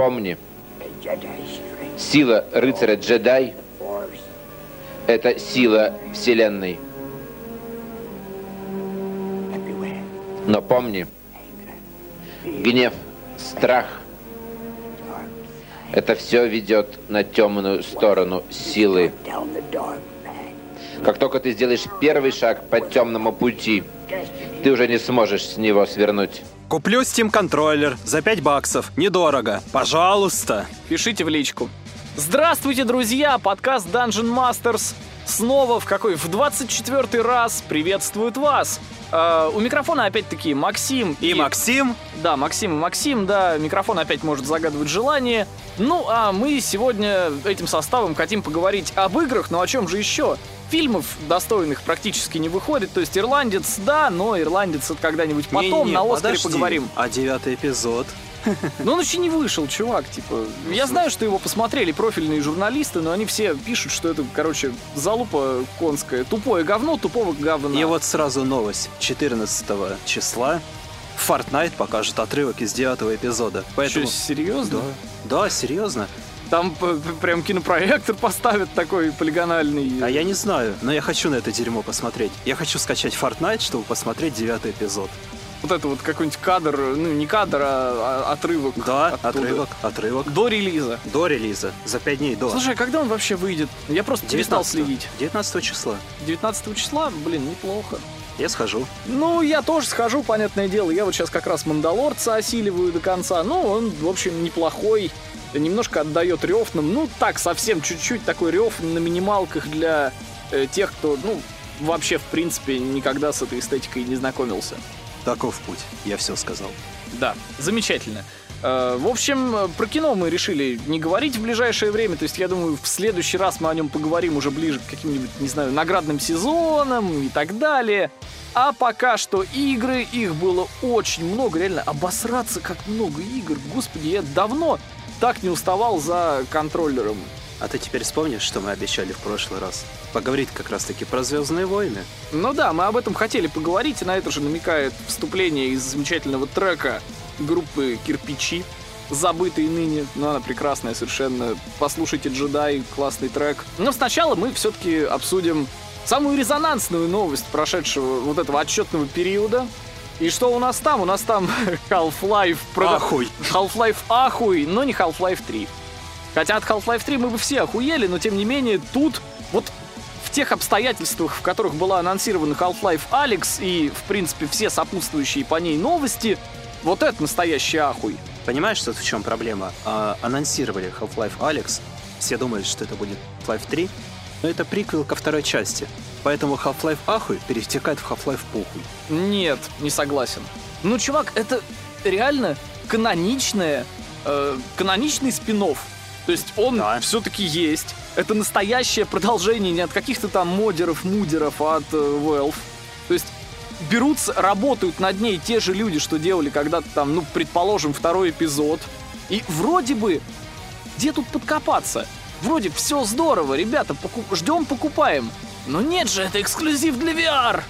Помни, сила рыцаря джедай – это сила Вселенной. Но помни, гнев, страх – это все ведет на темную сторону силы. Как только ты сделаешь первый шаг по темному пути, ты уже не сможешь с него свернуть. Куплю Steam контроллер за 5 баксов. Недорого. Пожалуйста. Пишите в личку. Здравствуйте, друзья! Подкаст Dungeon Masters снова в какой? В 24 раз приветствует вас. Э, у микрофона опять-таки Максим И Максим. Да, Максим и Максим, да, микрофон опять может загадывать желание. Ну, а мы сегодня этим составом хотим поговорить об играх, но о чем же еще? Фильмов достойных практически не выходит, то есть «Ирландец» да, но «Ирландец» это когда-нибудь потом, Не-не-не, на «Оскаре» подожди. поговорим. А девятый эпизод? Но он еще не вышел, чувак, типа. Я знаю, что его посмотрели профильные журналисты, но они все пишут, что это, короче, залупа конская. Тупое говно, тупого говна. И вот сразу новость. 14 числа Fortnite покажет отрывок из девятого эпизода. Поэтому... Чё, серьезно? Да, да, серьезно. Там прям кинопроектор поставят такой полигональный. А я не знаю, но я хочу на это дерьмо посмотреть. Я хочу скачать Fortnite, чтобы посмотреть девятый эпизод. Вот это вот какой-нибудь кадр, ну не кадр, а, а отрывок. Да, оттуда. отрывок, отрывок. До релиза. До релиза. За пять дней до. Слушай, а когда он вообще выйдет? Я просто перестал 19 следить. 19 числа. 19 числа, блин, неплохо. Я схожу. Ну, я тоже схожу, понятное дело. Я вот сейчас как раз Мандалорца осиливаю до конца. Ну, он, в общем, неплохой. Немножко отдает рёфным. Ну, так, совсем чуть-чуть такой рев на минималках для э, тех, кто, ну, вообще, в принципе, никогда с этой эстетикой не знакомился. Таков путь. Я все сказал. Да, замечательно. Э, В общем, про кино мы решили не говорить в ближайшее время. То есть, я думаю, в следующий раз мы о нем поговорим уже ближе к каким-нибудь, не знаю, наградным сезонам и так далее. А пока что игры, их было очень много. Реально, обосраться как много игр. Господи, я давно так не уставал за контроллером. А ты теперь вспомнишь, что мы обещали в прошлый раз? Поговорить как раз-таки про Звездные войны. Ну да, мы об этом хотели поговорить, и на это же намекает вступление из замечательного трека группы «Кирпичи», забытый ныне, но она прекрасная совершенно. Послушайте «Джедай», классный трек. Но сначала мы все-таки обсудим самую резонансную новость прошедшего вот этого отчетного периода. И что у нас там? У нас там Half-Life... прода- Ахуй. Half-Life ахуй, но не Half-Life 3. Хотя от Half-Life 3 мы бы все охуели, но тем не менее тут вот в тех обстоятельствах, в которых была анонсирована Half-Life Алекс и, в принципе, все сопутствующие по ней новости, вот это настоящий ахуй. Понимаешь, тут в чем проблема? А, анонсировали Half-Life Alex. Все думают, что это будет Half-Life 3. Но это приквел ко второй части. Поэтому Half-Life Ахуй перетекает в Half-Life Пухуй. Нет, не согласен. Ну, чувак, это реально каноничное, э, каноничный спин То есть он Да. все-таки есть. Это настоящее продолжение не от каких-то там модеров, мудеров, а от э, Valve. То есть берутся, работают над ней те же люди, что делали когда-то там, ну, предположим, второй эпизод. И вроде бы, где тут подкопаться? Вроде все здорово, ребята, поку- ждем, покупаем. Но нет же, это эксклюзив для VR.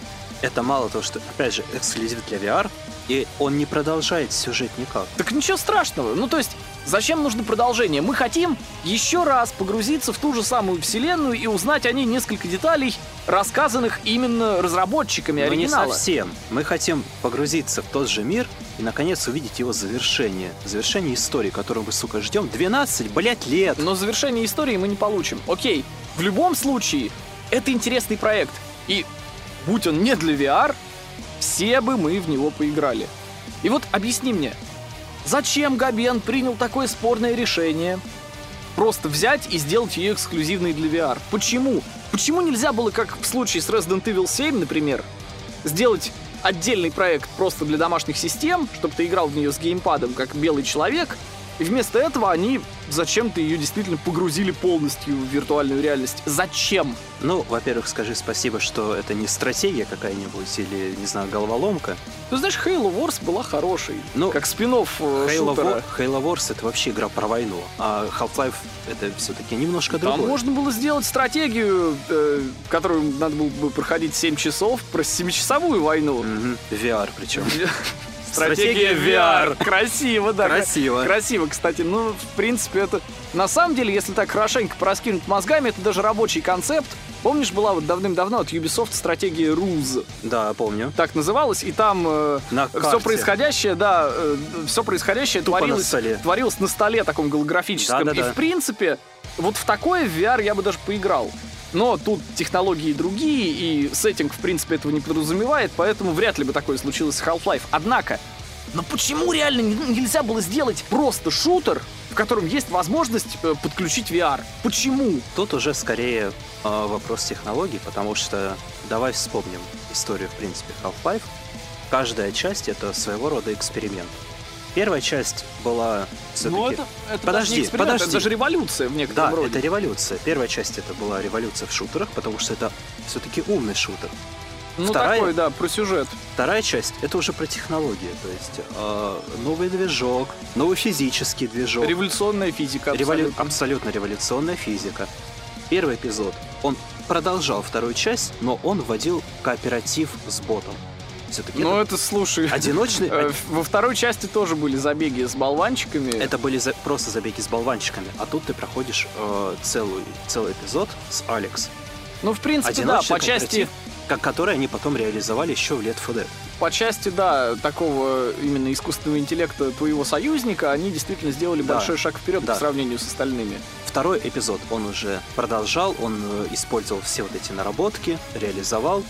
Это мало того, что, опять же, эксклюзив для VR, и он не продолжает сюжет никак. Так ничего страшного. Ну, то есть, зачем нужно продолжение? Мы хотим еще раз погрузиться в ту же самую вселенную и узнать о ней несколько деталей, рассказанных именно разработчиками Но не оригинала. совсем. Мы хотим погрузиться в тот же мир и, наконец, увидеть его завершение. Завершение истории, которую мы, сука, ждем 12, блядь, лет. Но завершение истории мы не получим. Окей, в любом случае, это интересный проект. И будь он не для VR, все бы мы в него поиграли. И вот объясни мне, зачем Габен принял такое спорное решение? Просто взять и сделать ее эксклюзивной для VR. Почему? Почему нельзя было, как в случае с Resident Evil 7, например, сделать отдельный проект просто для домашних систем, чтобы ты играл в нее с геймпадом, как белый человек, и вместо этого они зачем-то ее действительно погрузили полностью в виртуальную реальность. Зачем? Ну, во-первых, скажи спасибо, что это не стратегия какая-нибудь или, не знаю, головоломка. Ты знаешь, Halo Wars была хорошей. Ну, как спин-офф э, Halo. War- Halo Wars это вообще игра про войну, а Half-Life это все-таки немножко Там другое. можно было сделать стратегию, э, которую надо было бы проходить 7 часов, про 7-часовую войну. Мгм. VR причем. Стратегия VR. Красиво, да. Красиво. Красиво, кстати. Ну, в принципе, это... На самом деле, если так хорошенько проскинуть мозгами, это даже рабочий концепт. Помнишь, была вот давным-давно от Ubisoft стратегия Ruse, Да, помню. так называлась, и там На все карте. происходящее, да, все происходящее Тупо на творилось, столе. творилось на столе таком голографическом. Да-да-да. И в принципе, вот в такое в VR я бы даже поиграл. Но тут технологии другие, и сеттинг, в принципе, этого не подразумевает, поэтому вряд ли бы такое случилось с Half-Life. Однако, но почему реально не- нельзя было сделать просто шутер, в котором есть возможность э, подключить VR? Почему? Тут уже скорее э, вопрос технологий, потому что давай вспомним историю, в принципе, Half-Life. Каждая часть — это своего рода эксперимент. Первая часть была все-таки... Ну, это, это Подожди, даже подожди. это даже революция в Да, некотором роде. это революция. Первая часть это была революция в шутерах, потому что это все-таки умный шутер. ну, вторая- такой, да, про сюжет. Вторая часть это уже про технологии, то есть э, новый движок, новый физический движок. Революционная физика. Револю- абсолютно. абсолютно революционная физика. Первый эпизод, он продолжал вторую часть, но он вводил кооператив с ботом. Все-таки Ну, это, слушай, одиночный... э, во второй части тоже были забеги с болванчиками. Это были за- просто забеги с болванчиками, а тут ты проходишь э, целый, целый эпизод с Алекс. Ну, в принципе, да, по части, как, который они потом реализовали еще в 4 Dead. по части, да, такого именно искусственного интеллекта твоего союзника, они действительно сделали Да. большой шаг вперед Да. по сравнению с остальными. Второй эпизод он уже продолжал, он э, использовал все вот эти наработки, реализовал.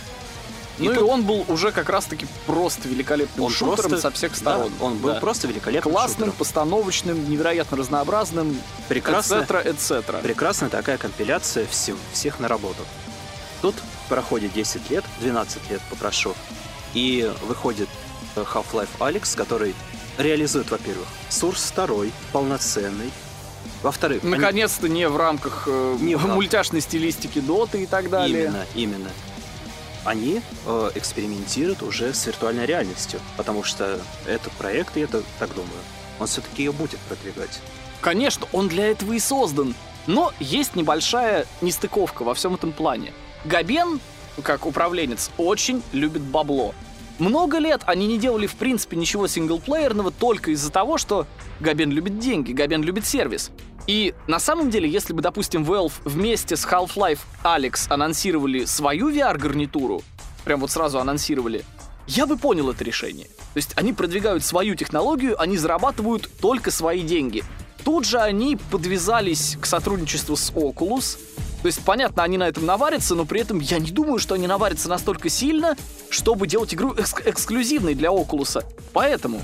И ну и тут он был уже как раз-таки просто великолепным он шутером просто- со всех да, сторон. он был Да. просто великолепным классным, шутером. постановочным, невероятно разнообразным, Прекрасная, etc., etc. прекрасная такая компиляция всех, всех наработок. Тут проходит 10 лет, 12 лет попрошу, и выходит э, Half-Life Alyx, который реализует, во-первых, Source 2, полноценный, во-вторых, они- Наконец-то не в рамках э, Не в рамках. мультяшной стилистики Доты и так далее. Именно, именно. Они э, экспериментируют уже с виртуальной реальностью, потому что этот проект, я так, думаю, он все-таки ее будет продвигать. Конечно, он для этого и создан. Но есть небольшая нестыковка во всем этом плане. Габен, как управленец, очень любит бабло. Много лет они не делали, в принципе, ничего синглплеерного только из-за того, что Габен любит деньги, Габен любит сервис. И на самом деле, если бы, допустим, Valve вместе с Half-Life Alex анонсировали свою VR-гарнитуру, прям вот сразу анонсировали, я бы понял это решение. То есть они продвигают свою технологию, они зарабатывают только свои деньги. Тут же они подвязались к сотрудничеству с Oculus. То есть, понятно, они на этом наварятся, но при этом я не думаю, что они наварятся настолько сильно, чтобы делать игру экск- эксклюзивной для Oculus. Поэтому,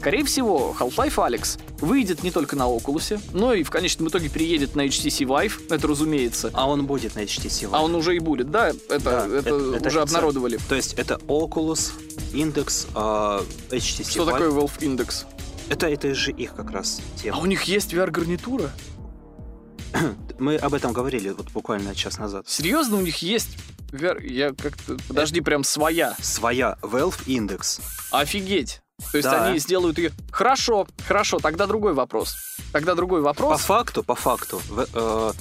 скорее всего, Half-Life Alex выйдет не только на Oculus, но и в конечном итоге переедет на HTC Vive, это разумеется. А он будет на HTC Vive. А он уже и будет, да? Это, Да, это, это- это уже официально. обнародовали. То есть это Oculus, Index, а, HTC Что Vive. такое Valve Index? Это, это же их как раз А тема. у них есть VR-гарнитура? Мы об этом говорили вот буквально час назад. Серьезно, у них есть VR? Я как-то... Подожди, прям своя. Своя Valve Index. Офигеть. То есть Да. они сделают ее... Хорошо, хорошо, тогда другой вопрос. Тогда другой По вопрос. факту, по факту, в- э,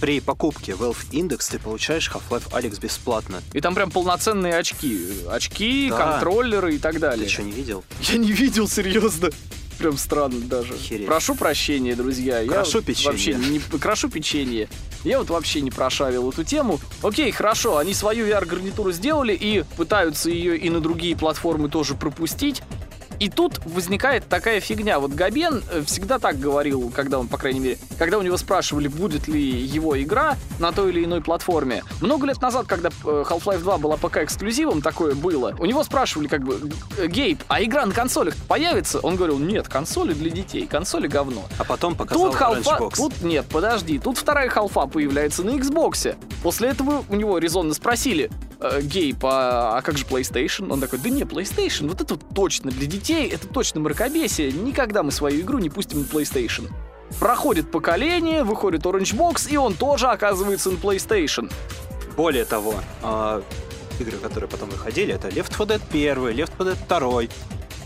при покупке Valve Index ты получаешь Half-Life Alyx бесплатно. И там прям полноценные очки. Очки, Да. контроллеры и так Ты далее. что, не видел? Я не видел, серьезно. Прям странно даже. Охереть. Прошу прощения, друзья. Крошу я печенье. Вообще не, крошу печенье. Я вот вообще не прошавил эту тему. Окей, хорошо, они свою VR-гарнитуру сделали и пытаются ее и на другие платформы тоже пропустить. И тут возникает такая фигня. Вот Габен э, всегда так говорил, когда он, по крайней мере, когда у него спрашивали, будет ли его игра на той или иной платформе. Много лет назад, когда э, Half-Life 2 была пока эксклюзивом, такое было, у него спрашивали как бы, «Г- Гейб, а игра на консолях появится? Он говорил, нет, консоли для детей, консоли говно. А потом показал Тут халфа... Тут нет, подожди. Тут вторая халфа появляется на Xbox. После этого у него резонно спросили, «Э, Гейб, а, а как же PlayStation? Он такой, да не, PlayStation, вот это вот точно для детей, это точно мракобесие. Никогда мы свою игру не пустим на PlayStation. Проходит поколение, выходит Orange Box, и он тоже оказывается на PlayStation. Более того, а, игры, которые потом выходили, это Left 4 Dead 1, Left 4 Dead 2,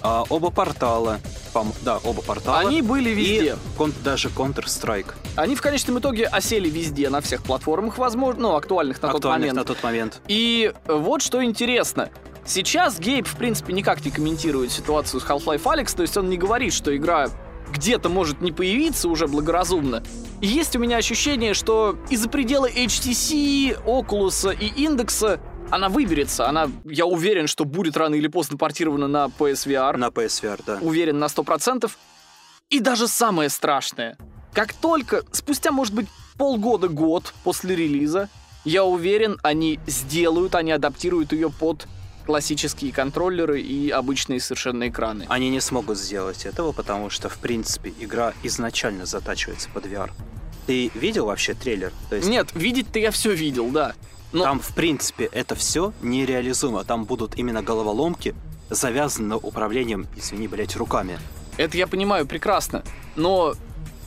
а, оба портала. Пом- да, оба портала. Они были везде. И кон- даже Counter-Strike. Они в конечном итоге осели везде, на всех платформах, возможно, ну, актуальных на тот актуальных момент. на тот момент. И вот что интересно. Сейчас Гейб, в принципе, никак не комментирует ситуацию с Half-Life Alyx, то есть он не говорит, что игра где-то может не появиться уже благоразумно. И есть у меня ощущение, что из-за предела HTC, Oculus и индекса она выберется. Она, я уверен, что будет рано или поздно портирована на PSVR. На PSVR, да. Уверен на 100%. И даже самое страшное. Как только, спустя, может быть, полгода-год после релиза, я уверен, они сделают, они адаптируют ее под классические контроллеры и обычные совершенно экраны. Они не смогут сделать этого, потому что, в принципе, игра изначально затачивается под VR. Ты видел вообще трейлер? То есть... Нет, видеть-то я все видел, да. Но... Там, в принципе, это все нереализуемо. Там будут именно головоломки, завязаны управлением, извини, блять, руками. Это я понимаю прекрасно. Но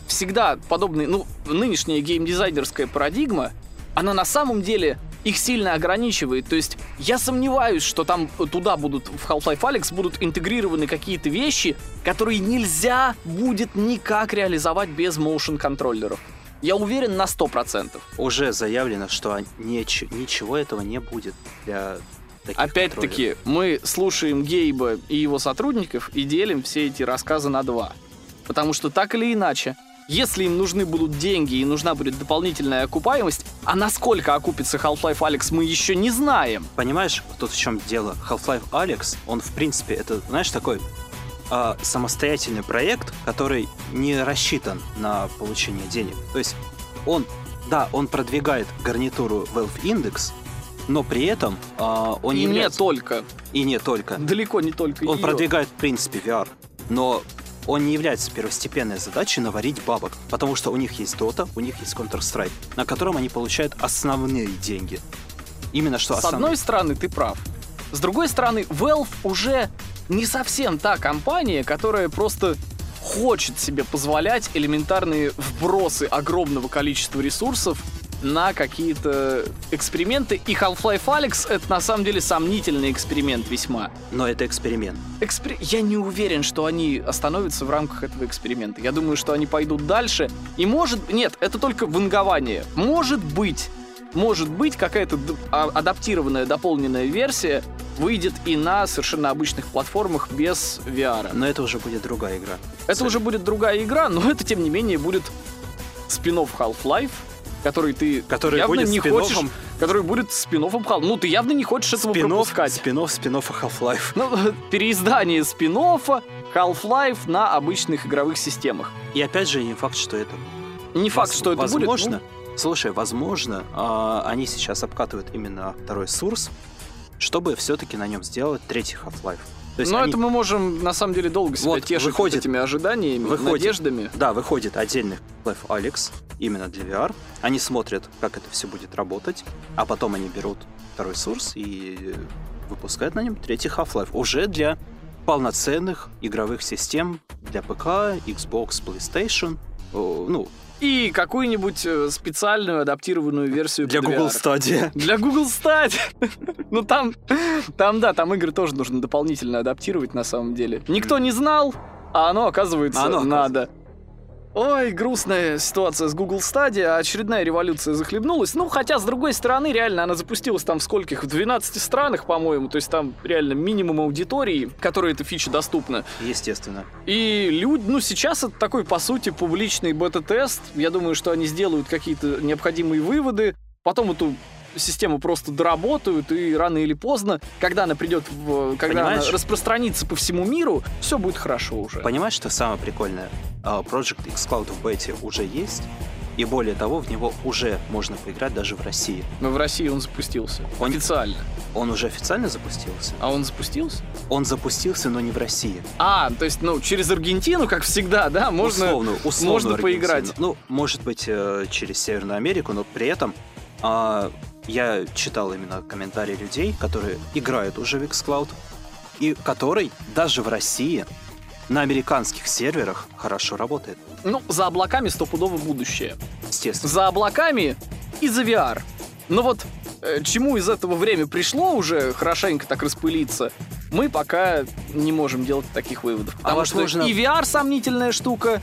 всегда подобные, ну, нынешняя геймдизайнерская парадигма, она на самом деле их сильно ограничивает. То есть я сомневаюсь, что там туда будут, в Half-Life Alyx будут интегрированы какие-то вещи, которые нельзя будет никак реализовать без моушен контроллеров. Я уверен на 100%. Уже заявлено, что неч- ничего этого не будет для Опять-таки, мы слушаем Гейба и его сотрудников и делим все эти рассказы на два. Потому что так или иначе, если им нужны будут деньги и нужна будет дополнительная окупаемость, а насколько окупится Half-Life Alex, мы еще не знаем. Понимаешь, тут в чем дело? Half-Life Alex, он в принципе, это, знаешь, такой э, самостоятельный проект, который не рассчитан на получение денег. То есть он, да, он продвигает гарнитуру Valve Index, но при этом э, он и не является... не только. И не только. Далеко не только Он ее. продвигает, в принципе, VR. Но он не является первостепенной задачей наварить бабок, потому что у них есть Dota, у них есть Counter-Strike, на котором они получают основные деньги. Именно что С основные. одной стороны, ты прав. С другой стороны, Valve уже не совсем та компания, которая просто хочет себе позволять элементарные вбросы огромного количества ресурсов на какие-то эксперименты. И Half-Life Alyx — это на самом деле сомнительный эксперимент весьма. Но это эксперимент. Экспер... Я не уверен, что они остановятся в рамках этого эксперимента. Я думаю, что они пойдут дальше. И может... Нет, это только вангование. Может быть, может быть, какая-то а, адаптированная, дополненная версия выйдет и на совершенно обычных платформах без VR. Но это уже будет другая игра. Это Цель. уже будет другая игра, но это, тем не менее, будет спин Half-Life, который ты который явно будет не хочешь, который будет спин-оффом Half. Ну, ты явно не хочешь этого спин пропускать. Спин-офф, спин-оффа Half-Life. Ну, переиздание спин-оффа Half-Life на обычных игровых системах. И опять же, не факт, что это Не факт, что это возможно, будет. Возможно. Ну... Слушай, возможно, э, они сейчас обкатывают именно второй Source, чтобы все-таки на нем сделать третий Half-Life. То есть Но они... это мы можем на самом деле долго себя вот, тешить выходит, этими ожиданиями, выходит, надеждами. Да, выходит отдельный Half-Life Alex именно для VR. Они смотрят, как это все будет работать, а потом они берут второй Source и выпускают на нем третий Half-Life. Уже для полноценных игровых систем для ПК, Xbox, PlayStation, ну, и какую-нибудь э, специальную адаптированную версию для Google Stadia. Для Google Stadia. ну там, там да, там игры тоже нужно дополнительно адаптировать на самом деле. Никто не знал, а оно оказывается оно, надо. Ой, грустная ситуация с Google Stadia, очередная революция захлебнулась. Ну, хотя, с другой стороны, реально, она запустилась там в скольких? В 12 странах, по-моему. То есть там реально минимум аудитории, которой эта фича доступна. Естественно. И люди, ну, сейчас это такой, по сути, публичный бета-тест. Я думаю, что они сделают какие-то необходимые выводы. Потом эту систему просто доработают, и рано или поздно, когда она придет, в, когда Понимаешь? она распространится по всему миру, все будет хорошо уже. Понимаешь, что самое прикольное? А, Project xCloud в бете уже есть, и более того, в него уже можно поиграть даже в России. Но в России он запустился. Он, официально. Он уже официально запустился. А он запустился? Он запустился, но не в России. А, то есть, ну, через Аргентину, как всегда, да, можно, условно, условно можно поиграть. Ну, может быть, э, через Северную Америку, но при этом а, я читал именно комментарии людей, которые играют уже в xCloud, и который даже в России на американских серверах хорошо работает. Ну, за облаками стопудово будущее. Естественно. За облаками и за VR. Но вот э, чему из этого время пришло уже хорошенько так распылиться, мы пока не можем делать таких выводов. А потому а возможно... что и VR сомнительная штука,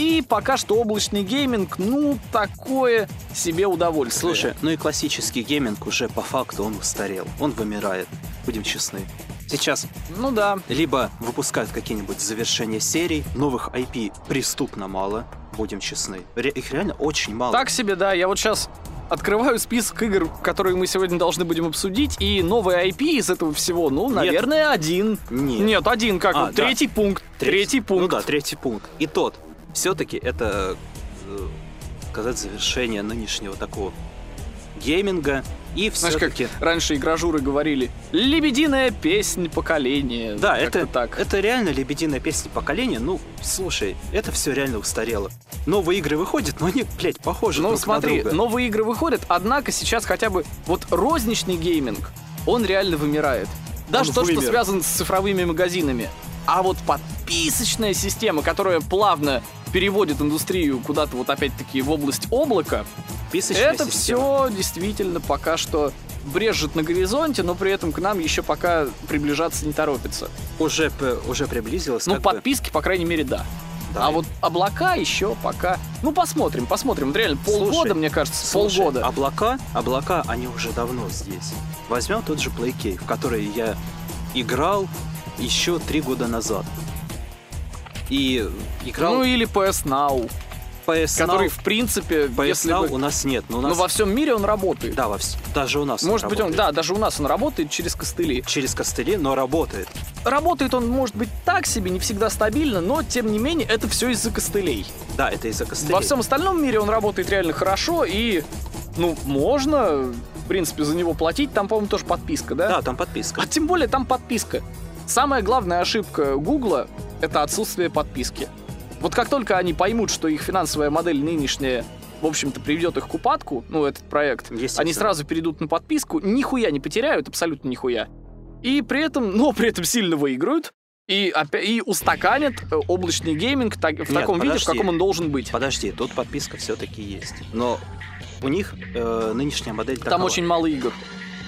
и пока что облачный гейминг, ну, такое себе удовольствие. Слушай, ну и классический гейминг уже по факту он устарел, он вымирает. будем честны. Сейчас Ну да. либо выпускают какие-нибудь завершения серий, новых IP преступно мало, будем честны. Ре- их реально очень мало. Так себе, да. Я вот сейчас открываю список игр, которые мы сегодня должны будем обсудить, и новый IP из этого всего, ну, наверное, один. Нет. Нет, один, как А, вот, да. третий пункт. Третий пункт. Ну да, третий пункт. И тот. Все-таки это, э, сказать, завершение нынешнего такого гейминга. И Знаешь, как раньше игражуры говорили, лебединая песнь поколения. Да, это, так. это реально лебединая песня поколения. Ну, слушай, это все реально устарело. Новые игры выходят, но они, блядь, похожи Ну друг на смотри, друга. новые игры выходят, однако сейчас хотя бы вот розничный гейминг, он реально вымирает. Даже Он то, что вымер. связано с цифровыми магазинами. А вот подписочная система, которая плавно переводит индустрию куда-то вот опять-таки в область облака, Писочная это система. все действительно пока что брежет на горизонте, но при этом к нам еще пока приближаться не торопится. уже, уже приблизилась. Ну, как бы. подписки, по крайней мере, да. Да. А вот облака еще пока... Ну, посмотрим, посмотрим. Вот реально полгода, Слушай, мне кажется, Слушай, полгода. облака, облака, они уже давно здесь. Возьмем тот же PlayCave, в который я играл еще три года назад. И играл Ну или PS Now, PS который, Now. в принципе, PS если Now бы- у нас нет, но у Ну, нас... во всем мире он работает. Да, во вс- даже у нас Может быть, он, работает. да, даже у нас он работает через костыли. Через костыли, но работает. Работает он, может быть, так себе, не всегда стабильно, но, тем не менее, это все из-за костылей. Да, это из-за костылей. Во всем остальном мире он работает реально хорошо, и, ну, можно, в принципе, за него платить. Там, по-моему, тоже подписка, да? Да, там подписка. А тем более там подписка. Самая главная ошибка Гугла — это отсутствие подписки. Вот как только они поймут, что их финансовая модель нынешняя, в общем-то, приведет их к упадку, ну, этот проект, они сразу перейдут на подписку, нихуя не потеряют, абсолютно нихуя. И при этом, но при этом сильно выиграют, и, и устаканят э, облачный гейминг так- в Нет, таком виде, в подожди. каком он должен быть. Подожди, тут подписка все-таки есть. Но у них э, нынешняя модель Там такова. очень мало игр.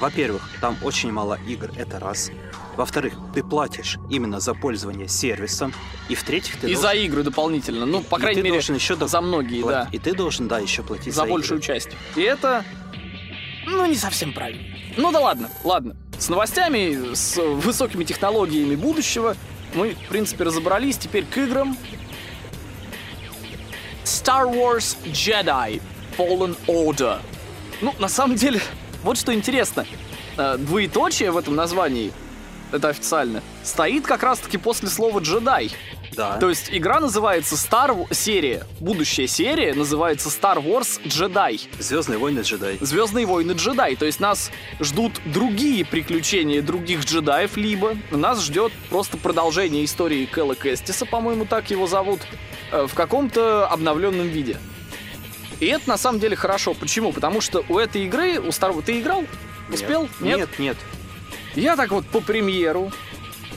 Во-первых, там очень мало игр, это раз. Во-вторых, ты платишь именно за пользование сервисом. И в-третьих, ты И должен... за игры дополнительно. Ну, по и крайней ты мере, должен еще за многие, да. И ты должен, да, еще платить за за, большую игры. часть. И это, ну, не совсем правильно. Ну да ладно, ладно. С новостями, с высокими технологиями будущего мы, в принципе, разобрались. Теперь к играм. Star Wars Jedi Fallen Order. Ну, на самом деле, вот что интересно. Э, Двоеточие в этом названии, это официально, стоит как раз-таки после слова джедай. Да. То есть игра называется Star серия, будущая серия называется Star Wars Jedi. Звездные войны джедай. Звездные войны джедай. То есть нас ждут другие приключения других джедаев, либо нас ждет просто продолжение истории Кэлла Кэстиса, по-моему, так его зовут, э, в каком-то обновленном виде. И это на самом деле хорошо. Почему? Потому что у этой игры, у Wars... Ты играл? Успел? Нет, нет. Я так вот по премьеру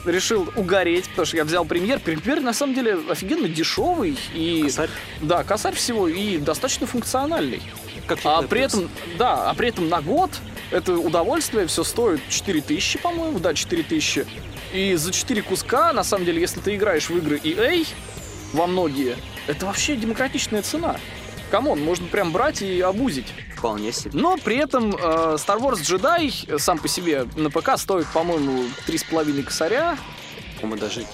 решил угореть, потому что я взял премьер. Премьер на самом деле офигенно дешевый и... Косарь. Да, косарь всего и достаточно функциональный. Как А при этом, да, а при этом на год это удовольствие все стоит 4000, по-моему, да, 4000. И за 4 куска, на самом деле, если ты играешь в игры EA, во многие, это вообще демократичная цена. Come on, можно прям брать и абузить. Вполне себе. Но при этом э, Star Wars Jedi сам по себе на ПК стоит, по-моему, 3,5 косаря. По-моему, даже...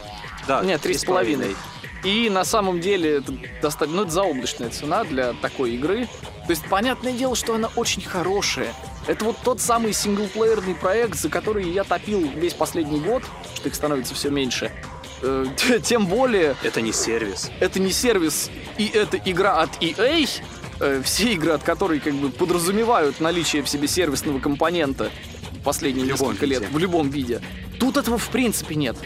Да, Нет, 3,5. И на самом деле это достаточно, ну, это заоблачная цена для такой игры. То есть, понятное дело, что она очень хорошая. Это вот тот самый синглплеерный проект, за который я топил весь последний год, что их становится все меньше. Э, Тем более, Это не сервис. это не сервис, и это игра от EA, э, все игры от которой как бы подразумевают наличие в себе сервисного компонента последние несколько лет виде. в любом виде. Тут этого в принципе нет.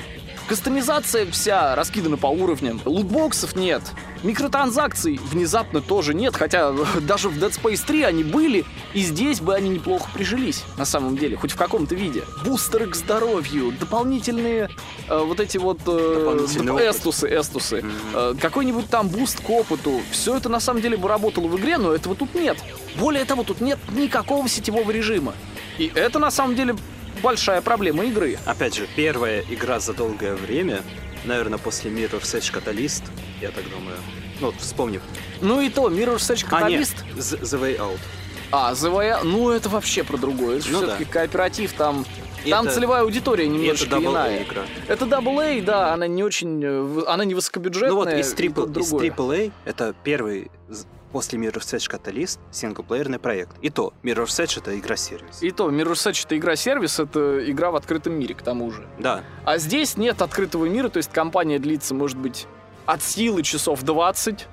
Кастомизация вся раскидана по уровням, лутбоксов нет, микротранзакций внезапно тоже нет, хотя даже в Dead Space 3 они были, и здесь бы они неплохо прижились, на самом деле, хоть в каком-то виде. Бустеры к здоровью, дополнительные э, вот эти вот э, доп- опыт. эстусы, эстусы, Мгм. Э, какой-нибудь там буст к опыту. Все это на самом деле бы работало в игре, но этого тут нет. Более того, тут нет никакого сетевого режима. И это на самом деле большая проблема игры. Опять же, первая игра за долгое время, наверное, после Mirror's Edge Catalyst, я так думаю. Ну, вот вспомнив. Ну и то, Mirror's Edge А, нет, Catalyst. The, The Way Out. А, The Way Out, ну это вообще про другое. Это Ну все-таки кооператив там Там это- целевая аудитория это немножечко Double иная. Игра. Это A, да, она не очень, э, она не высокобюджетная. Ну вот из, тут из. AAA это первый после Mirror's Edge Catalyst синглплеерный проект. И то, Mirror's Edge это игра-сервис. И то, Mirror's Edge это игра-сервис, это игра в открытом мире, к тому же. Да, А здесь нет открытого мира, то есть кампания длится, может быть, от силы часов 20,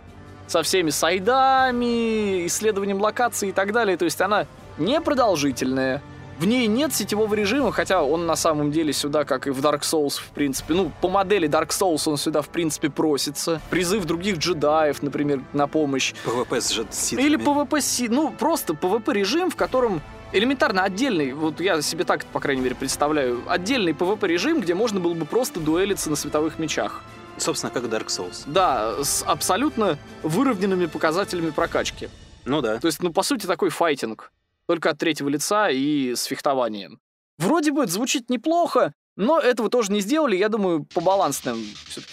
со всеми сайдами, исследованием локаций и так далее. То есть она непродолжительная. В ней нет сетевого режима, хотя он на самом деле сюда, как и в Dark Souls, в принципе, ну, по модели Dark Souls он сюда, в принципе, просится. Призыв других джедаев, например, на помощь. PvP с джет- ситами. Или PvP, си- ну, просто PvP режим, в котором элементарно отдельный, вот я себе так, по крайней мере, представляю, отдельный PvP режим, где можно было бы просто дуэлиться на световых мечах. Собственно, как Dark Souls. Да, с абсолютно выровненными показателями прокачки. Ну да. То есть, ну, по сути, такой файтинг. Только от третьего лица и с фехтованием. Вроде бы звучит неплохо, но этого тоже не сделали, я думаю, по балансным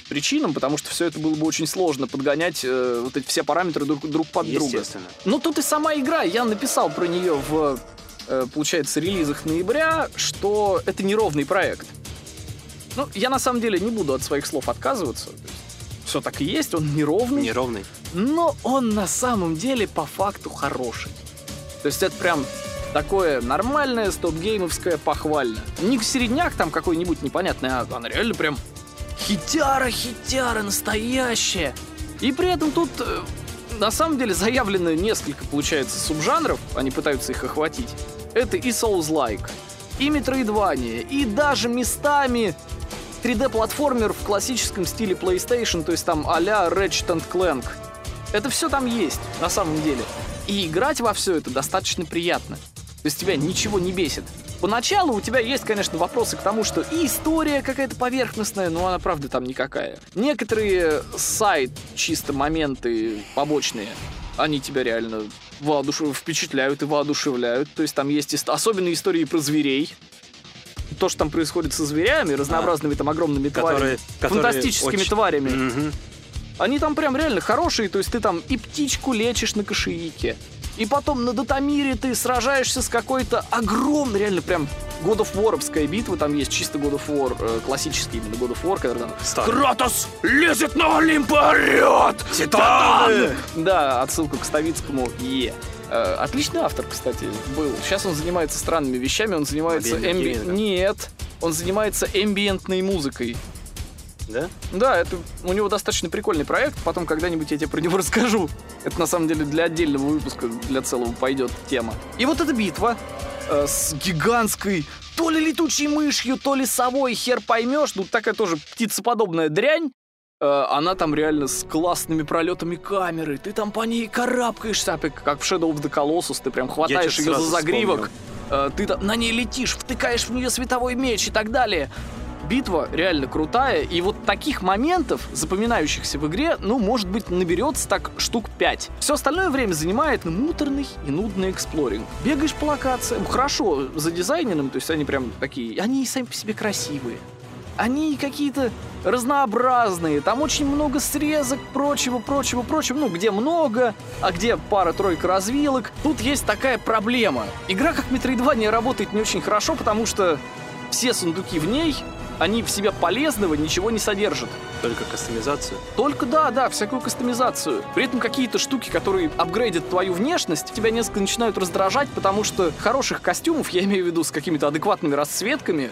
причинам, потому что все это было бы очень сложно подгонять э, вот эти все параметры друг, друг под друга. Естественно. Ну, тут и сама игра. Я написал про нее в, э, получается, релизах ноября, что это неровный проект. Ну, я на самом деле не буду от своих слов отказываться. Все так и есть, он неровный, Неровный. но он на самом деле по факту хороший. То есть это прям такое нормальное стоп-геймовское похвально. Не середняк там какой-нибудь непонятный, а она реально прям хитяра-хитяра настоящая. И при этом тут э, на самом деле заявлено несколько, получается, субжанров, они пытаются их охватить. Это и Souls-like, и Metroidvania, и даже местами 3D-платформер в классическом стиле PlayStation, то есть там а-ля Ratchet Clank. Это все там есть, на самом деле. И играть во все это достаточно приятно. То есть тебя ничего не бесит. Поначалу у тебя есть, конечно, вопросы к тому, что и история какая-то поверхностная, но она, правда, там никакая. Некоторые сайт чисто моменты побочные, они тебя реально воодуш... впечатляют и воодушевляют. То есть там есть ист- особенные истории про зверей. То, что там происходит со зверями, разнообразными там огромными тварями, Которые, которые фантастическими очень- тварями. Мгм. Они там прям реально хорошие, то есть ты там и птичку лечишь на кошевике, и потом на Датамире ты сражаешься с какой-то огромной, реально прям God of War'овская битва, там есть чисто God of War, э, классический именно God of War, когда там Старый. Кратос лезет на Олимп и орёт! Титаны! Да, отсылка к Ставицкому Е. Э, Отличный автор, кстати, был. Сейчас он занимается странными вещами, он занимается... Эмби-. Нет, он занимается эмбиентной музыкой. Да? Да, это у него достаточно прикольный проект. Потом когда-нибудь я тебе про него расскажу. Это на самом деле для отдельного выпуска, для целого пойдет тема. И вот эта битва э, с гигантской то ли летучей мышью, то ли совой, хер поймешь. Ну, такая тоже птицеподобная дрянь. Э, она там реально с классными пролетами камеры. Ты там по ней карабкаешься, как в Shadow of the Colossus. Ты прям хватаешь ее за загривок. Э, ты там на ней летишь, втыкаешь в нее световой меч и так далее. Битва реально крутая, и вот таких моментов, запоминающихся в игре, ну, может быть, наберется так штук 5. Все остальное время занимает муторный и нудный эксплоринг. Бегаешь по локациям, хорошо задизайненным, то есть они прям такие, они сами по себе красивые. Они какие-то разнообразные, там очень много срезок, прочего, прочего, прочего, ну, где много, а где пара-тройка развилок. Тут есть такая проблема. Игра как Metroidvania работает не очень хорошо, потому что все сундуки в ней, они в себе полезного ничего не содержат. Только кастомизацию. Только да, да, всякую кастомизацию. При этом какие-то штуки, которые апгрейдят твою внешность, тебя несколько начинают раздражать, потому что хороших костюмов, я имею в виду с какими-то адекватными расцветками,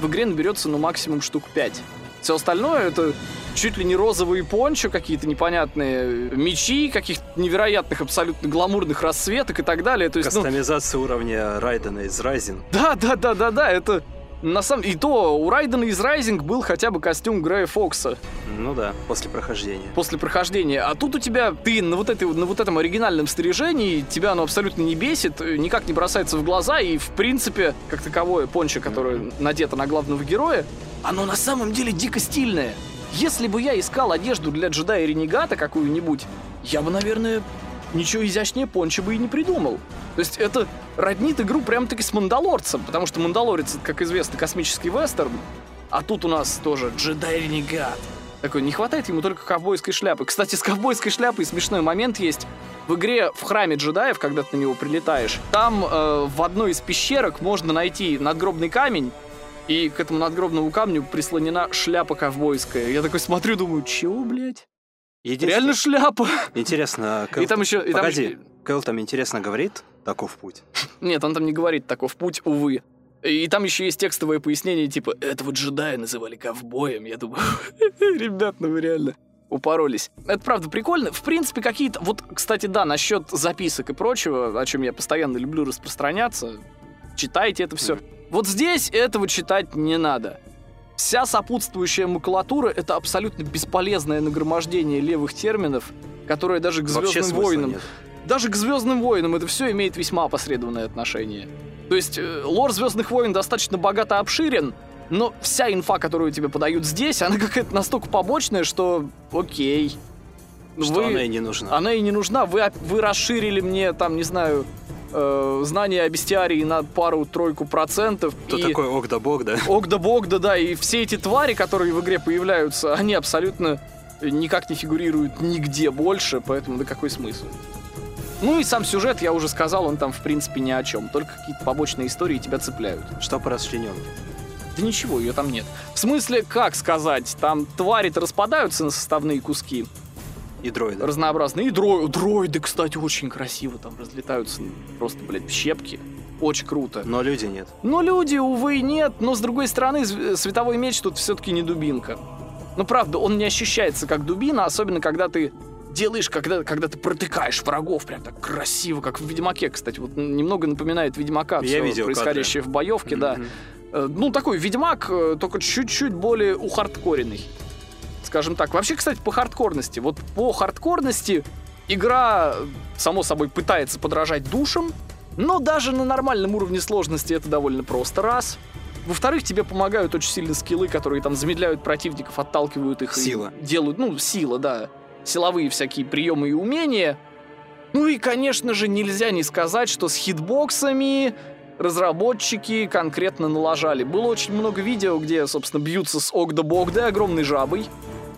в игре наберется ну максимум штук 5. Все остальное это чуть ли не розовые пончо, какие-то непонятные мечи, каких-то невероятных, абсолютно гламурных расцветок и так далее. То есть, ну, Кастомизация уровня Райдена из Райзен. да, да, да, да, да, это на самом и то у Райдена из Райзинг был хотя бы костюм Грея Фокса Ну да, после прохождения. после прохождения, а тут у тебя ты на вот этой на вот этом оригинальном снаряжении тебя оно абсолютно не бесит, э, никак не бросается в глаза и в принципе как таковое пончо, которое надето на главного героя, оно на самом деле дико стильное. Если бы я искал одежду для джедая ренегата какую-нибудь, я бы, наверное, ничего изящнее пончо бы и не придумал. То есть это роднит игру прям-таки с Мандалорцем, потому что Мандалорец, как известно, космический вестерн, а тут у нас тоже джедай-ренегат. Такой, не хватает ему только ковбойской шляпы. Кстати, с ковбойской шляпой смешной момент есть. В игре в храме джедаев, когда ты на него прилетаешь, там э, в одной из пещерок можно найти надгробный камень, и к этому надгробному камню прислонена шляпа ковбойская. Я такой смотрю, думаю, чего, блядь? Единственное- Реально шляпа. Интересно, Кэл... И там еще... и там Погоди, еще- Кэл там интересно говорит, таков путь. Нет, он там не говорит таков путь, увы. И там еще есть текстовое пояснение, типа, этого джедая называли ковбоем. Я думаю, ребят, ну вы реально упоролись. Это правда прикольно. В принципе, какие-то... Вот, кстати, да, насчет записок и прочего, о чем я постоянно люблю распространяться, читайте это все. Вот здесь этого читать не надо. Вся сопутствующая макулатура — это абсолютно бесполезное нагромождение левых терминов, которое даже к «Звездным войнам» нет. даже к Звездным войнам это все имеет весьма опосредованное отношение. То есть э, лор Звездных войн достаточно богато обширен, но вся инфа, которую тебе подают здесь, она какая-то настолько побочная, что окей. Что Вы- она и не нужна. она и не нужна. Вы, оп- вы расширили мне, там, не знаю, э, знания о бестиарии на пару-тройку процентов. Кто и... такой ок да бог, да? Да, и все эти твари, которые в игре появляются, они абсолютно никак не фигурируют нигде больше, поэтому да какой смысл? Ну и сам сюжет, я уже сказал, он там в принципе ни о чем, только какие-то побочные истории тебя цепляют. Что по расчлененке? Да ничего, ее там нет. В смысле, как сказать, там твари-то распадаются на составные куски И дроиды. разнообразные. И дро- дроиды, кстати, очень красиво там разлетаются, просто, блядь, щепки. Очень круто. Но люди нет. Но люди, увы, нет. Но, с другой стороны, световой меч тут все-таки не дубинка. Ну, правда, он не ощущается как дубина, особенно когда ты делаешь, когда, когда ты протыкаешь врагов прям так красиво, как в Ведьмаке, кстати. Вот немного напоминает Ведьмака, Я видел происходящее в боевке, да. Мгм. Э, Ну, такой Ведьмак, э, только чуть-чуть более ухардкоренный. Скажем так. Вообще, кстати, по хардкорности. Вот по хардкорности игра, само собой, пытается подражать душам, но даже на нормальном уровне сложности это довольно просто. Раз. Во-вторых, тебе помогают очень сильно скиллы, которые там замедляют противников, отталкивают их. и Сила. делают, ну, сила, да. Силовые всякие приемы и умения. Ну и, конечно же, нельзя не сказать, что с хитбоксами разработчики конкретно налажали. Было очень много видео, где, собственно, бьются с Огда-Богда огромной жабой.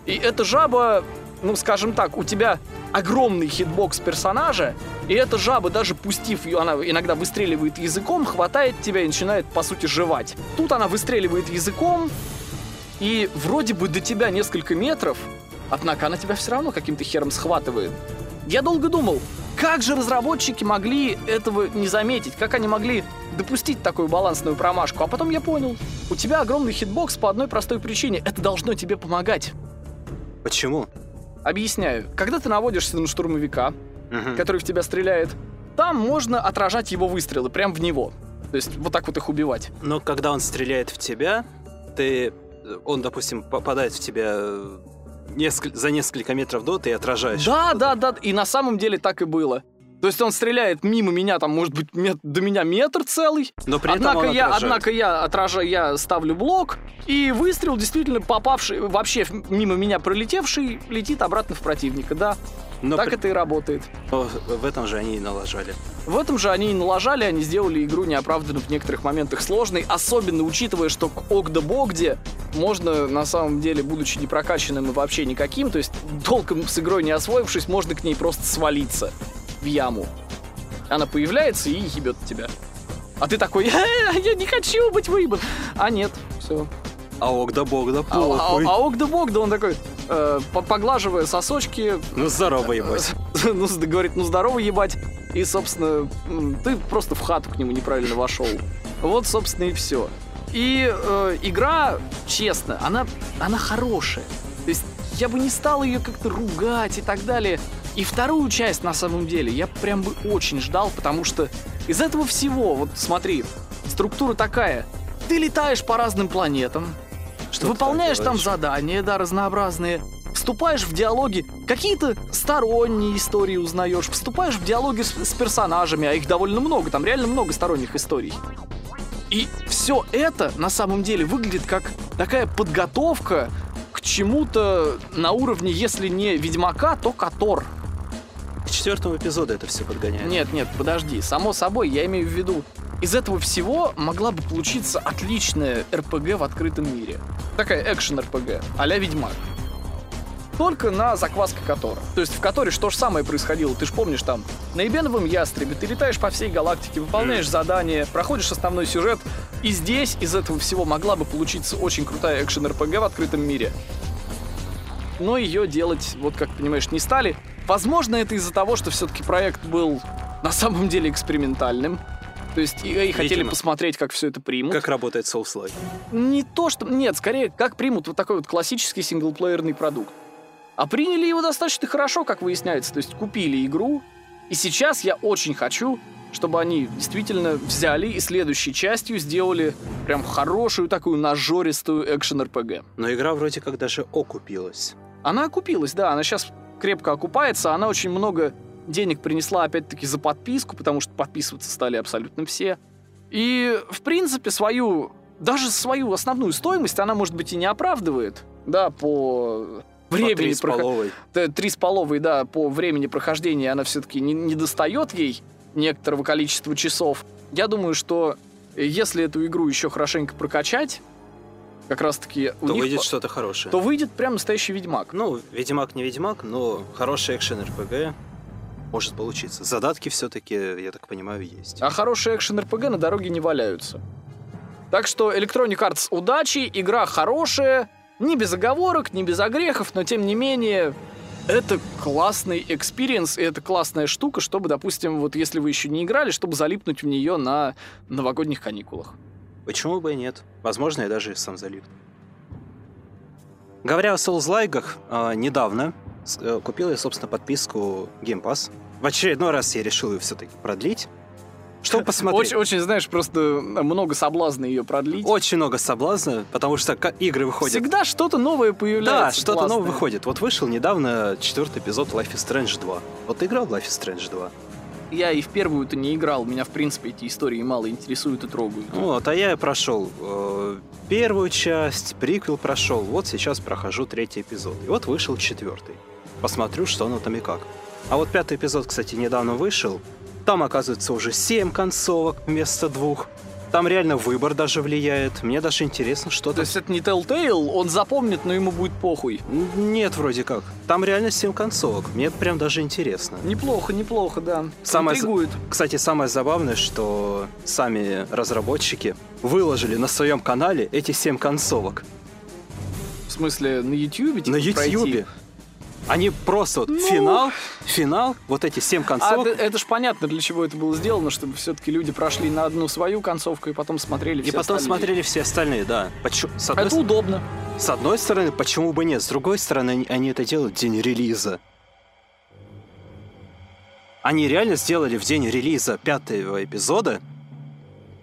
И эта жаба, ну, скажем так, у тебя огромный хитбокс персонажа, и эта жаба, даже пустив ее, она иногда выстреливает языком, хватает тебя и начинает, по сути, жевать. Тут она выстреливает языком, и вроде бы до тебя несколько метров, однако она тебя все равно каким-то хером схватывает. Я долго думал, как же разработчики могли этого не заметить, как они могли допустить такую балансную промашку, а потом я понял, у тебя огромный хитбокс по одной простой причине, это должно тебе помогать. Почему? Объясняю, когда ты наводишься на штурмовика, Мгм. который в тебя стреляет, там можно отражать его выстрелы прям в него. То есть вот так вот их убивать. Но когда он стреляет в тебя, ты... Он, допустим, попадает в тебя э, несколь- за несколько метров до, ты отражаешь. Да, да, да, и на самом деле так и было. То есть он стреляет мимо меня, там, может быть, мет- до меня метр целый. Но при этом однако, он я, отражает. однако я отражаю, я ставлю блок, и выстрел действительно попавший, вообще мимо меня пролетевший, летит обратно в противника, да. Но так при- это и работает. но в этом же они и налажали. В этом же они и налажали, они сделали игру неоправданно в некоторых моментах сложной, особенно учитывая, что к Огда Богде можно, на самом деле, будучи не прокачанным и вообще никаким, то есть толком с игрой не освоившись, можно к ней просто свалиться в яму. Она появляется и ебет тебя. А ты такой, «Э, я не хочу быть выебан. А нет, все. А ок да бог да А, а, похуй. а Огда Богда, он такой, э, по- поглаживая сосочки, Ну здорово, ебать. ну, говорит, ну здорово ебать. И, собственно, ты просто в хату к нему неправильно вошел. Вот, собственно, и все. И э, игра, честно, она, она хорошая. То есть я бы не стал ее как-то ругать и так далее. И вторую часть, на самом деле, я прям бы очень ждал, потому что из этого всего, вот смотри, структура такая. Ты летаешь по разным планетам, Что выполняешь там задания, да, разнообразные, вступаешь в диалоги, какие-то сторонние истории узнаешь, вступаешь в диалоги с, с персонажами, а их довольно много, там реально много сторонних историй. И все это на самом деле выглядит как такая подготовка к чему-то на уровне, если не Ведьмака, то Котор. Четвертому эпизоду это все подгоняет. Нет, нет, подожди. Само собой, я имею в виду, из этого всего могла бы получиться отличная РПГ в открытом мире. Такая экшен-РПГ, а-ля Ведьмак. только на закваске Котора. То есть в Которе что же самое происходило, ты же помнишь там, на Эбеновом ястребе ты летаешь по всей галактике, выполняешь задания, проходишь основной сюжет, и здесь из этого всего могла бы получиться очень крутая экшен-РПГ в открытом мире. Но ее делать, вот как понимаешь, не стали. Возможно, это из-за того, что все-таки проект был на самом деле экспериментальным. То есть и, и хотели Видимо. посмотреть, как все это примут. Как работает Souls-like. Не то, что... Нет, скорее, как примут вот такой вот классический синглплеерный продукт. А приняли его достаточно хорошо, как выясняется. То есть купили игру, и сейчас я очень хочу, чтобы они действительно взяли и следующей частью сделали прям хорошую такую нажористую экшен-РПГ. Но игра вроде как даже окупилась. Она окупилась, да, она сейчас крепко окупается, она очень много денег принесла опять-таки за подписку, потому что подписываться стали абсолютно все. И, в принципе, свою, даже свою основную стоимость она, может быть, и не оправдывает, да, по времени... Три с половой. Три с половой, да, по времени прохождения она все-таки не, не достает ей некоторого количества часов. Я думаю, что если эту игру еще хорошенько прокачать, как раз-таки у То них выйдет что-то хорошее. то выйдет прям настоящий Ведьмак. Ну, Ведьмак не Ведьмак, но хороший экшен РПГ может получиться. Задатки все-таки, я так понимаю, есть. А хорошие экшен-РПГ на дороге не валяются. Так что Electronic Arts удачи, игра хорошая, не без оговорок, не без огрехов, но тем не менее это классный experience, и это классная штука, чтобы, допустим, вот если вы еще не играли, чтобы залипнуть в нее на новогодних каникулах. Почему бы и нет? Возможно, я даже сам залип. Говоря о Souls-лайках, а, недавно э, купил я, собственно, подписку Game Pass. В очередной раз я решил ее все-таки продлить, чтобы посмотреть. Очень, очень, знаешь, просто много соблазна ее продлить. Очень много соблазна, потому что игры выходят. Всегда что-то новое появляется. Да, что-то новое выходит. Вот вышел недавно четвертый эпизод Life is Strange 2. Вот ты играл в Life is Strange 2? Я и в первую-то не играл, меня, в принципе, эти истории мало интересуют и трогают. Вот, а я прошел э, первую часть, приквел прошел, вот сейчас прохожу третий эпизод. И вот вышел четвертый. Посмотрю, что оно там и как. А вот пятый эпизод, кстати, недавно вышел. Там, оказывается, уже семь концовок вместо двух. Там реально выбор даже влияет. Мне даже интересно, что То там. есть это не Telltale, он запомнит, но ему будет похуй. Нет, вроде как. Там реально семь концовок. Мне прям даже интересно. Неплохо, неплохо, да. Самое Интригует. Кстати, самое забавное, что сами разработчики выложили на своем канале эти семь концовок. В смысле, на YouTube? на Ютьюбе. Они просто вот Ну. финал, финал, вот эти семь А, концовок, да, это ж понятно, для чего это было сделано, чтобы все-таки люди прошли на одну свою концовку и потом смотрели и все потом остальные. смотрели все остальные, да. Почему- С одной, Это удобно. с одной стороны, почему бы нет? С другой стороны, они, они это делают в день релиза. Они реально сделали в день релиза пятого эпизода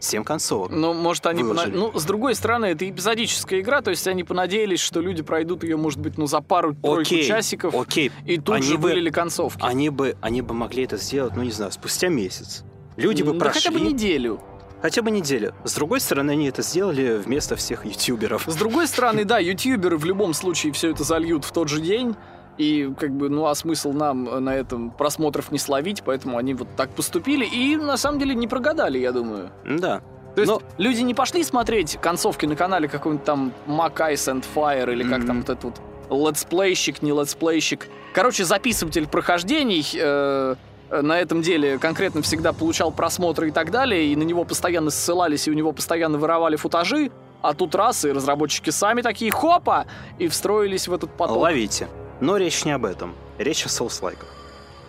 семь концовок. Но, может, они... пона-. Ну, с другой стороны, это эпизодическая игра, то есть они понадеялись, что люди пройдут ее, может быть, ну, за пару-тройку часиков, окей. и тут они же бы- вылили концовки. Они бы, они бы могли это сделать, ну не знаю, спустя месяц. Люди бы да прошли хотя бы неделю. хотя бы неделю. С другой стороны, они это сделали вместо всех ютуберов. С другой стороны, да, ютуберы в любом случае все это зальют в тот же день. И как бы, ну а смысл нам э, на этом просмотров не словить, поэтому они вот так поступили и на самом деле не прогадали, я думаю. Да. То есть Но- люди не пошли смотреть концовки на канале какой-нибудь там Mac Ice and Fire или как Мгм. там вот этот вот летсплейщик, не летсплейщик. Короче, записыватель прохождений э, э, на этом деле конкретно всегда получал просмотры и так далее, и на него постоянно ссылались, и у него постоянно воровали футажи, а тут раз, и разработчики сами такие хопа, и встроились в этот поток. Ловите. Но речь не об этом. Речь о Souls-like.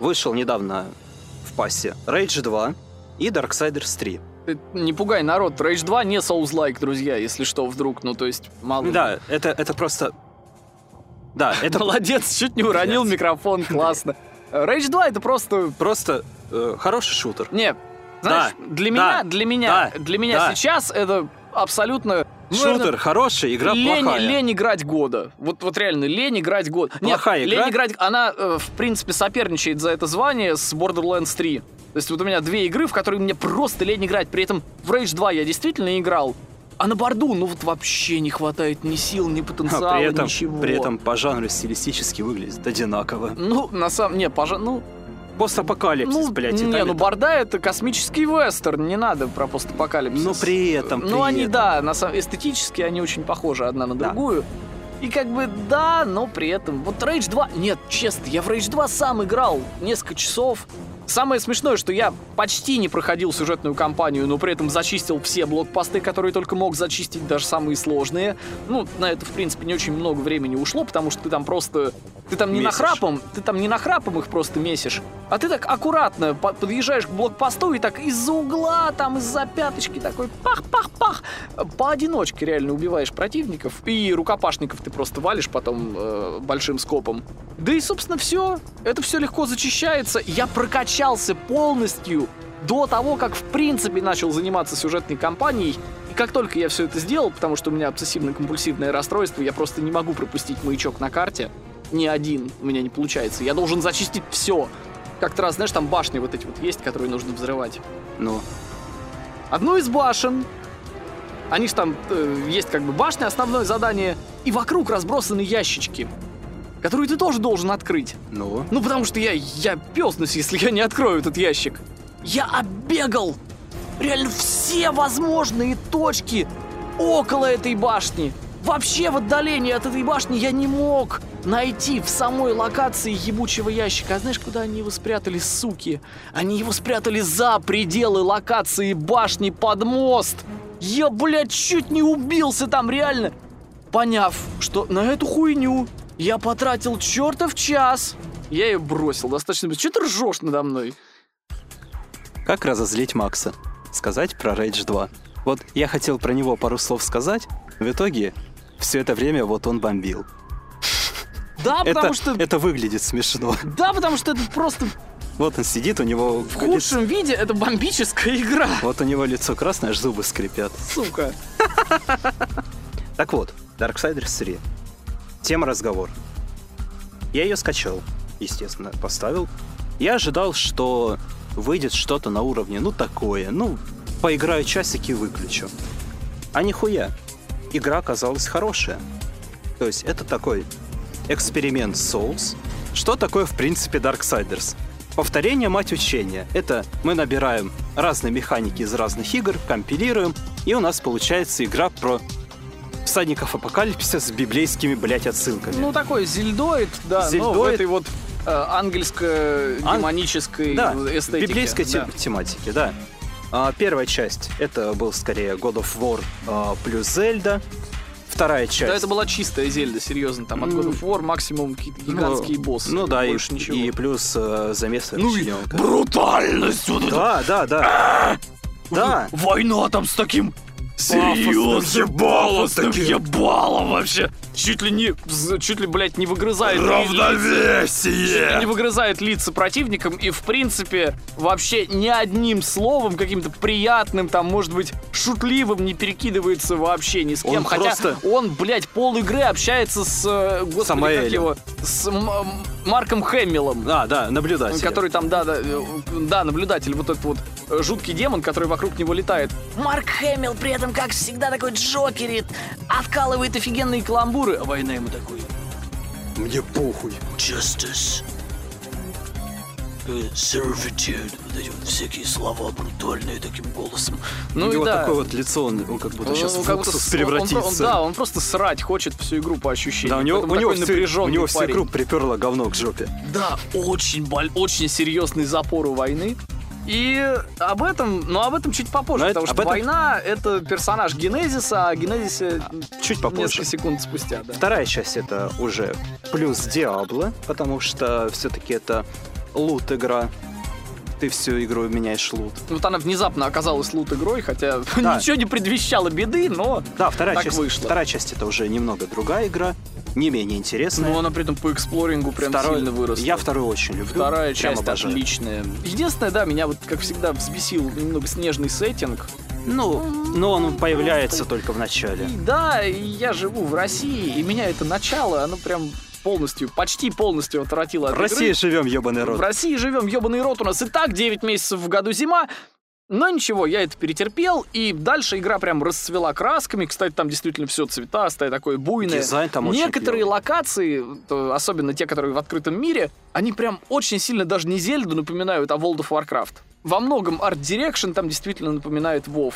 Вышел недавно в пассе Rage 2 и Darksiders 3. Ты Не пугай народ, Rage 2 не Souls-like, друзья, если что, вдруг, ну то есть мало... Да, это, это просто... Да, это Молодец, чуть не уронил микрофон, классно. Rage 2 это просто... просто э, хороший шутер. Не, знаешь, Да, для да, меня, для меня, да, для меня да. сейчас это абсолютно... Шутер наверное, хороший, игра лень, плохая. лень играть года. Вот, вот реально, лень играть год. Плохая Нет, игра? лень играть... Она, э, в принципе, соперничает за это звание с Borderlands 3. То есть вот у меня две игры, в которые мне просто лень играть. При этом в Rage 2 я действительно играл. А на борду, ну вот вообще не хватает ни сил, ни А потенциала, при этом, ничего. при этом по жанру стилистически выглядит одинаково. Ну, на самом... Не, пожалуй, ну... Постапокалипсис, ну, блядь, не, ну Борда это космический вестерн, не надо про постапокалипсис. Но при этом, Ну, при они, этом. да, на эстетически они очень похожи одна на Да. другую. И как бы да, но при этом... Вот Rage 2... Нет, честно, я в Rage 2 сам играл несколько часов. Самое смешное, что я почти не проходил сюжетную кампанию, но при этом зачистил все блокпосты, которые только мог зачистить, даже самые сложные. Ну, на это, в принципе, не очень много времени ушло, потому что ты там просто... Ты там не Месишь. нахрапом, ты там не нахрапом их просто месишь, а ты так аккуратно по- подъезжаешь к блокпосту и так из-за угла, там из-за пяточки такой пах-пах-пах, поодиночке реально убиваешь противников, и рукопашников ты просто валишь потом э, большим скопом. Да и, собственно, все. Это все легко зачищается. Я прокачался полностью до того, как в принципе начал заниматься сюжетной кампанией. И как только я все это сделал, потому что у меня обсессивно-компульсивное расстройство, я просто не могу пропустить маячок на карте. Ни один у меня не получается. Я должен зачистить все. Как-то раз, знаешь, там башни вот эти вот есть, которые нужно взрывать. Ну, Одну из башен. Они же там э, есть как бы башня, основное задание. И вокруг разбросаны ящички, которые ты тоже должен открыть. ну. Ну, потому что я, я пёснусь, если я не открою этот ящик. Я оббегал реально все возможные точки около этой башни. Вообще в отдалении от этой башни я не мог найти в самой локации ебучего ящика. А знаешь, куда они его спрятали, суки? Они его спрятали за пределы локации башни под мост. Я, блядь, чуть не убился там, реально. Поняв, что на эту хуйню я потратил чертов час, я ее бросил достаточно. Че ты ржешь надо мной? Как разозлить Макса? Сказать про Rage 2. Вот я хотел про него пару слов сказать, в итоге все это время вот он бомбил. Да, это, потому что... это выглядит смешно. Да, потому что это просто Вот он сидит, у него в худшем виде это бомбическая игра. Вот у него лицо красное, аж зубы скрипят. Сука. Так вот, Darksiders 3. Тема разговор. Я ее скачал, естественно, поставил. Я ожидал, что выйдет что-то на уровне, ну такое, ну, поиграю часики и выключу. А нихуя. Игра оказалась хорошая. То есть это такой эксперимент Souls. Что такое, в принципе, Darksiders? Повторение мать учения. Это мы набираем разные механики из разных игр, компилируем, и у нас получается игра про всадников апокалипсиса с библейскими, блядь, отсылками. Ну, такой зельдоид, да, но в Зельдоид. этой вот э, ангельско-демонической да, эстетике. библейской да. те- тематики, да. А, первая часть это был скорее God of War а, плюс Зельда. Вторая часть. Да, это была чистая Зельда, серьезно. Там от God of War максимум какие-то гигантские ну, боссы. Ну да, и, ничего. и плюс э, замесы Ну и брутальность вот. Да, да, да. Да. Война там с таким Пафосным ебалом таким. ебалом вообще. Чуть ли не, чуть ли, блядь, не выгрызает ли- Чуть ли не выгрызает лица противникам и, в принципе, вообще ни одним словом, каким-то приятным, там, может быть, шутливым не перекидывается вообще ни с кем. Он Хотя просто- он, блядь, пол игры общается с, э, господи, как Самаэлем. его, с Марком Хэмиллом. А, да, наблюдатель. Который там, да, да, э, да, наблюдатель, вот этот вот э, жуткий демон, который вокруг него летает. Марк Хэмилл при этом, как всегда, такой джокерит, откалывает офигенные каламбуры, а война ему такой Мне похуй. Justice, э, servitude, вот эти вот всякие слова брутальные таким голосом. Ну у и него да. такое вот лицо, он, он как будто сейчас Он в как будто с- он- он- превратится. он- да, он просто срать хочет всю игру по ощущениям. Да, у него, у него, всю, у него всю игру приперло говно к жопе. Да, очень, боль, очень серьезный запор у войны. И об этом, но об этом чуть попозже, Но потому это- что этом- война — это персонаж Генезиса, а Генезисе Чуть попозже. несколько секунд спустя, да. Вторая часть это уже плюс Диабло, потому что все-таки это лут игра. Ты всю игру меняешь лут. Вот она внезапно оказалась лут-игрой, хотя Да. ничего не предвещало беды, но... Да, вторая Так часть. вышло. Вторая часть это уже немного другая игра, не менее интересная. Но она при этом по эксплорингу прям Второй- сильно выросла. Я вторую очень люблю. Вторая часть обожаю. отличная. Единственное, да, меня вот, как всегда, взбесил немного снежный сеттинг. Ну, но он появляется только в начале. И да, и я живу в России, и меня это начало, оно прям полностью, почти полностью отвратило от В России игры. живем, ебаный рот. В России живем, ебаный рот, у нас и так 9 месяцев в году зима. Но ничего, я это перетерпел, и дальше игра прям расцвела красками. Кстати, там действительно все цветастое, такое буйное. Дизайн там Некоторые локации, особенно те, которые в открытом мире, они прям очень сильно даже не Зельду напоминают, а World of Warcraft. Во многом арт Direction там действительно напоминает WoW.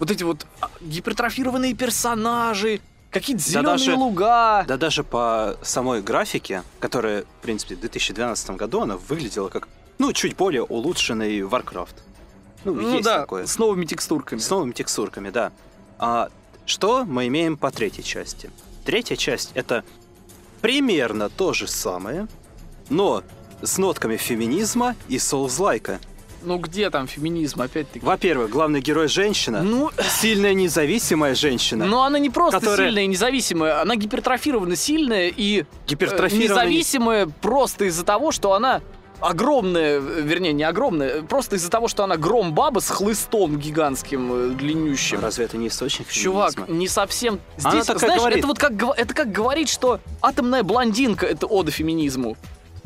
Вот эти вот а, гипертрофированные персонажи, какие-то Да зеленые даже- луга. Да даже по самой графике, которая, в принципе, в 2012 году, она выглядела как, ну, чуть более улучшенный Warcraft. Ну, Ну есть да, такое. с новыми текстурками. С новыми текстурками, да. А что мы имеем по третьей части? Третья часть — это примерно то же самое, но с нотками феминизма и соулзлайка. Ну где там феминизм, опять-таки? Во-первых, главный герой — женщина. Ну, Сильная независимая женщина. но она не просто Которая- сильная и независимая, она гипертрофирована сильная и э, Гипертрофированный- независимая просто из-за того, что она огромная, вернее, не огромная, просто из-за того, что она гром баба с хлыстом гигантским, э, длиннющим. Разве это не источник Чувак, феминизма? не совсем. Она Здесь, так и знаешь, говорит. это вот как это как говорить, что атомная блондинка это ода феминизму.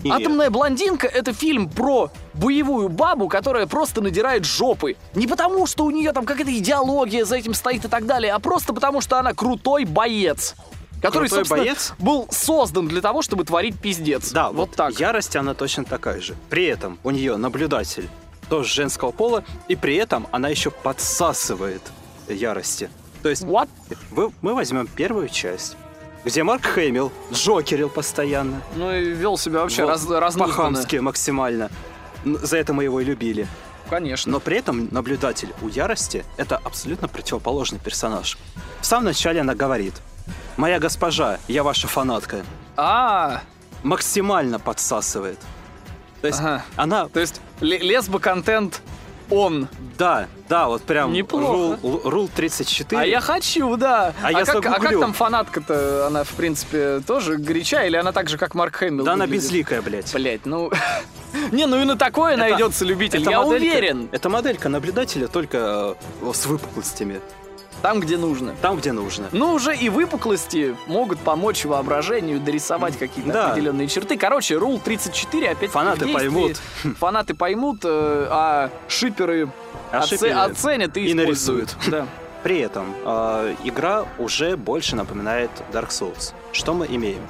Нет. Атомная блондинка это фильм про боевую бабу, которая просто надирает жопы. Не потому, что у нее там какая-то идеология за этим стоит и так далее, а просто потому, что она крутой боец. Который, Крутой собственно, боец? был создан для того, чтобы творить пиздец. Да, вот, так. Ярость, она точно такая же. При этом у нее наблюдатель тоже женского пола, и при этом она еще подсасывает ярости. То есть What? вы- мы возьмем первую часть, где Марк Хэмилл джокерил постоянно, Ну и вел себя вообще Вот, раз, по-хамски максимально. За это мы его и любили. Конечно. Но при этом наблюдатель у ярости — это абсолютно противоположный персонаж. В самом начале она говорит «Моя госпожа, я ваша фанатка». А, Максимально подсасывает. То есть Ага. она то есть ле- лесбо-контент он. Да, да, вот прям Неплохо. рул, рул 34. А я хочу, да. А я как, а как там фанатка-то? Она, в принципе, тоже горяча? Или она так же, как Марк Хэмилл? Да она выглядит? безликая, блядь. Блять, ну... Не, ну и на такое Это- найдется любитель, Это я моделька- уверен. Это моделька наблюдателя только э, с выпуклостями. Там, где нужно. Там, где нужно. Ну, уже и выпуклости могут помочь воображению дорисовать какие-то Да. определенные черты. Короче, Рул 34 опять Фанаты поймут. Фанаты поймут, э, а шиперы, А оце- шиперы оценят и, и нарисуют. Да. При этом э, игра уже больше напоминает Dark Souls. Что мы имеем?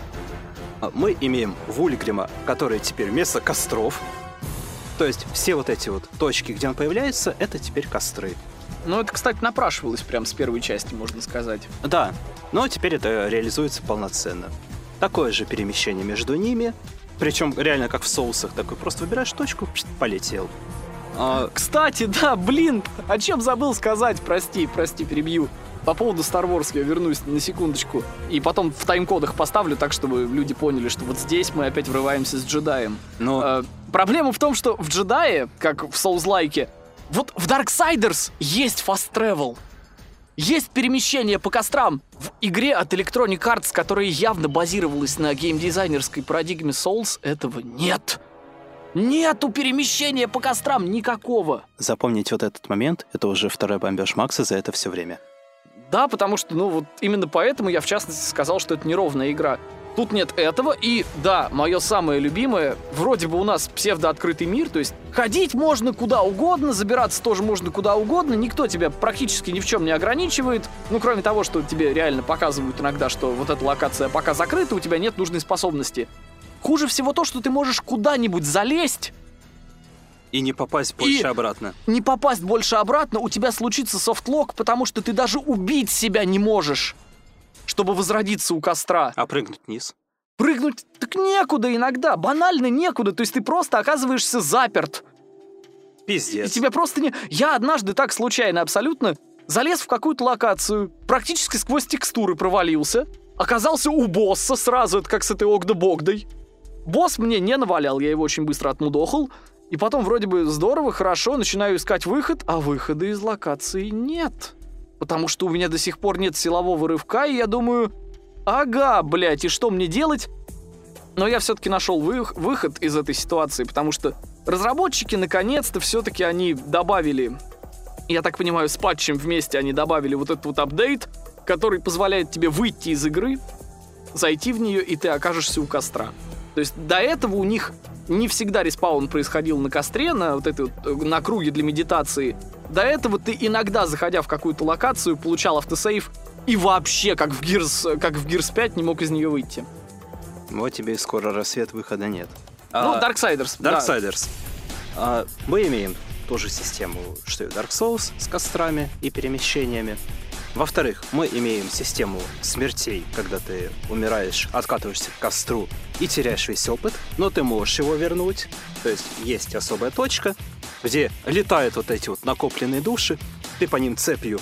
А, Мы имеем Вульгрима, который теперь вместо костров. То есть все вот эти вот точки, где он появляется, это теперь костры. Ну, это, кстати, напрашивалось прям с первой части, можно сказать. Да, но теперь это реализуется полноценно. Такое же перемещение между ними, причем реально как в соусах, такой просто выбираешь точку, полетел. А, Кстати, да, блин, о чем забыл сказать, прости, прости, перебью. По поводу Star Wars я вернусь на секундочку. И потом в тайм-кодах поставлю так, чтобы люди поняли, что вот здесь мы опять врываемся с джедаем. но Э, проблема в том, что в джедае, как в Соузлайке, вот в Darksiders есть fast travel. Есть перемещение по кострам. В игре от Electronic Arts, которая явно базировалась на геймдизайнерской парадигме Souls, этого нет. Нету перемещения по кострам никакого. запомните вот этот момент, это уже второй бомбеж Макса за это все время. Да, потому что, ну вот именно поэтому я в частности сказал, что это неровная игра. Тут нет этого, и да, мое самое любимое, вроде бы у нас псевдооткрытый мир, то есть ходить можно куда угодно, забираться тоже можно куда угодно, никто тебя практически ни в чем не ограничивает, ну кроме того, что тебе реально показывают иногда, что вот эта локация пока закрыта, у тебя нет нужной способности. Хуже всего то, что ты можешь куда-нибудь залезть, И не попасть больше обратно. не попасть больше обратно, у тебя случится софтлок, потому что ты даже убить себя не можешь, чтобы возродиться у костра. А прыгнуть вниз? Прыгнуть так некуда иногда, банально некуда, то есть ты просто оказываешься заперт. И Пиздец. тебе просто не... Я однажды так случайно абсолютно залез в какую-то локацию, практически сквозь текстуры провалился, оказался у босса сразу, это как с этой Огда-Богдой. Босс мне не навалял, я его очень быстро отмудохал, и потом вроде бы здорово, хорошо, начинаю искать выход, а выхода из локации нет. Потому что у меня до сих пор нет силового рывка, и я думаю, ага, блядь, и что мне делать? Но я все-таки нашел вы- выход из этой ситуации, потому что разработчики наконец-то все-таки они добавили, я так понимаю, с патчем вместе они добавили вот этот вот апдейт, который позволяет тебе выйти из игры, зайти в нее, и ты окажешься у костра. То есть до этого у них не всегда респаун происходил на костре, на вот этой вот, э, на круге для медитации. До этого ты иногда, заходя в какую-то локацию, получал автосейв и вообще, как в Gears, как в Gears 5, не мог из нее выйти. Вот тебе и скоро рассвет, выхода нет. ну, А, Darksiders. да. Darksiders. А, мы имеем ту же систему, что и Dark Souls с кострами и перемещениями. Во-вторых, мы имеем систему смертей, когда ты умираешь, откатываешься к костру и теряешь весь опыт, но ты можешь его вернуть. То есть есть особая точка, где летают вот эти вот накопленные души, ты по ним цепью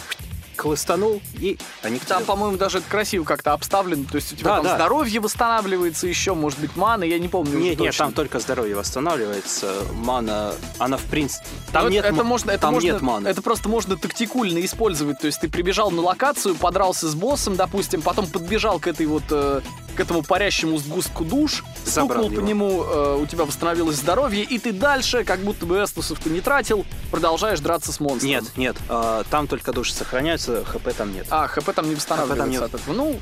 хлыстанул, и они Там, по-моему, даже это красиво как-то обставлено. То есть у тебя Да, там да. здоровье восстанавливается еще, может быть, мана, я не помню. Нет, нет, там только здоровье восстанавливается. Мана, она в принципе... Там Ну, нет, это можно, это там можно, нет маны. Это просто можно тактикульно использовать. То есть ты прибежал на локацию, подрался с боссом, допустим, потом подбежал к этой вот э, к этому парящему сгустку душ, Забрал стукнул по нему, э, у тебя восстановилось здоровье, и ты дальше, как будто бы эстусов ты не тратил, продолжаешь драться с монстром. Нет, нет, а, там только души сохраняются, хп там нет. А, хп там не восстанавливается нет. от этого. Ну,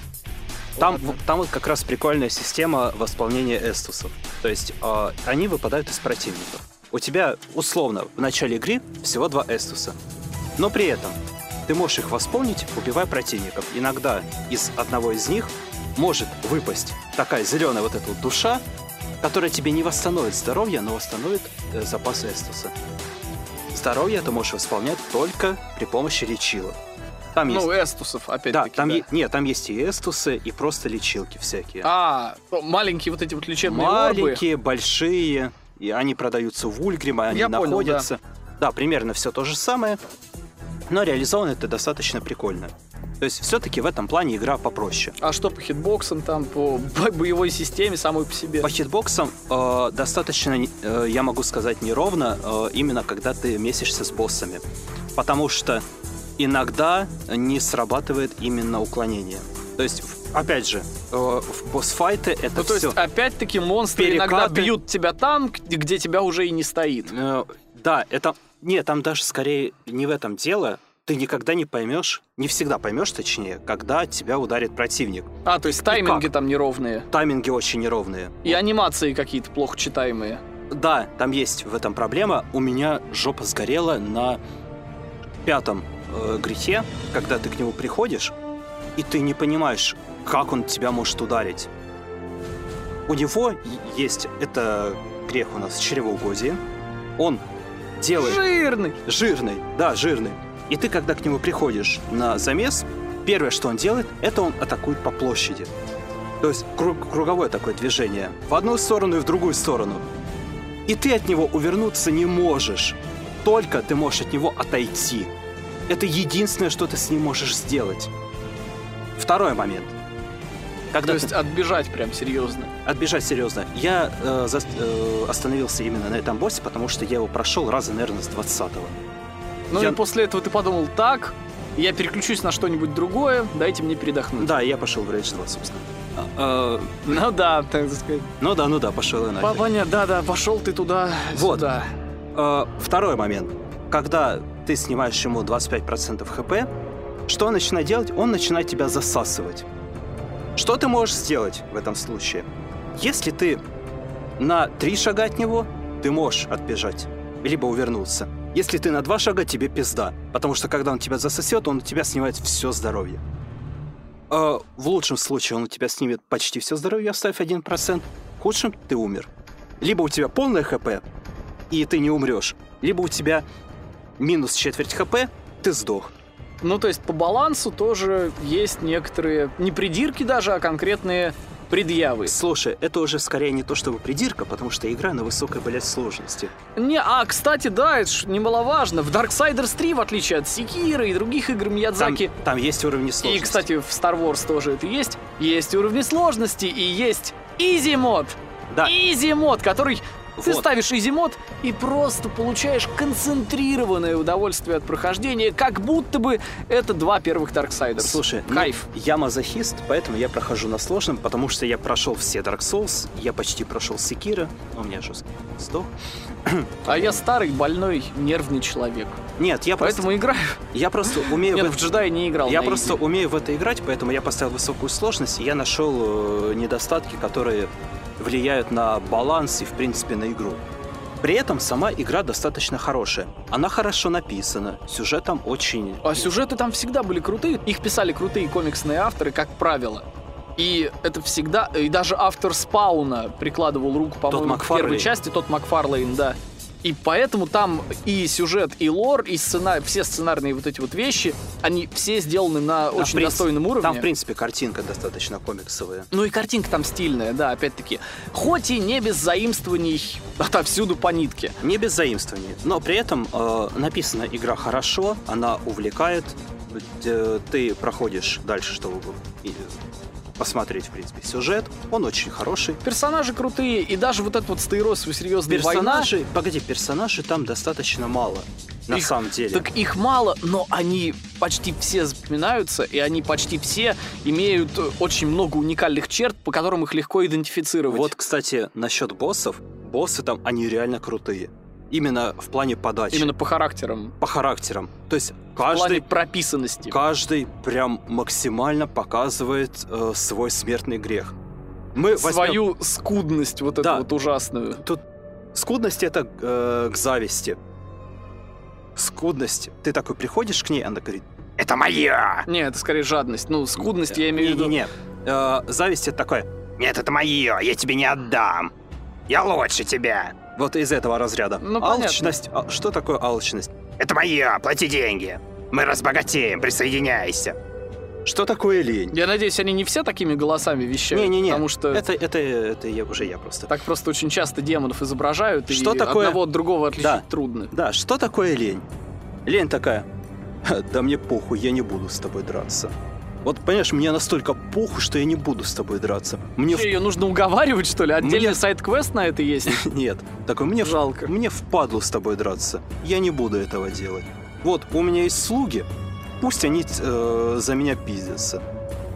Там, там вот как раз прикольная система восполнения эстусов. То есть а, они выпадают из противников. У тебя, условно, в начале игры всего два эстуса. Но при этом ты можешь их восполнить, убивая противников. Иногда из одного из них может выпасть такая зеленая вот эта вот душа, которая тебе не восстановит здоровье, но восстановит э, запасы эстуса. Здоровье ты можешь восполнять только при помощи лечила. Там есть ну, эстусов, да, опять-таки. там да. е- нет, там есть и эстусы, и просто лечилки всякие. А, ну, маленькие вот эти вот лечебные орбы. Маленькие, большие, и они продаются в Ульгриме, они Я понял, находятся. да. примерно все то же самое, но реализовано это достаточно прикольно. То есть все-таки в этом плане игра попроще. А что по хитбоксам там, по бо- боевой системе самой по себе? По хитбоксам э, достаточно, э, я могу сказать, неровно, э, именно когда ты месишься с боссами. Потому что иногда не срабатывает именно уклонение. То есть, опять же, э, в босс-файты это Ну, то все... есть, опять-таки, монстры иногда Перекаты. бьют тебя там, где, тебя уже и не стоит. Э, Да, это... Нет, там даже скорее не в этом дело. Ты никогда не поймешь, не всегда поймешь, точнее, когда тебя ударит противник. А, то есть тайминги там неровные. Тайминги очень неровные. И анимации какие-то плохо читаемые. Да, там есть в этом проблема. У меня жопа сгорела на пятом э, грехе, когда ты к нему приходишь, и ты не понимаешь, как он тебя может ударить. У него есть, это грех у нас чревоугодие. Он делает... Жирный. Жирный, да, жирный. И ты, когда к нему приходишь на замес, первое, что он делает, это он атакует по площади. То есть круг- круговое такое движение. В одну сторону и в другую сторону. И ты от него увернуться не можешь. Только ты можешь от него отойти. Это единственное, что ты с ним можешь сделать. Второй момент. Когда То ты- есть отбежать прям серьезно. Отбежать серьезно. Я э, зас- э, остановился именно на этом боссе, потому что я его прошел раза, наверное, с 20-го. Ну Я- и после этого ты подумал, так, я переключусь на что-нибудь другое, дайте мне передохнуть. Да, я пошел в Rage 2, собственно. А, э, Ну да, так сказать. ну да, ну да, пошел я нафиг. Понятно, да-да, пошел ты туда, Вот. сюда. Э, второй момент. Когда ты снимаешь ему 25% хп, что он начинает делать? Он начинает тебя засасывать. Что ты можешь сделать в этом случае? Если ты на три шага от него, ты можешь отбежать, либо увернуться. Если ты на два шага, тебе пизда. Потому что когда он тебя засосет, он у тебя снимает все здоровье. Э, в лучшем случае он у тебя снимет почти все здоровье, оставив 1%. В худшем ты умер. Либо у тебя полное хп, и ты не умрешь, либо у тебя минус четверть хп, ты сдох. Ну, то есть по балансу тоже есть некоторые, не придирки даже, а конкретные предъявы. Слушай, это уже скорее не то чтобы придирка, потому что игра на высокой, блядь, сложности. Не, а, кстати, да, это ж немаловажно. В Darksiders 3, в отличие от Секира и других игр Там, Миядзаки, там есть уровни сложности. и, кстати, в Star Wars тоже это есть, есть уровни сложности и есть Easy мод. Да. Easy мод, который ты Вот. ставишь Easy мод и просто получаешь концентрированное удовольствие от прохождения, как будто бы это два первых Darksiders. Слушай, ну, кайф. я мазохист, поэтому я прохожу на сложном, потому что я прошел все Dark Souls, я почти прошел Секира, у меня же сдох. А я старый, больной, нервный человек. Нет, я просто, Поэтому играю. я просто умею... Нет, в- в джедая не играл. Я просто изи. умею в это играть, поэтому я поставил высокую сложность, и я нашел э, недостатки, которые влияют на баланс и, в принципе, на игру. При этом сама игра достаточно хорошая. Она хорошо написана, сюжет там очень... А сюжеты там всегда были крутые. Их писали крутые комиксные авторы, как правило. И это всегда... И даже автор Спауна прикладывал руку, по-моему, Макфарлейн. первой части, тот Макфарлейн, да. И поэтому там и сюжет, и лор, и сцена... все сценарные вот эти вот вещи, они все сделаны на очень принципе, достойном уровне. Там, в принципе, картинка достаточно комиксовая. Ну и картинка там стильная, да, опять-таки. Хоть и не без заимствований отовсюду по нитке. Не без заимствований, но при этом э, написана игра хорошо, она увлекает. Э, Ты проходишь дальше, чтобы посмотреть, в принципе, сюжет. Он очень хороший. Персонажи крутые, и даже вот этот вот стаиросовый серьезный война... Персонажи, погоди, персонажей там достаточно мало, на Их- самом деле. Так их мало, но они почти все запоминаются, и они почти все имеют очень много уникальных черт, по которым их легко идентифицировать. Вот, кстати, насчет боссов. Боссы там, они реально крутые. Именно в плане подачи. Именно по характерам, по характерам. То есть в плане каждый, прописанности. каждый прям максимально показывает э, свой смертный грех. Мы возьмем- Свою скудность вот эту Да. вот ужасную. Тут скудность это э, к зависти. Скудность. Ты такой приходишь к ней, она говорит, это мое! Не, это скорее жадность. Ну, скудность я имею в виду... Не-не-не. Э, зависть это такое, нет, это мое, я тебе не отдам. Я лучше тебя. Вот из этого разряда. Ну, алчность. а что такое алчность? Это мое, плати деньги. Мы разбогатеем, присоединяйся. Что такое лень? Я надеюсь, они не все такими голосами вещают. Не-не-не. Потому что Это, это, это я, уже я просто. так просто очень часто демонов изображают, Что и такое- одного от другого отличить Да. трудно. Да, что такое лень? Лень такая, «Ха, да мне похуй, я не буду с тобой драться. Вот, понимаешь, мне настолько похуй, что я не буду с тобой драться. Мне в... Че, ее нужно уговаривать, что ли? Отдельный Мне- сайт-квест на это есть? Нет, такой, мне, в- Жалко. мне впадлу с тобой драться. Я не буду этого делать. Вот, у меня есть слуги, пусть они э, за меня пиздятся.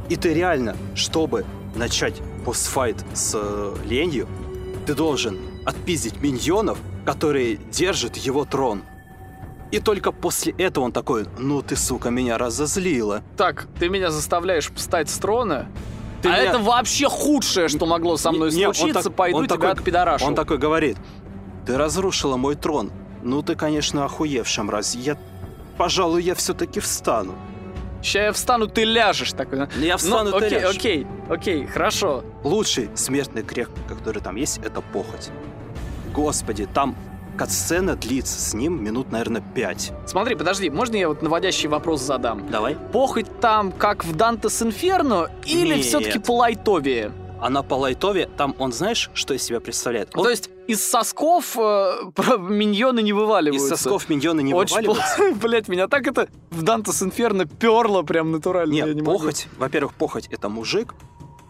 И ты реально, чтобы начать постфайт с э, ленью, ты должен отпиздить миньонов, которые держат его трон. И только после этого он такой, ну ты, сука, меня разозлила. Так, ты меня заставляешь встать с трона? Ты а меня- это вообще худшее, что могло со мной Не, он случиться. так- Пойду он тебя такой- отпидорашу. Он такой говорит, ты разрушила мой трон. Ну ты, конечно, охуевший мразь. Я, пожалуй, я все-таки встану. Сейчас я встану, ты ляжешь. Такой. Я встану, ну, ты окей, ляжешь. окей, окей, хорошо. Лучший смертный грех, который там есть, это похоть. Господи, там катсцена длится с ним минут, наверное, пять. Смотри, подожди, можно я вот наводящий вопрос задам? Давай. Похоть там, как в Дантес Инферно, или все-таки по лайтовее? Она по лайтове, там он, знаешь, что из себя представляет? Он То есть из сосков э, миньоны не из вываливаются. сосков миньоны не Очень вываливаются. Блять, меня так это в Дантес Инферно перло прям натурально. Нет, не похоть, во-первых, похоть это мужик,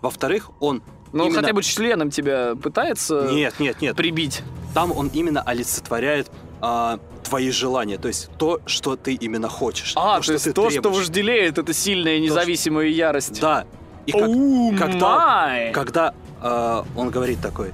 во-вторых, он Ну, именно- хотя бы членом тебя пытается Нет, нет, нет. прибить. Там он именно олицетворяет а, твои желания, то есть то, что ты именно хочешь. А, то, что есть то, что вожделеет, это сильная независимая ярость. Да. И как- Оу, когда- когда а, он говорит такой,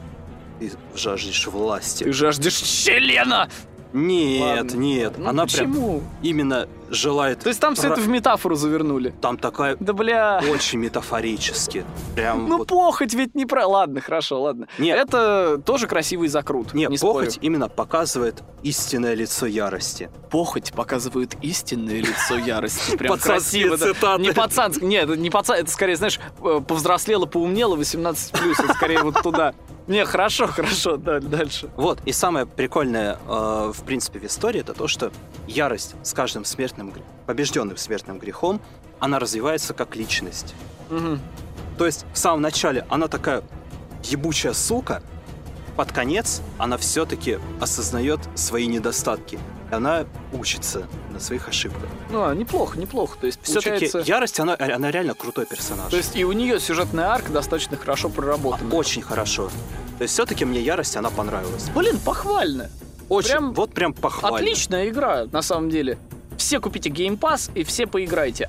ты жаждешь власти. Ты жаждешь члена! Нет, Ладно. нет, Ну она прям почему? именно желает. То есть там все это в метафору завернули. Там такая Да бля. очень метафорически. Прям Ну, вот. похоть ведь не про... Ладно, хорошо, ладно. Нет. Это тоже красивый закрут. Не, не похоть спорю. именно показывает истинное лицо ярости. Похоть показывает истинное лицо ярости. Прям красиво. цитаты. Не пацанский. Нет, не пацан. Это скорее, знаешь, э, повзрослело, поумнело 18+. Это скорее вот туда. Не, хорошо, хорошо. Да, дальше. Вот, и самое прикольное, э, в принципе, в истории, это то, что ярость с каждым смертным, гре- побежденным смертным грехом, она развивается как личность. Мгм. То есть в самом начале она такая ебучая сука, под конец она все-таки осознает свои недостатки. Она учится на своих ошибках. Ну, а, неплохо, неплохо. То есть, Все-таки ярость, она, она реально крутой персонаж. То есть и у нее сюжетная арка достаточно хорошо проработана. Очень хорошо. То есть все-таки мне ярость, она понравилась. Блин, похвально. Очень, Прям вот прям похвально. Отличная игра, на самом деле. Все купите Game Pass и все поиграйте.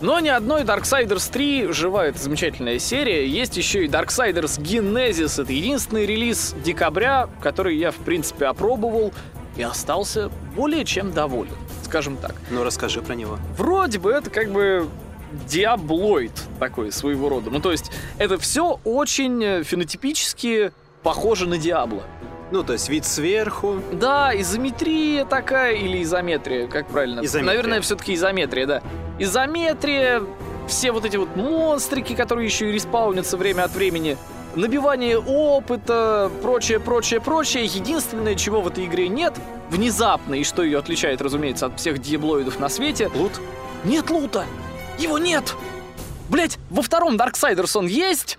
Но ни одной Darksiders 3 живая эта замечательная серия. Есть еще и Darksiders Genesis. Это единственный релиз декабря, который я, в принципе, опробовал и остался более чем доволен, скажем так. Ну расскажи про него. Вроде бы это как бы диаблоид такой своего рода. Ну, то есть это все очень э, фенотипически похоже на Диабло. Ну, то есть вид сверху. Да, изометрия такая или изометрия, как правильно? Изометрия. Наверное, все-таки изометрия, да. Изометрия, все вот эти вот монстрики, которые еще и респаунятся время от времени. набивание опыта, прочее, прочее, прочее. Единственное, чего в этой игре нет, внезапно, и что ее отличает, разумеется, от всех диаблоидов на свете, Лут? нет лута. Его нет. Блять, во втором Darksiders он есть,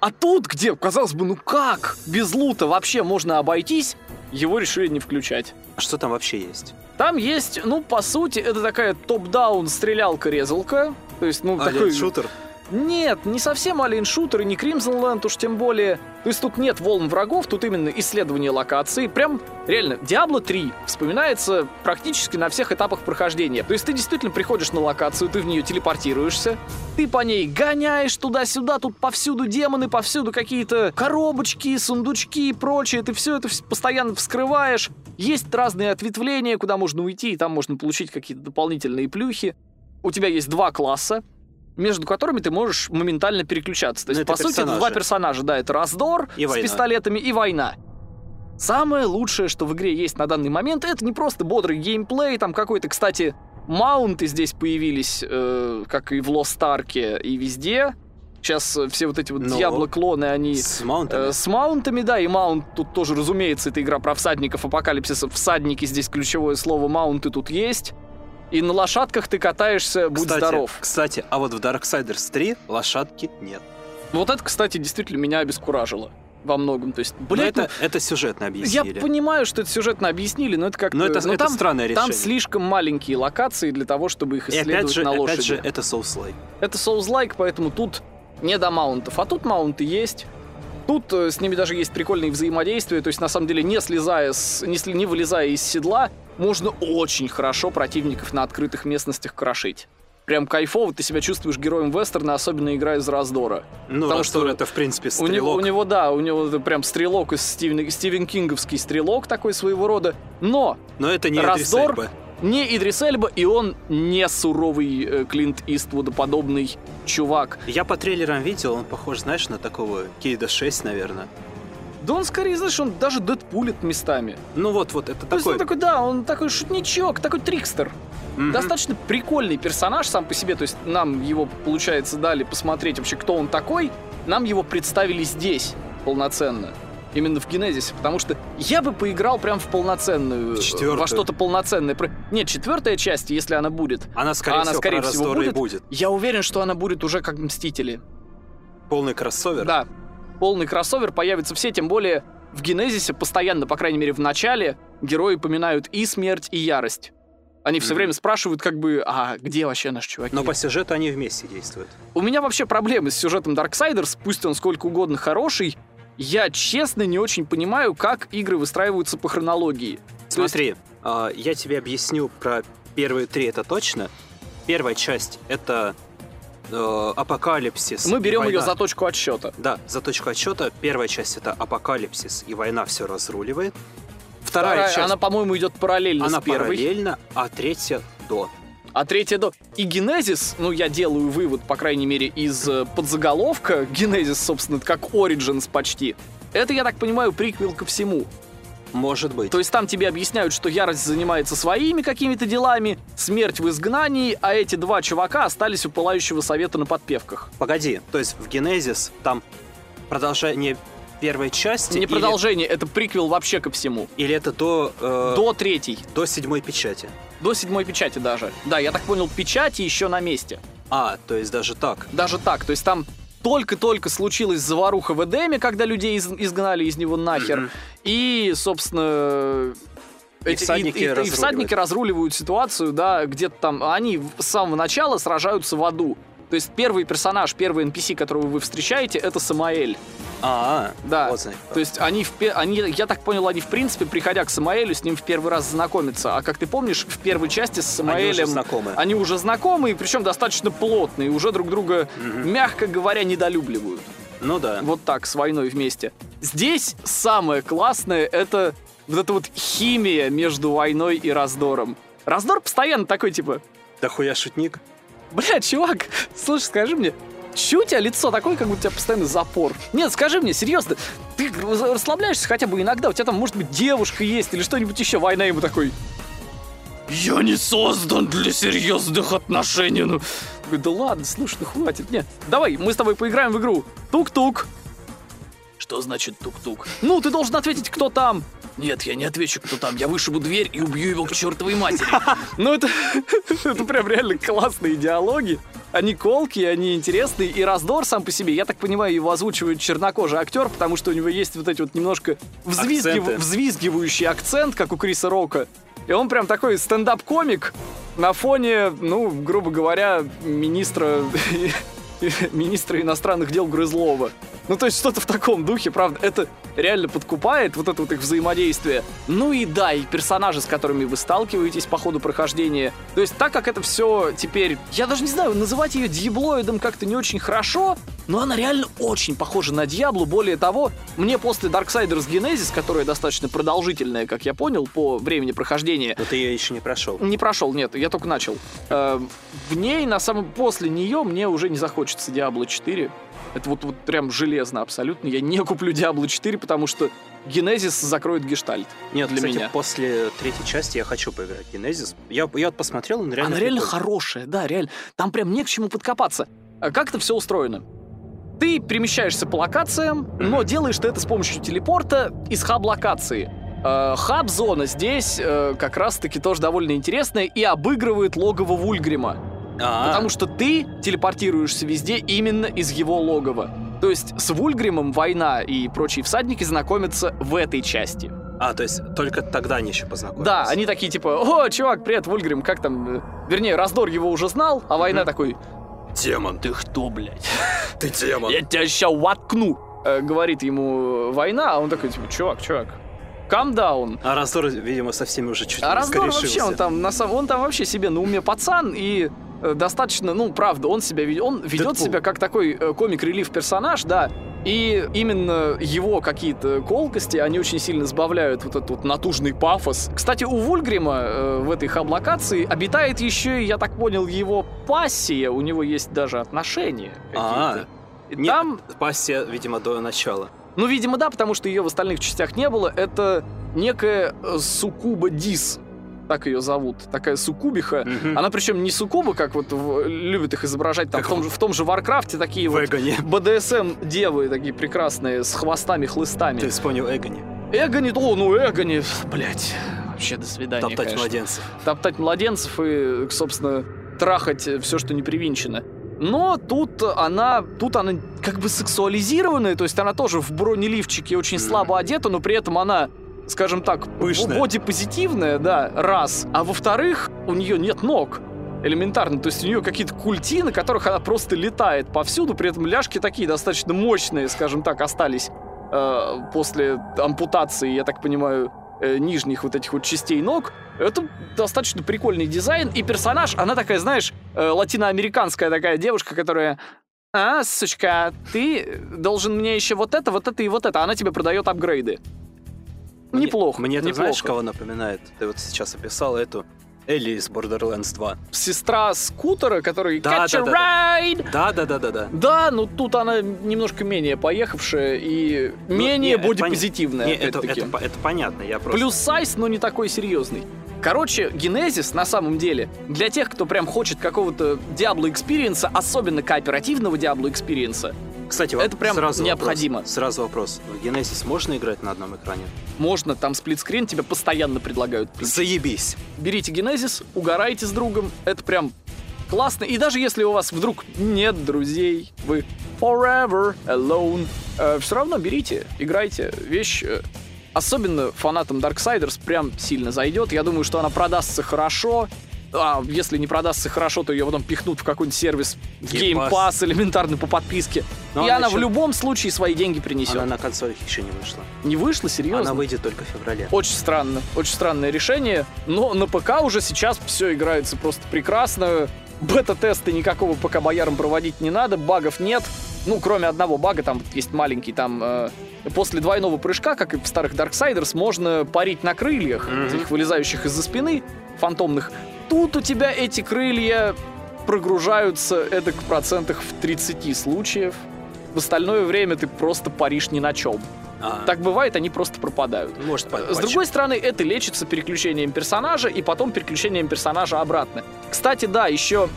а тут, где, казалось бы, ну как без лута вообще можно обойтись, его решили не включать. А что там вообще есть? Там есть, ну, по сути, это такая топ-даун стрелялка-резалка. То есть, ну, такой... шутер? Нет, не совсем Alien Shooter и не Crimson Land уж тем более. То есть тут нет волн врагов, тут именно исследование локации. Прям, реально, Diablo 3 вспоминается практически на всех этапах прохождения. То есть ты действительно приходишь на локацию, ты в нее телепортируешься, ты по ней гоняешь туда-сюда, тут повсюду демоны, повсюду какие-то коробочки, сундучки и прочее. Ты все это постоянно вскрываешь. Есть разные ответвления, куда можно уйти, и там можно получить какие-то дополнительные плюхи. У тебя есть два класса, между которыми ты можешь моментально переключаться. То Ну, есть, по сути, это персонажи. два персонажа, да, это раздор И с война. пистолетами и война. Самое лучшее, что в игре есть на данный момент, это не просто бодрый геймплей, там какой-то, кстати, маунты здесь появились, э, как и в Lost Ark и везде. Сейчас все вот эти вот Но Диабло-клоны, они С маунтами? Э, С маунтами, да, и маунт тут тоже, разумеется, это игра про всадников апокалипсиса. Всадники здесь ключевое слово, маунты тут есть. И на лошадках ты катаешься, будь кстати, здоров. Кстати, а вот в Darksiders 3 лошадки нет. Вот это, кстати, действительно меня обескуражило во многом. То есть, Но блядь, это, это сюжетно ну, я объяснили. понимаю, что это сюжетно объяснили, но это как-то... Но это, ну, это там, странное там решение. слишком маленькие локации для того, чтобы их И исследовать опять же, на лошади. опять же, это Souls-like. Это Souls-like, поэтому тут не до маунтов. А тут маунты есть. Тут э, с ними даже есть прикольные взаимодействия. То есть, на самом деле, не слезая, с, не, не вылезая из седла, можно очень хорошо противников на открытых местностях крошить. Прям кайфово, ты себя чувствуешь героем вестерна, особенно играя из раздора. Ну, Потому Раздор что это, в принципе, У него, стрелок. у него, да, у него это прям стрелок из Стивен, Стивен Кинговский стрелок такой своего рода. Но Но это не Раздор Идрис Эльба. не Идрис Эльба, и он не суровый э, Клинт Иствуда-подобный чувак. Я по трейлерам видел, он похож, знаешь, на такого Кейда 6, наверное. Да он скорее, знаешь, он даже дэдпулит местами. Ну вот, вот, это То есть такой... он такой, да, он такой шутничок, такой трикстер. Мгм. Достаточно прикольный персонаж сам по себе. То есть нам его, получается, дали посмотреть вообще, кто он такой. Нам его представили здесь полноценно. Именно в Генезисе. Потому что я бы поиграл прям в полноценную... В четвертую. Во что-то полноценное. Нет, четвертая часть, если она будет. Она, скорее она, всего, скорее всего, будет. будет. Я уверен, что она будет уже как Мстители. Полный кроссовер. Да, полный кроссовер появится все, тем более в Генезисе постоянно, по крайней мере в начале, герои поминают и смерть, и ярость. Они все время спрашивают, как бы, а где вообще наши чуваки? Но по сюжету они вместе действуют. У меня вообще проблемы с сюжетом Darksiders, пусть он сколько угодно хороший, я честно не очень понимаю, как игры выстраиваются по хронологии. То есть- Смотри, а, я тебе объясню про первые три, это точно. Первая часть — это э, апокалипсис. Мы берем ее за точку отсчета. Да, за точку отсчета. Первая часть — это апокалипсис, и война все разруливает. Вторая, часть, Она, по-моему, идет параллельно она с первой. параллельно, а третья — до. А третья до... И Генезис, ну, я делаю вывод, по крайней мере, из э, подзаголовка, Генезис, собственно, как Origins почти, это, я так понимаю, приквел ко всему. Может быть. То есть там тебе объясняют, что Ярость занимается своими какими-то делами, смерть в изгнании, а эти два чувака остались у Пылающего Совета на подпевках. Погоди, то есть в Генезис там продолжение первой части? Не или- продолжение, это приквел вообще ко всему. Или, это до, э, До третьей, до седьмой печати? до седьмой печати даже. Да, я так понял, печати еще на месте. А, то есть даже так. Даже так, то есть там только-только случилась заваруха в Эдеме, когда людей из- изгнали из него нахер. Мгм. И, собственно... И всадники и- и- и всадники разруливают ситуацию, да, где-то там... Они с самого начала сражаются в аду. То есть первый персонаж, первый NPC, которого вы встречаете, это Самаэль. А, Да. вот значит. То есть они, в они, я так понял, они в принципе, приходя к Самаэлю, с ним в первый раз знакомятся. А как ты помнишь, в первой части с Они уже Самаэлем знакомы. они уже знакомы, причем достаточно плотные, уже друг друга, Мгм. мягко говоря, недолюбливают. Ну да. Вот так, с войной вместе. Здесь самое классное — это вот эта вот химия между войной и раздором. Раздор постоянно такой, типа, Да хуя шутник. Бля, чувак, слушай, скажи мне, чё у тебя лицо такое, как будто у тебя постоянно запор? Нет, скажи мне, серьезно, ты расслабляешься хотя бы иногда, у тебя там, может быть, девушка есть или что-нибудь еще, война ему такой... Я не создан для серьезных отношений. Ну, да ладно, слушай, ну хватит. Нет, давай, мы с тобой поиграем в игру. Тук-тук. Что значит тук-тук? Ну, ты должен ответить, кто там. Нет, я не отвечу, кто там. Я вышибу дверь и убью его к чертовой матери. Ну, это, это прям реально классные диалоги. Они колкие, они интересные. И раздор сам по себе, я так понимаю, его озвучивает чернокожий актер, потому что у него есть вот эти вот немножко взвизгив... Взвизгивающий акцент, как у Криса Рока. И он прям такой стендап-комик на фоне, ну, грубо говоря, министра министра иностранных дел Грызлова. Ну, то есть что-то в таком духе, правда, это реально подкупает, вот это вот их взаимодействие. Ну и да, и персонажи, с которыми вы сталкиваетесь по ходу прохождения. То есть так как это все теперь, я даже не знаю, называть ее диаблоидом как-то не очень хорошо, но она реально очень похожа на Диаблу. Более того, мне после Darksiders Genesis, которая достаточно продолжительная, как я понял, по времени прохождения, Но ты ее еще не прошел. не прошел, нет, я только начал. Э, в ней, на самом после нее, мне уже не захочется Diablo 4. Это вот, вот прям железно абсолютно. Я не куплю Diablo 4, потому что Генезис закроет гештальт. Нет, для кстати, меня. после третьей части я хочу поиграть Genesis. Я, я вот посмотрел, он реально Она реально прикольный. хорошая, да, реально. Там прям не к чему подкопаться. А как это все устроено? Ты перемещаешься по локациям, но делаешь ты это с помощью телепорта из хаб-локации. Э, Хаб-зона здесь э, как раз-таки тоже довольно интересная и обыгрывает логово Вульгрима. А, Потому что ты телепортируешься везде именно из его логова. То есть с Вульгримом война и прочие всадники знакомятся в этой части. а, то есть только тогда они еще познакомились. Да, они такие типа, о, чувак, привет, Вульгрим, как там? э, Вернее, Раздор его уже знал, а война такой, Демон, ты кто, блядь? ты демон. Я тебя сейчас воткну. Э, говорит ему война, а он такой, типа, чувак, чувак, down. А Раздор, видимо, со всеми уже чуть А Раздор вообще, он там, на самом, он там вообще себе на уме пацан и э, достаточно, ну, правда, он себя ведет, он ведет Дэдпул. себя как такой э, комик-релив персонаж, да, и именно его какие-то колкости, они очень сильно сбавляют вот этот вот натужный пафос. Кстати, у Вульгрима э, в этой хаб-локации обитает еще, я так понял, его пассия, у него есть даже отношения А, какие-то. И Нет, там пассия, видимо, до начала. ну, видимо, да, потому что ее в остальных частях не было. Это некая э, Сукуба Дис. Так ее зовут. Такая сукубиха. Мгм. Она причем не сукуба, как вот в- любят их изображать там, в, том же, в том же Варкрафте такие вот Agony. БДСМ-девы такие прекрасные, с хвостами-хлыстами. Ты вспомнил Agony. Agony, о, ну Agony, блять, вообще до свидания, Топтать конечно. младенцев. Топтать младенцев и, собственно, трахать все, что не привинчено. Но тут она, тут она как бы сексуализированная, то есть она тоже в бронеливчике очень слабо одета, но при этом она, скажем так, Пышная. боди-позитивная, да, раз. А во-вторых, у нее нет ног. Элементарно, то есть у нее какие-то культи, на которых она просто летает повсюду, при этом ляжки такие достаточно мощные, скажем так, остались э, после ампутации, я так понимаю, э, нижних вот этих вот частей ног. Это достаточно прикольный дизайн. И персонаж, она такая, знаешь, э, латиноамериканская такая девушка, которая... А, сучка, ты должен мне еще вот это, вот это и вот это. Она тебе продает апгрейды. Мне- неплохо. Мне это неплохо. знаешь, кого напоминает? Ты вот сейчас описал эту Элли из Borderlands 2. Сестра Скутера, который Да, Catch a да, да. ride! Да, да, да, да, да. Да, но тут она немножко менее поехавшая и Ну, менее не, это бодипозитивная, Не, это, это, по- это понятно, я просто... Plus size, но не такой серьезный. Короче, Genesis на самом деле для тех, кто прям хочет какого-то Diablo experience а, особенно кооперативного Diablo experience а, Кстати, это прям сразу необходимо. Вопрос, сразу вопрос. В Genesis можно играть на одном экране? можно там сплитскрин, тебе постоянно предлагают. Заебись. Берите Генезис, угорайте с другом, это прям классно. И даже если у вас вдруг нет друзей, вы forever alone, все равно берите, играйте. Вещь э, особенно фанатам Darksiders прям сильно зайдет. Я думаю, что она продастся хорошо. А если не продастся хорошо, то ее потом пихнут в какой-нибудь сервис в Game Pass. Элементарно по подписке. Но И она она в еще- любом случае свои деньги принесет. Она на консолях еще не вышла. Не вышла, серьезно? Она выйдет только в феврале. Очень странно, очень странное решение, но на ПК уже сейчас все играется просто прекрасно. Бета-тесты никакого пока боярам проводить не надо, багов нет. Ну, кроме одного бага, там есть маленький, там э, после двойного прыжка, как и в старых Darksiders, можно парить на крыльях, Мгм. этих вылезающих из-за спины, фантомных. Тут у тебя эти крылья прогружаются это в процентах в 30 случаев. В остальное время ты просто паришь ни на чем. А, Так бывает, они просто пропадают. может, по- С другой стороны, это лечится переключением персонажа и потом переключением персонажа обратно. Кстати, да, еще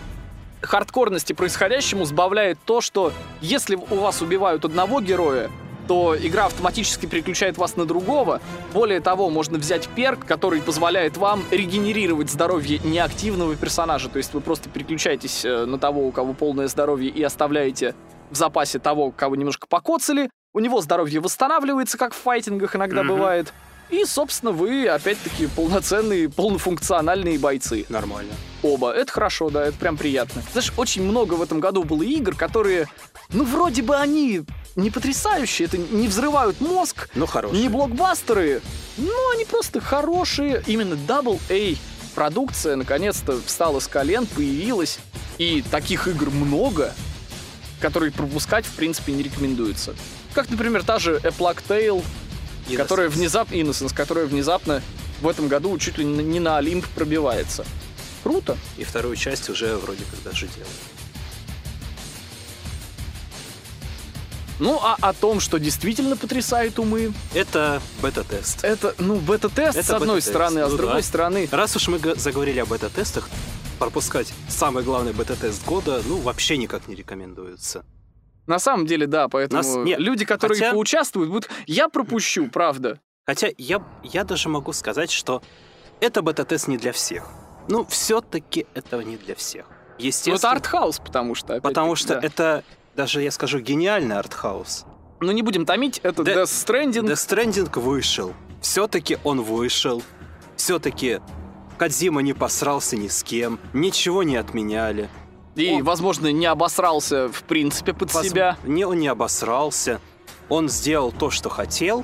хардкорности происходящему сбавляет то, что если у вас убивают одного героя, то игра автоматически переключает вас на другого. Более того, можно взять перк, который позволяет вам регенерировать здоровье неактивного персонажа. То есть вы просто переключаетесь э, на того, у кого полное здоровье, и оставляете в запасе того, кого немножко покоцали. У него здоровье восстанавливается, как в файтингах иногда Мгм. бывает. И, собственно, вы опять-таки полноценные, полнофункциональные бойцы. Нормально. Оба. Это хорошо, да, это прям приятно. Знаешь, очень много в этом году было игр, которые, ну, вроде бы они не потрясающие, это не взрывают мозг, Ну, хороший. не блокбастеры, но они просто хорошие. Именно Double A продукция наконец-то встала с колен, появилась. И таких игр много, которые пропускать, в принципе, не рекомендуется. Как, например, та же A Plague Tale, Innocence. которая внезапно, Innocence, которая внезапно в этом году чуть ли не на Олимп пробивается. Круто. И вторую часть уже вроде как даже делают. Ну, а о том, что действительно потрясает умы, Это бета-тест. это, ну, бета-тест Это с одной бета-тест, стороны, а с ну другой да. стороны... Раз уж мы заговорили о бета-тестах, пропускать самый главный бета-тест года, ну, вообще никак не рекомендуется. На самом деле, да, поэтому Нас- нет, люди, которые хотя- поучаствуют, будут... Я пропущу, правда. Хотя я, я даже могу сказать, что это бета-тест не для всех. Ну, все-таки это не для всех. Ну, это Естественно, артхаус, потому что... потому что да. это, даже я скажу, гениальный артхаус. Ну, не будем томить, это Да- Death Stranding. Death Stranding вышел. Все-таки он вышел. Все-таки Кадзима не посрался ни с кем, ничего не отменяли. И, он- возможно, не обосрался, в принципе, под Воз- себя. Не, он не обосрался. Он сделал то, что хотел,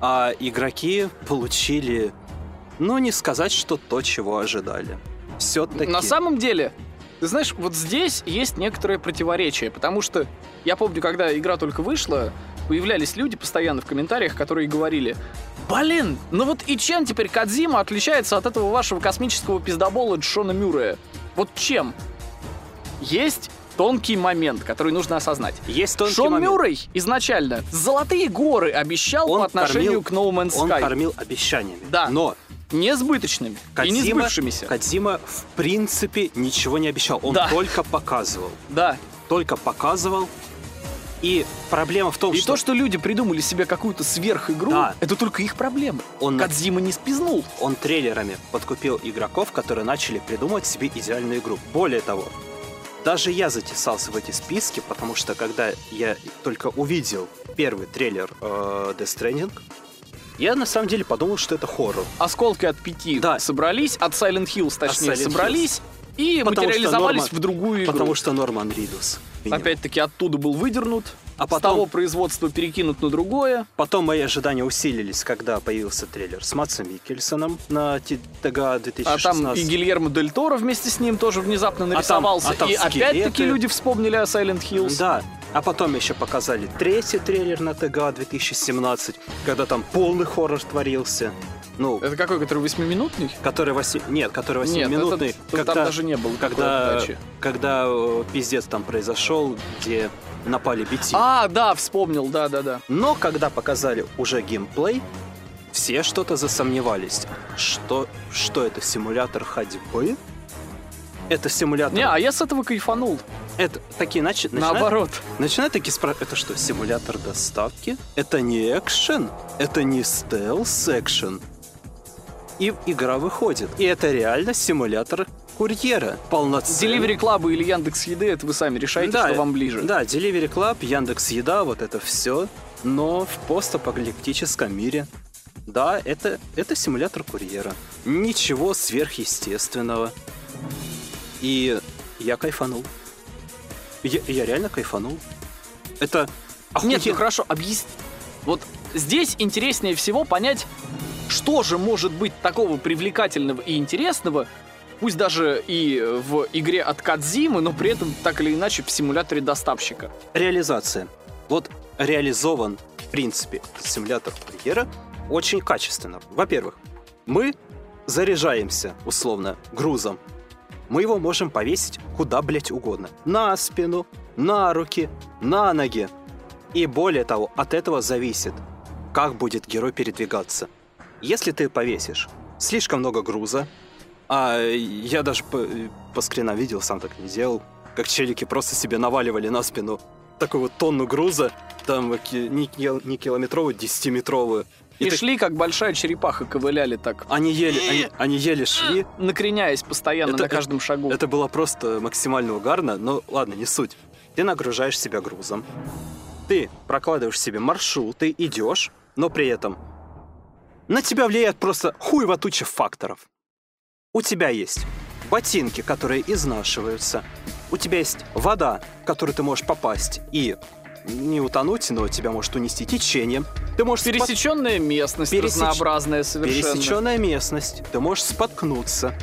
а игроки получили, ну, не сказать, что то, чего ожидали. Все-таки. На самом деле, ты знаешь, вот здесь есть некоторое противоречие, потому что я помню, когда игра только вышла, появлялись люди постоянно в комментариях, которые говорили, блин, ну вот и чем теперь Кадзима отличается от этого вашего космического пиздобола Джона Мюррея? Вот чем? Есть тонкий момент, который нужно осознать. Есть тонкий Шон момент. Мюррей изначально золотые горы обещал Он по отношению кормил- к No Man's Он Sky. кормил обещаниями. Да. Но Несбыточными и не Кодзима, сбывшимися. Кодзима в принципе ничего не обещал. Он Да. только показывал. Да. Только показывал. И проблема в том, И что то, что люди придумали себе какую-то сверхигру, Да. это только их проблема. он, Кадзима не спизнул. он трейлерами подкупил игроков, которые начали придумывать себе идеальную игру. Более того, даже я затесался в эти списки, потому что когда я только увидел первый трейлер э, Death Stranding, я на самом деле подумал, что это хоррор. Осколки от пяти Да. собрались, от Silent Hills, точнее, Silent Hills. собрались и Потому материализовались Норман- в другую игру. Потому что Норман Ридус. Опять-таки оттуда был выдернут, А с потом- того производства перекинут на другое. Потом мои ожидания усилились, когда появился трейлер с Матсом Микельсоном на ТГА А 2016. там и Гильермо Дель Торо вместе с ним тоже внезапно нарисовался. а там и опять-таки люди вспомнили о Silent Hills. Да. А потом еще показали третий трейлер на ТГА 2017, когда там полный хоррор творился. Ну, Это какой, который восьмиминутный? который восемь... Нет, который Нет, восьмиминутный. это- когда, там даже не было когда, когда э, пиздец там произошел, где напали BT. А, да, вспомнил, да-да-да. Но когда показали уже геймплей, все что-то засомневались. Что, что это, симулятор ходьбы? Это симулятор... Не, а я с этого кайфанул. Это такие начи... начинают, Наоборот. начинают такие спрашивать, это что, симулятор доставки? Это не экшен? Это не стелс-экшен? И игра выходит. И это реально симулятор курьера. Полноценный. Delivery Club или Яндекс Еды, это вы сами решаете, что вам ближе. Да, Delivery Club, Яндекс Еда, вот это все, но в постапокалиптическом мире. Да, это, это симулятор курьера. Ничего сверхъестественного. И я кайфанул. Я, я реально кайфанул. Это Нет, ну охуенно. хорошо, объясни. Вот здесь интереснее всего понять, что же может быть такого привлекательного и интересного, пусть даже и в игре от Кадзимы, но при этом так или иначе в симуляторе доставщика. реализация. Вот реализован, в принципе, симулятор курьера очень качественно. Во-первых, мы заряжаемся, условно, грузом. Мы его можем повесить куда, блять, угодно. На спину, на руки, на ноги. И более того, от этого зависит, как будет герой передвигаться. Если ты повесишь слишком много груза, а я даже по, по скринам видел, сам так не делал, как челики просто себе наваливали на спину такую вот тонну груза, там не, не километровую, десятиметровую. И, ты- шли, как большая черепаха, ковыляли так, Они еле, они, они еле шли. накреняясь постоянно Это- на каждом шагу. Это было просто максимально угарно, но ладно, не суть. Ты нагружаешь себя грузом, ты прокладываешь себе маршрут, ты идешь, но при этом на тебя влияет просто хуево туча факторов. У тебя есть ботинки, которые изнашиваются, у тебя есть вода, в которую ты можешь попасть и не утонуть, но тебя может унести течением. Ты можешь спот- Пересеченная местность, Пересеч- разнообразная совершенно. пересеченная местность, ты можешь споткнуться,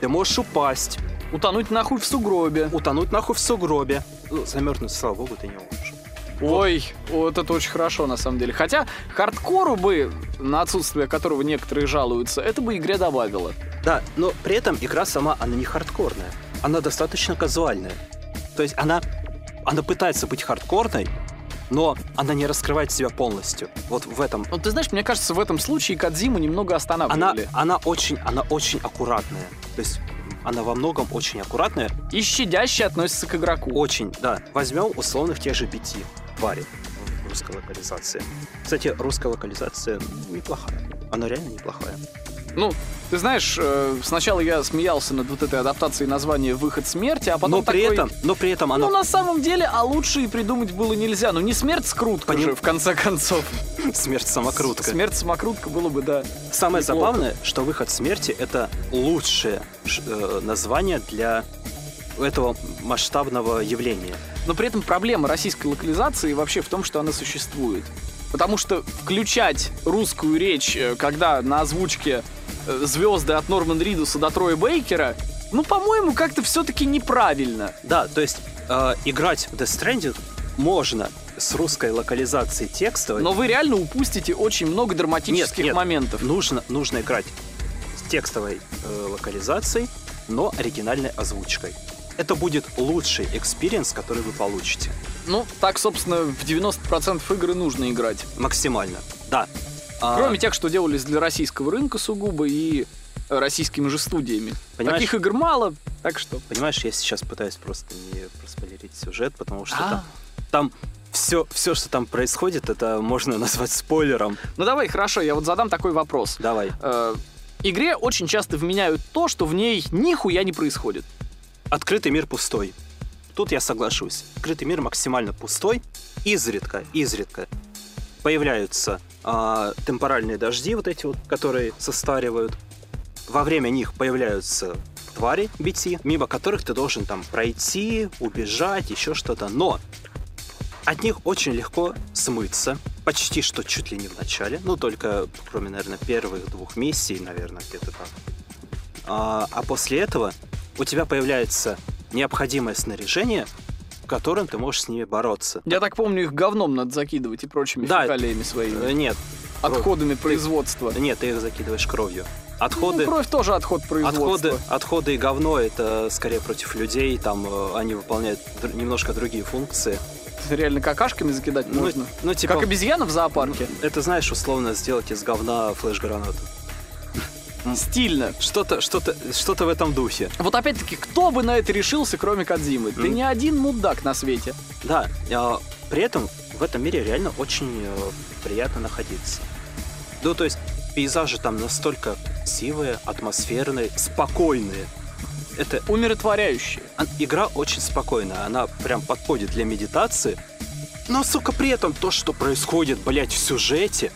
ты можешь упасть, Утонуть нахуй в сугробе. утонуть нахуй в сугробе. Ну, замерзнуть, слава богу, ты не можешь. Ой, вот это очень хорошо на самом деле. Хотя хардкору бы, на отсутствие которого некоторые жалуются, это бы игре добавило. Да, но при этом игра сама, она не хардкорная. Она достаточно казуальная. То есть она, она пытается быть хардкорной, но она не раскрывает себя полностью. Вот в этом. Вот ты знаешь, мне кажется, в этом случае Кадзиму немного Она, останавливали. она очень, она очень аккуратная. То есть она во многом очень аккуратная. И щадяще относится к игроку. Очень, да. Возьмем условных тех же пяти тварей в русской локализации. Кстати, русская локализация неплохая. Она реально неплохая. Ну, ты знаешь, э, сначала я смеялся над вот этой адаптацией названия «Выход смерти», а потом но при такой, этом, но при этом она Ну, на самом деле, а лучше и придумать было нельзя. Ну, не смерть скрутка Поним- же, в конце концов. смерть самокрутка. Смерть самокрутка было бы, да. Самое Неплохо. забавное, что выход смерти это лучшее э, название для этого масштабного явления. Но при этом проблема российской локализации вообще в том, что она существует. Потому что включать русскую речь, э, когда на озвучке э, звезды от Норман Ридуса до Троя Бейкера, ну, по-моему, как-то все-таки неправильно. Да, то есть э, играть в Death Stranding можно с русской локализацией текстовой. Но вы реально упустите очень много драматических Нет, нет. моментов. нужно, нужно играть с текстовой э, локализацией, но оригинальной озвучкой. Это будет лучший experience, который вы получите. Ну, так, собственно, в 90% игр и нужно играть. Максимально. Да. А, Кроме тех, что делались для российского рынка сугубо и российскими же студиями. Понимаешь? Таких игр мало, так что... Понимаешь, я сейчас пытаюсь просто не проспойлерить сюжет, потому что А. там, там все, все, что там происходит, это можно назвать спойлером. Ну давай, хорошо, я вот задам такой вопрос. Давай. Э, игре очень часто вменяют то, что в ней нихуя не происходит. Открытый мир пустой. Тут я соглашусь. Открытый мир максимально пустой. Изредка, изредка появляются а, темпоральные дожди, вот эти вот, которые состаривают. Во время них появляются твари BT, мимо которых ты должен там пройти, убежать, еще что-то. Но от них очень легко смыться. Почти что чуть ли не в начале. Ну, только кроме, наверное, первых двух миссий, наверное, где-то так. А, а после этого у тебя появляется необходимое снаряжение, которым ты можешь с ними бороться. Я так помню, их говном надо закидывать и прочими Да, фекалиями Э, своими. Нет, Отходами производства. нет, ты их закидываешь кровью. Ну, Отходы, кровь тоже отход производства. отходы, отходы и говно это скорее против людей, там э, они выполняют др- немножко другие функции. Реально какашками закидать Ну, можно. ну, типа, Как обезьяна в зоопарке. это знаешь, условно сделать из говна флеш-гранату. Стильно. Что-то, что-то, что-то в этом духе. Вот опять-таки, кто бы на это решился, кроме Кадзимы? Ты не один мудак на свете. Да, а, при этом в этом мире реально очень э, приятно находиться. Ну, то есть пейзажи там настолько красивые, атмосферные, спокойные. Это Умиротворяющие. игра очень спокойная, она прям подходит для медитации. Но, сука, при этом то, что происходит, блядь, в сюжете,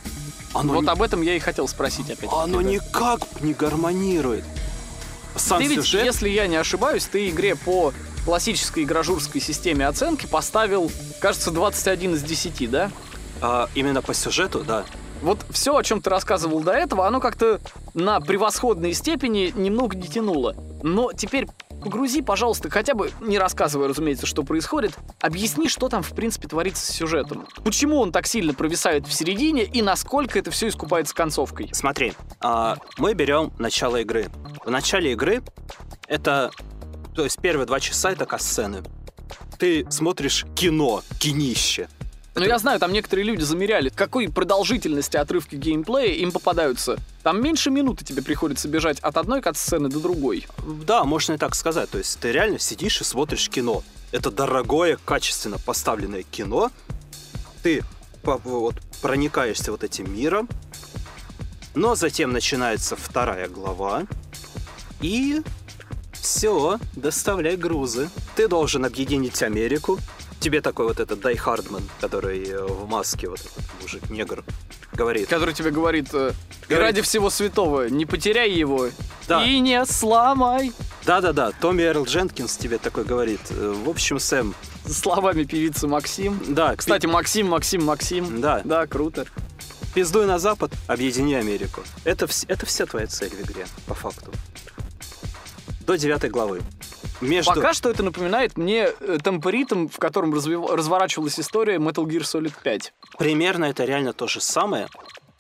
оно, вот ни- об этом я и хотел спросить опять. оно никак не гармонирует. Сам Ты ведь, сюжет... если я не ошибаюсь, ты игре по классической гражурской системе оценки поставил, кажется, 21 из 10, да? а, именно по сюжету, да. Вот все, о чем ты рассказывал до этого, оно как-то на превосходной степени немного не тянуло. Но теперь погрузи, пожалуйста, хотя бы, не рассказывая, разумеется, что происходит, объясни, что там, в принципе, творится с сюжетом. Почему он так сильно провисает в середине и насколько это все искупается концовкой. Смотри, а, мы берем начало игры. В начале игры это, то есть первые два часа это касцены. Ты смотришь кино, кинище. Ну, я знаю, там некоторые люди замеряли, какой продолжительности отрывки геймплея им попадаются. Там меньше минуты тебе приходится бежать от одной кат-сцены до другой. Да, можно и так сказать. То есть ты реально сидишь и смотришь кино. Это дорогое, качественно поставленное кино. Ты вот, проникаешься вот этим миром. Но затем начинается вторая глава. И все, доставляй грузы. Ты должен объединить Америку. Тебе такой вот этот Дай Хардман, который э, в маске, вот этот мужик, негр, говорит. Который тебе говорит, э, Говорит. ради всего святого, не потеряй его Да. и не сломай. Да-да-да, Томми Эрл Дженкинс тебе такой говорит. Э, В общем, Сэм, Словами певицы Максим. да, Кстати, Максим, Максим, Максим. Да. Да, круто. Пиздуй на запад, объедини Америку. Это, это вся твоя цель в игре, по факту. До девятой главы. Между... Пока что это напоминает мне э, темпоритм, в котором развив- разворачивалась история Metal Gear Solid 5. Примерно это реально то же самое,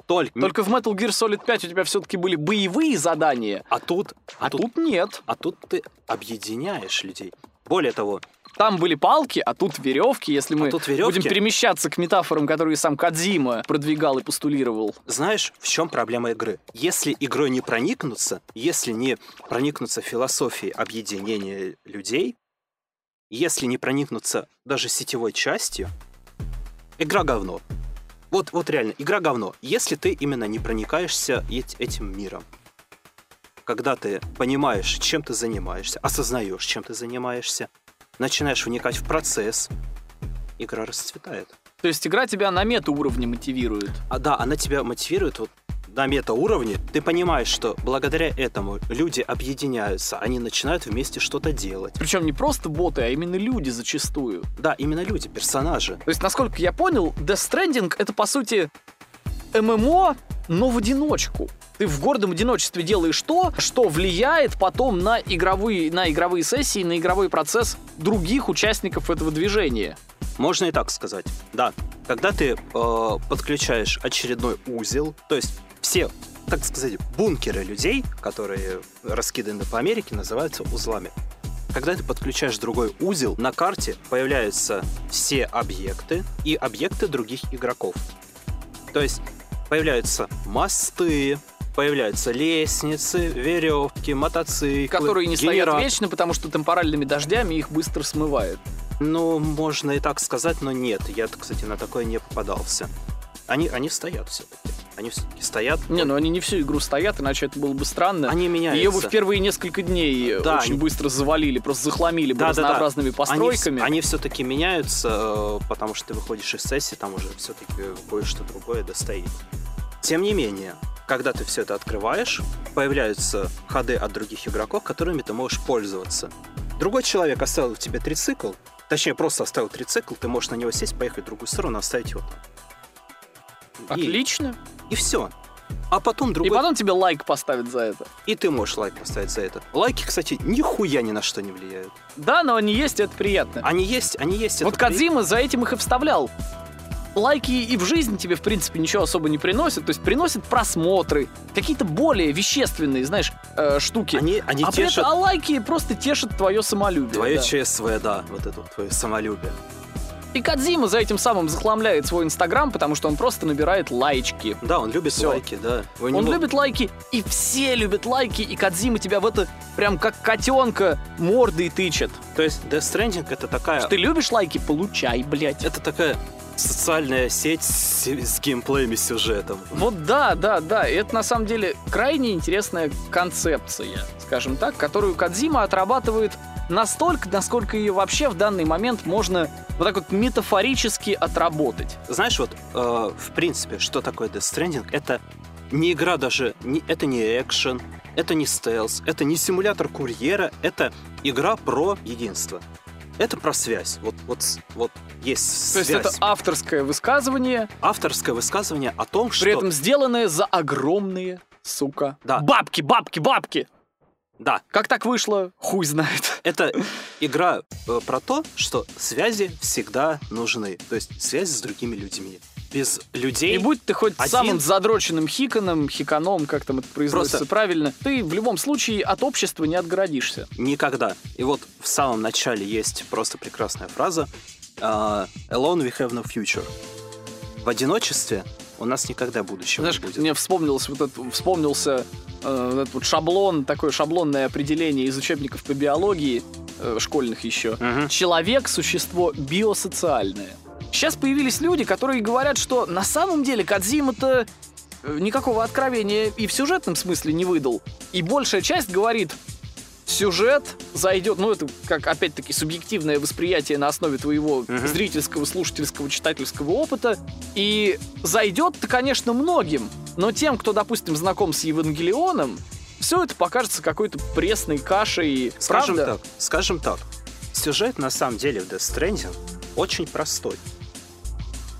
только... Только в Metal Gear Solid 5 у тебя все-таки были боевые задания, А тут... а тут нет. А тут ты объединяешь людей. Более того, Там были палки, а тут веревки. Если мы А тут веревки. будем перемещаться к метафорам, которые сам Кадзима продвигал и постулировал. знаешь, в чем проблема игры? Если игрой не проникнуться, если не проникнуться философией объединения людей, если не проникнуться даже сетевой частью, игра говно. Вот, вот реально, игра говно. Если ты именно не проникаешься эт- этим миром. Когда ты понимаешь, чем ты занимаешься, осознаешь, чем ты занимаешься, начинаешь вникать в процесс, игра расцветает. То есть игра тебя на мета-уровне мотивирует. А да, она тебя мотивирует вот на мета-уровне. Ты понимаешь, что благодаря этому люди объединяются, они начинают вместе что-то делать. Причем не просто боты, а именно люди зачастую. Да, именно люди, персонажи. То есть, насколько я понял, Death Stranding это, по сути, ММО, но в одиночку. Ты в гордом одиночестве делаешь то, что влияет потом на игровые, на игровые сессии, на игровой процесс других участников этого движения. Можно и так сказать. Да, когда ты э, подключаешь очередной узел, то есть все, так сказать, бункеры людей, которые раскиданы по Америке, называются узлами. Когда ты подключаешь другой узел, на карте появляются все объекты и объекты других игроков. То есть появляются мосты, появляются лестницы, веревки, мотоциклы, Которые не стоят генератор. вечно, потому что темпоральными дождями их быстро смывает. Ну, можно и так сказать, но нет. Я, кстати, на такое не попадался. Они, они стоят все-таки. Они все-таки стоят. Не, ну они не всю игру стоят, иначе это было бы странно. Они меняются. Ее бы в первые несколько дней Да, очень они- быстро завалили, просто захламили бы Да, да, да. разнообразными постройками. Они, все-таки меняются, э, потому что ты выходишь из сессии, там уже все-таки кое-что другое достоит. Тем не менее, когда ты все это открываешь, появляются ходы от других игроков, которыми ты можешь пользоваться. Другой человек оставил тебе трицикл, точнее, просто оставил трицикл, ты можешь на него сесть, поехать в другую сторону, оставить его там. И- Отлично. И, все. А потом И другой... потом тебе лайк поставят за это. И ты можешь лайк поставить за это. Лайки, кстати, нихуя ни на что не влияют. Да, но они есть, это приятно. Они есть, они есть. вот это при- Кадзима за этим их и вставлял. Лайки и в жизни тебе, в принципе, ничего особо не приносят. То есть приносят просмотры, какие-то более вещественные, знаешь, э, штуки. Они, они а, тешат этом, а лайки просто тешат твое самолюбие. твое да. ЧСВ, да, вот это вот твое самолюбие. И Кадзима за этим самым захламляет свой инстаграм, потому что он просто набирает лайчки. Да, он любит Всё. лайки, да. У Он любит лайки, и все любят лайки, и Кадзима тебя в это прям как котенка мордой тычет. То есть Death Stranding это такая... Что Ты любишь лайки? Получай, блядь. Это такая социальная сеть с, с геймплеем и сюжетом. Вот да, да, да. Это на самом деле крайне интересная концепция, скажем так, которую Кадзима отрабатывает настолько, насколько ее вообще в данный момент можно вот так вот метафорически отработать. Знаешь, вот, э, в принципе, что такое Death Stranding? Это не игра даже, не- это не экшен, это не стелс, это не симулятор курьера, это игра про единство. Это про связь. Вот, вот, вот есть То связь. есть это авторское высказывание, авторское высказывание о том, что... при этом сделанное за огромные, сука, Да. бабки, бабки, бабки. Да, Как так вышло, хуй знает. это игра э, про то, что связи всегда нужны. То есть связи с другими людьми. Без людей... И будь ты хоть один- самым задроченным хиканом, хиканом, как там это произносится Просто- правильно, ты в любом случае от общества не отгородишься. Никогда. И вот в самом начале есть просто прекрасная фраза. а, Alone we have no future. В одиночестве у нас никогда будущего Знаешь, не будет. мне вспомнилось вот это, вспомнился э, вот этот вот шаблон, такое шаблонное определение из учебников по биологии, э, школьных еще. Мгм. Человек – существо биосоциальное. Сейчас появились люди, которые говорят, что на самом деле Кадзима-то э, никакого откровения и в сюжетном смысле не выдал. И большая часть говорит, сюжет зайдет, ну это как опять-таки субъективное восприятие на основе твоего Мгм. зрительского, слушательского, читательского опыта. И зайдет-то, конечно, многим, но тем, кто, допустим, знаком с Евангелионом, все это покажется какой-то пресной кашей. Скажем Правда? так, скажем так, сюжет на самом деле в Death Stranding очень простой.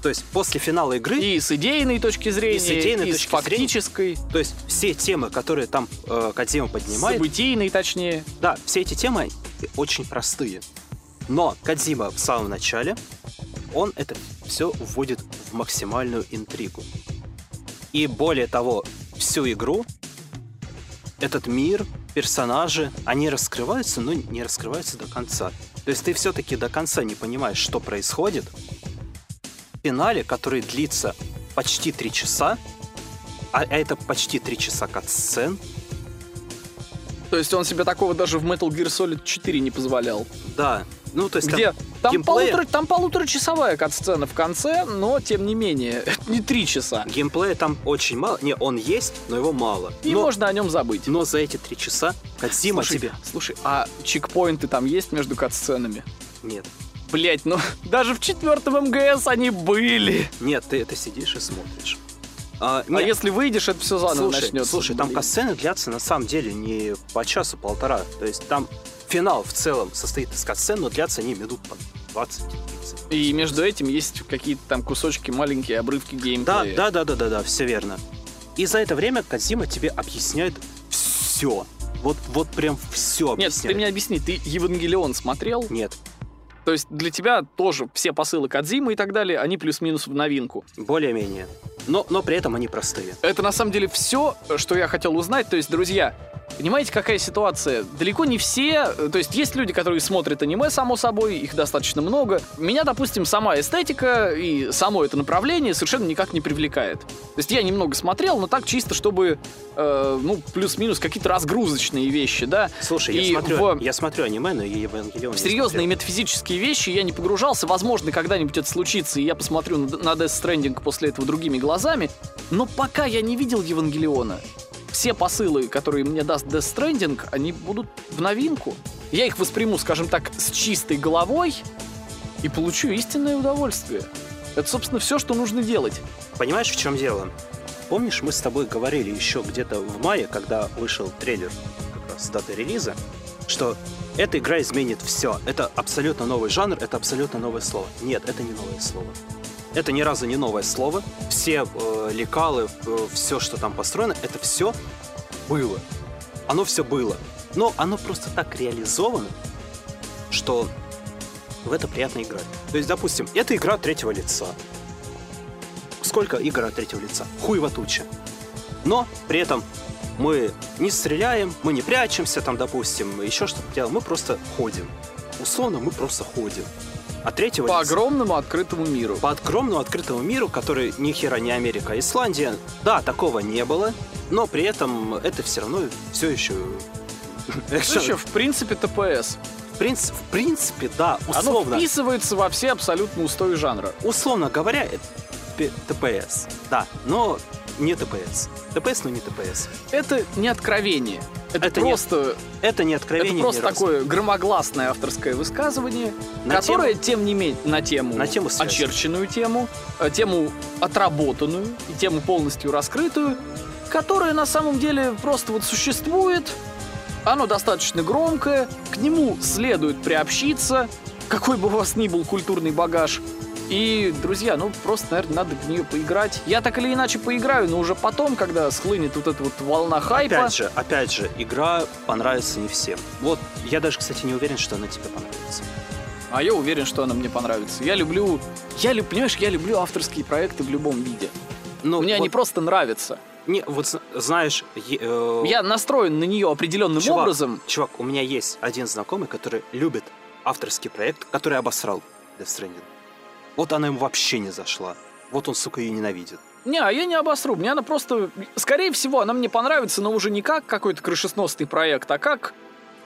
То есть после финала игры, И с идейной точки зрения, и с, идейной точки зрения. фактической, то есть все темы, которые там э, Кодзима с поднимает, событийной точнее. да, все эти темы очень простые. Но Кодзима в самом начале, он это все вводит в максимальную интригу. И более того, всю игру этот мир, персонажи, они раскрываются, но не раскрываются до конца. То есть ты все-таки до конца не понимаешь, что происходит. Финале, который длится почти три часа, а это почти три часа кат-сцен, То есть он себе такого даже в Metal Gear Solid 4 не позволял. да, ну то есть там Где там, геймплея- полутора, там полуторачасовая кат-сцена в конце, но тем не менее, это не три часа. Геймплея там очень мало. Не, он есть, но его мало. И но, можно о нем забыть. но за эти три часа Кадзима слушай, тебе... слушай, а чекпоинты там есть между кат-сценами? Нет. Блять, ну даже в четвертом МГС они были. Нет, ты это сидишь и смотришь. А, А нет, если выйдешь, это все заново слушай, начнется. слушай, там катсцены длятся на самом деле не по часу-полтора. То есть там финал в целом состоит из катсцен, но длятся они минут по 20-30. И между этим есть какие-то там кусочки, маленькие обрывки Да, геймплея. да, да, да, да, да, все верно. И за это время Кадзима тебе объясняет все. Вот, вот прям все Нет, объясняет. ты мне объясни, ты Евангелион смотрел? Нет, То есть для тебя тоже все посылы Кадзимы и так далее, они плюс-минус в новинку. более-менее. Но, но при этом они простые. Это на самом деле все, что я хотел узнать. То есть, друзья, понимаете, какая ситуация? Далеко не все, э, то есть есть люди, которые смотрят аниме, само собой, их достаточно много. Меня, допустим, сама эстетика и само это направление совершенно никак не привлекает. То есть я немного смотрел, но так чисто, чтобы, э, ну, плюс-минус какие-то разгрузочные вещи, да. Слушай, И я, смотрю, в- я смотрю аниме, но я Евангелион В серьезные метафизические вещи я не погружался. Возможно, когда-нибудь это случится, и я посмотрю на на Death Stranding после этого другими глазами. Но пока я не видел Евангелиона, все посылы, которые мне даст Death Stranding, они будут в новинку. Я их восприму, скажем так, с чистой головой и получу истинное удовольствие. Это, собственно, все, что нужно делать. Понимаешь, в чем дело? Помнишь, мы с тобой говорили еще где-то в мае, когда вышел трейлер как раз с даты релиза, что эта игра изменит все. Это абсолютно новый жанр, это абсолютно новое слово. Нет, это не новое слово. Это ни разу не новое слово. Все э, лекалы, все, что там построено, это все было. Оно все было. Но оно просто так реализовано, что в это приятно играть. То есть, допустим, это игра третьего лица. Сколько игр от третьего лица? Хуево туча. Но при этом мы не стреляем, мы не прячемся, там, допустим, еще что-то делаем, мы просто ходим. Условно, мы просто ходим. А третьего По лица- огромному открытому миру. по огромному открытому миру, который ни хера не Америка, а Исландия. Да, такого не было, но при этом это все равно все еще... Что еще, в принципе, ТПС. В принципе, в принципе, да, Оно условно. вписывается во все абсолютно устои жанра. Условно говоря, это ТПС. Да, но не ТПС. ТПС, но не ТПС. Это не откровение. Это, Это не- просто Это не откровение Это просто такое громогласное авторское высказывание, На которое, тем не менее, на тему, На тему очерченную тему, э, тему отработанную и тему полностью раскрытую, которая на самом деле просто вот существует, оно достаточно громкое, к нему следует приобщиться, какой бы у вас ни был культурный багаж. И, друзья, ну просто, наверное, надо в нее поиграть. Я так или иначе поиграю, но уже потом, когда схлынет вот эта вот волна хайпа. Опять же, опять же, игра понравится не всем. Вот, я даже, кстати, не уверен, что она тебе понравится. А я уверен, что она мне понравится. Я люблю, я люблю, понимаешь, я люблю авторские проекты в любом виде. Ну, Мне вот, они просто нравятся. не, вот зна- знаешь, э, Я настроен на нее определенным чувак, образом. Чувак, у меня есть один знакомый, который любит авторский проект, который обосрал. Death Stranding. Вот она ему вообще не зашла. Вот он, сука, ее ненавидит. Не, а я не обосру. Мне она просто... Скорее всего, она мне понравится, но уже не как какой-то крышесносный проект, а как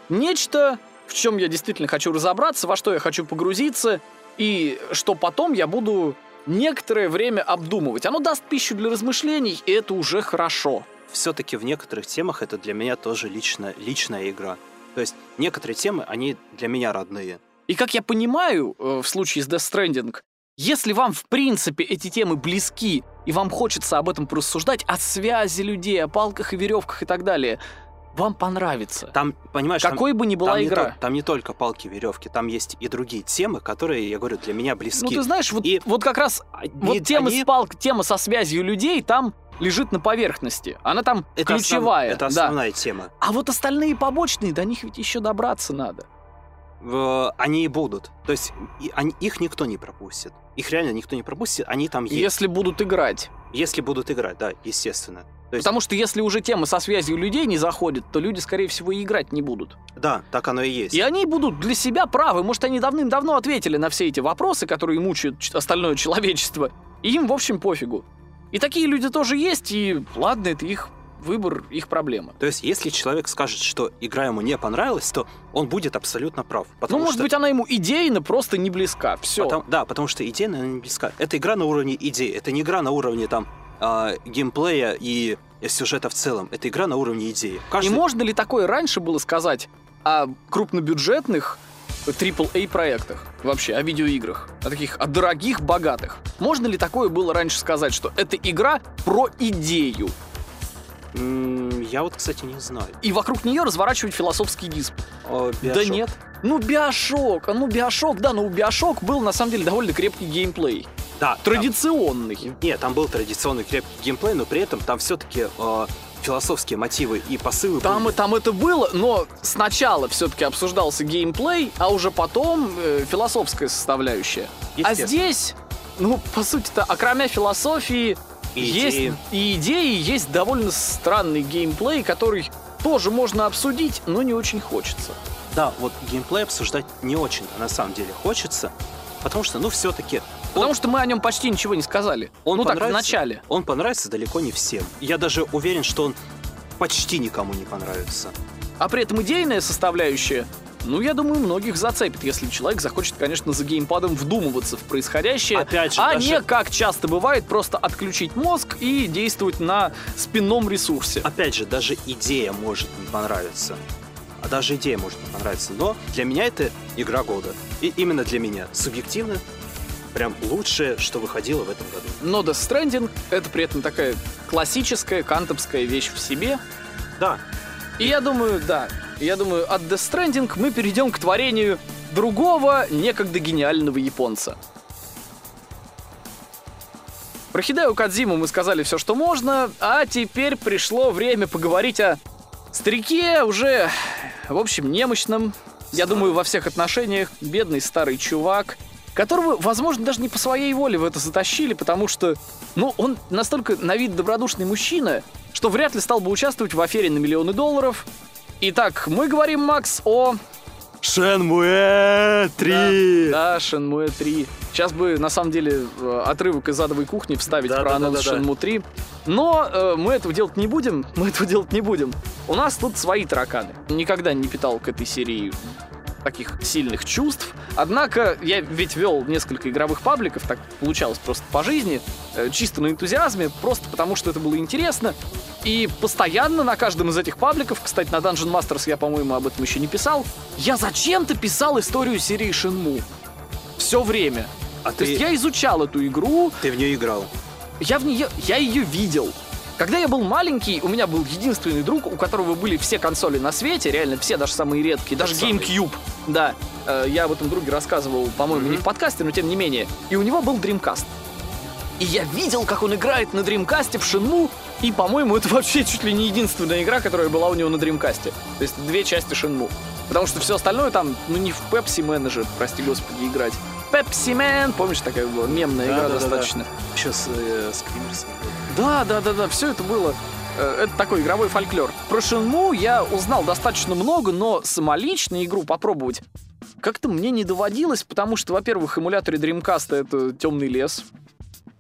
нечто, в чем я действительно хочу разобраться, во что я хочу погрузиться, и что потом я буду некоторое время обдумывать. Оно даст пищу для размышлений, и это уже хорошо. Все-таки в некоторых темах это для меня тоже лично, личная игра. То есть некоторые темы, они для меня родные. И как я понимаю, э, в случае с Death Stranding, если вам, в принципе, эти темы близки, и вам хочется об этом порассуждать, о связи людей, о палках и веревках и так далее, вам понравится. Там, понимаешь, Какой там, бы ни была там игра. Не то- там не только палки, веревки, там есть и другие темы, которые, я говорю, для меня близки. Ну, ты знаешь, вот, И вот как раз они- вот тема, они- с палк, тема со связью людей там лежит на поверхности. Она там это основ- ключевая. это да. основная тема. А вот остальные побочные, до них ведь еще добраться надо. Они и будут. То есть они- их никто не пропустит. Их реально никто не пропустит, они там есть. Если будут играть. Если будут играть, да, естественно. То есть, Потому что если уже тема со связью людей не заходит, то люди, скорее всего, и играть не будут. да, так оно и есть. И они будут для себя правы. Может, они давным-давно ответили на все эти вопросы, которые мучают остальное человечество. И им, в общем, пофигу. И такие люди тоже есть, и ладно, это их выбор, их проблема. То есть, если человек скажет, что игра ему не понравилась, то он будет абсолютно прав. Ну, может что... быть, она ему идеально просто не близка. Все. Потом- да, потому что наверное, не близка. Это игра на уровне идеи. Это не игра на уровне там а, геймплея и сюжета в целом. Это игра на уровне идеи. И Каждый- можно ли такое раньше было сказать о крупнобюджетных AAA проектах вообще, о видеоиграх, о таких, о дорогих, богатых? Можно ли такое было раньше сказать, что это игра про идею, Я вот, кстати, не знаю. и вокруг нее разворачивать философский диск? О, Да нет. Ну, Биошок, а ну, Биошок, да, но у Биошок был, на самом деле, довольно крепкий геймплей. Да, Традиционный. там- Нет, там был традиционный крепкий геймплей, но при этом там все-таки философские мотивы и посылы Там, были. там это было, но сначала все-таки обсуждался геймплей, а уже потом э, философская составляющая. А здесь, ну, по сути-то, окромя философии, И есть идеи. и идеи, есть довольно странный геймплей, который тоже можно обсудить, но не очень хочется. Да, вот геймплей обсуждать не очень, а на самом деле хочется, потому что, ну, все-таки Потому что мы о нем почти ничего не сказали. Он ну так, в начале. он понравится далеко не всем. Я даже уверен, что он почти никому не понравится. А при этом идейная составляющая, ну, я думаю, многих зацепит, если человек захочет, конечно, за геймпадом вдумываться в происходящее, Опять же, а даже- не, как часто бывает, просто отключить мозг и действовать на спинном ресурсе. Опять же, даже идея может не понравиться. А даже идея может не понравиться. Но для меня это игра года. И именно для меня. Субъективно, прям лучшее, что выходило в этом году. Но Death Stranding — это при этом такая классическая кантовская вещь в себе. Да, И я думаю, да, я думаю, от Death Stranding мы перейдем к творению другого, некогда гениального японца. Про Хидео Кадзиму мы сказали все, что можно, а теперь пришло время поговорить о старике, уже, в общем, немощном. Я думаю, во всех отношениях бедный старый чувак, которого, возможно, даже не по своей воле в это затащили, потому что, ну, он настолько на вид добродушный мужчина, что вряд ли стал бы участвовать в афере на миллионы долларов. Итак, мы говорим, Макс, о... Шенмуэ 3! Да, да, Shenmue 3. Сейчас бы, на самом деле, э, отрывок из адовой кухни вставить Да, про да, анонс да, да. Shenmue 3. Но э, мы этого делать не будем. Мы этого делать не будем. У нас тут свои тараканы. Никогда не питал к этой серии таких сильных чувств. Однако я ведь вел несколько игровых пабликов, так получалось просто по жизни, э, чисто на энтузиазме, просто потому что это было интересно. И постоянно на каждом из этих пабликов, кстати, на Dungeon Masters я, по-моему, об этом еще не писал, я зачем-то писал историю серии Shenmue. Все время. А То ты, есть я изучал эту игру, ты в нее играл. я в нее, я ее видел. Когда я был маленький, у меня был единственный друг, у которого были все консоли на свете, реально все, даже самые редкие, даже самый. GameCube. Да, Э, я об этом друге рассказывал, по-моему, не в подкасте, но тем не менее. И у него был Dreamcast. И я видел, как он играет на Dreamcast в Shenmue, и, по-моему, это вообще чуть ли не единственная игра, которая была у него на Dreamcast. То есть две части Shenmue. Потому что все остальное там, ну не в Pepsi Man же, прости господи, играть. Pepsi Man, помнишь, такая была мемная Да, игра да, да, да. достаточно. Еще с, э, с Квимерсом. Да, да, да, да, все это было. э, Это такой игровой фольклор. Про Shenmue я узнал достаточно много, но самолично игру попробовать как-то мне не доводилось, потому что, во-первых, эмуляторы Dreamcast это темный лес.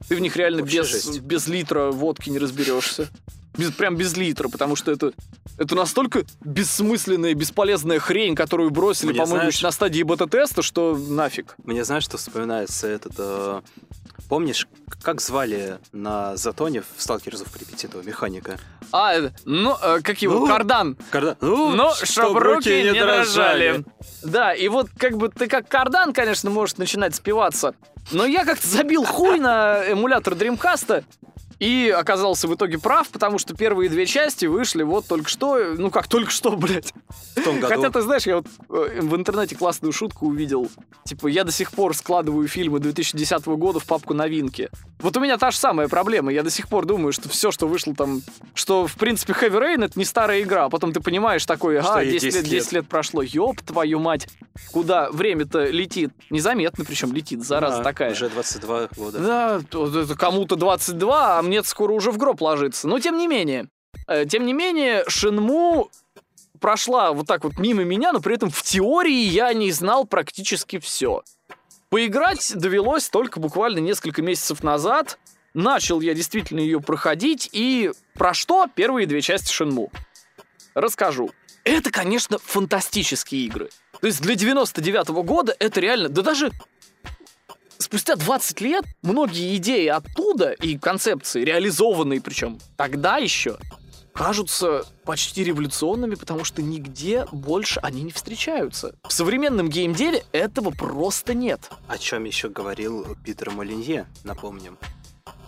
Ты в них реально Вообще без, жесть. без литра водки не разберешься. Без, прям без литра, потому что это, это настолько бессмысленная, бесполезная хрень, которую бросили, по-моему, на стадии бета-теста, что нафиг. Мне знаешь, что вспоминается этот... э, Помнишь, как звали на Затоне в Сталкерзу в Припяти этого механика? А, э, ну, э, как его, Ну, кардан. Когда... Ну, Но чтоб руки не дрожали. Да, и вот как бы ты как кардан, конечно, можешь начинать спиваться. Но я как-то забил хуй на эмулятор Dreamcast и оказался в итоге прав, потому что первые две части вышли вот только что, ну как только что, блядь. В том году. Хотя ты знаешь, я вот э, в интернете классную шутку увидел. Типа, я до сих пор складываю фильмы 2010 года в папку новинки. Вот у меня та же самая проблема. Я до сих пор думаю, что все, что вышло там, что в принципе Heavy Rain это не старая игра, а потом ты понимаешь такой, Что а, ей 10 лет, 10 10 лет прошло, ёб твою мать. Куда время-то летит? Незаметно, причем летит, зараза Да, такая. Уже 22 года. Да, кому-то 22, а мне скоро уже в гроб ложится. Но тем не менее, э, тем не менее, Шинму прошла вот так вот мимо меня, но при этом в теории я не знал практически все. Поиграть довелось только буквально несколько месяцев назад. Начал я действительно ее проходить, и про что первые две части Шинму? Расскажу. Это, конечно, фантастические игры. То есть для 99 года это реально, да даже спустя 20 лет многие идеи оттуда и концепции, реализованные причем тогда еще, кажутся почти революционными, потому что нигде больше они не встречаются. В современном геймделе этого просто нет. О чем еще говорил Питер Молинье, напомним.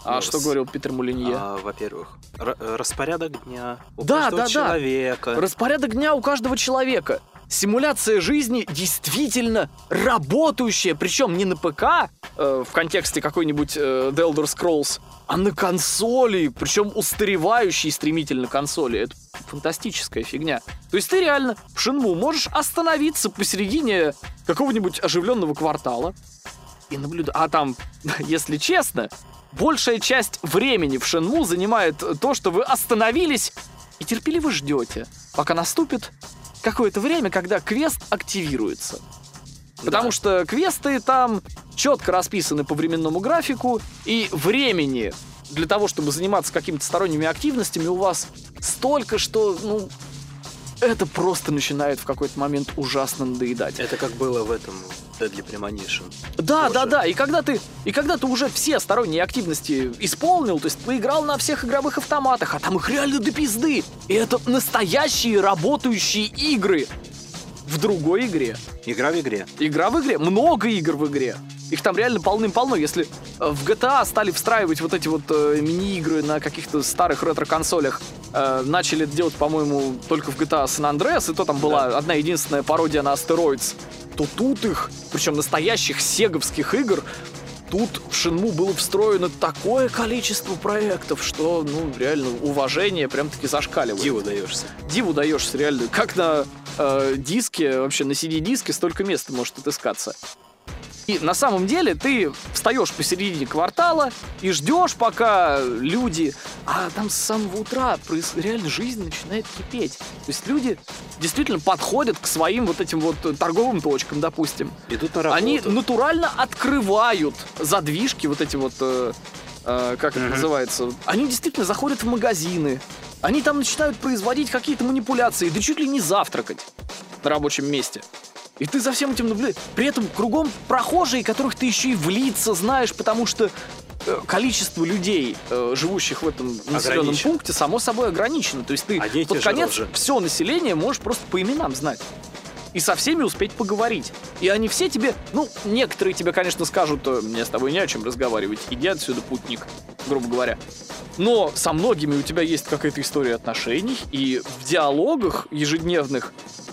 А что говорил Питер Мулинье? А, во-первых, распорядок дня у Да, каждого да, да. человека. Распорядок дня у каждого человека. Симуляция жизни действительно работающая, причем не на ПК, э, в контексте какой-нибудь э, The Elder Scrolls, а на консоли, причем устаревающей стремительно консоли. Это фантастическая фигня. То есть ты реально в Шинму можешь остановиться посередине какого-нибудь оживленного квартала и наблюдать. А там, если честно, большая часть времени в Шинму занимает то, что вы остановились и терпеливо ждете, пока наступит какое-то время, когда квест активируется. Потому Да. что квесты там четко расписаны по временному графику, и времени для того, чтобы заниматься какими-то сторонними активностями у вас столько, что, ну, это просто начинает в какой-то момент ужасно надоедать. Это как было в этом Deadly Premonition. Да, тоже. да, да. И когда ты, и когда ты уже все сторонние активности исполнил, то есть поиграл на всех игровых автоматах, а там их реально до пизды. И это настоящие работающие игры в другой игре. Игра в игре. Игра в игре, много игр в игре. Их там реально полным-полно. Если э, в GTA стали встраивать вот эти вот э, мини-игры на каких-то старых ретро-консолях, э, начали это делать, по-моему, только в GTA San Andreas, и то там была одна единственная пародия на Asteroids, то тут их, причем настоящих сеговских игр, тут в Шинму было встроено такое количество проектов, что, ну, реально, уважение прям-таки зашкаливает. Диву даешься. Диву даешься реально. Как на э, диске, вообще на CD-диске столько места может отыскаться. И на самом деле ты встаешь посередине квартала и ждешь, пока люди... А там с самого утра реально жизнь начинает кипеть. То есть люди действительно подходят к своим вот этим вот торговым точкам, допустим. Идут на работу. Они натурально открывают задвижки, вот эти вот, э, э, как это Мгм. называется, они действительно заходят в магазины, они там начинают производить какие-то манипуляции, да чуть ли не завтракать на рабочем месте. И ты за всем этим наблюдаешь. При этом кругом прохожие, которых ты еще и в лица знаешь, потому что э, количество людей, э, живущих в этом населенном Ограничено. пункте, само собой ограничено. То есть ты Одни те под конец рожи. все население можешь просто по именам знать и со всеми успеть поговорить. И они все тебе, ну, некоторые тебе, конечно, скажут, «Э, мне с тобой не о чем разговаривать, иди отсюда, путник, грубо говоря. Но со многими у тебя есть какая-то история отношений, и в диалогах ежедневных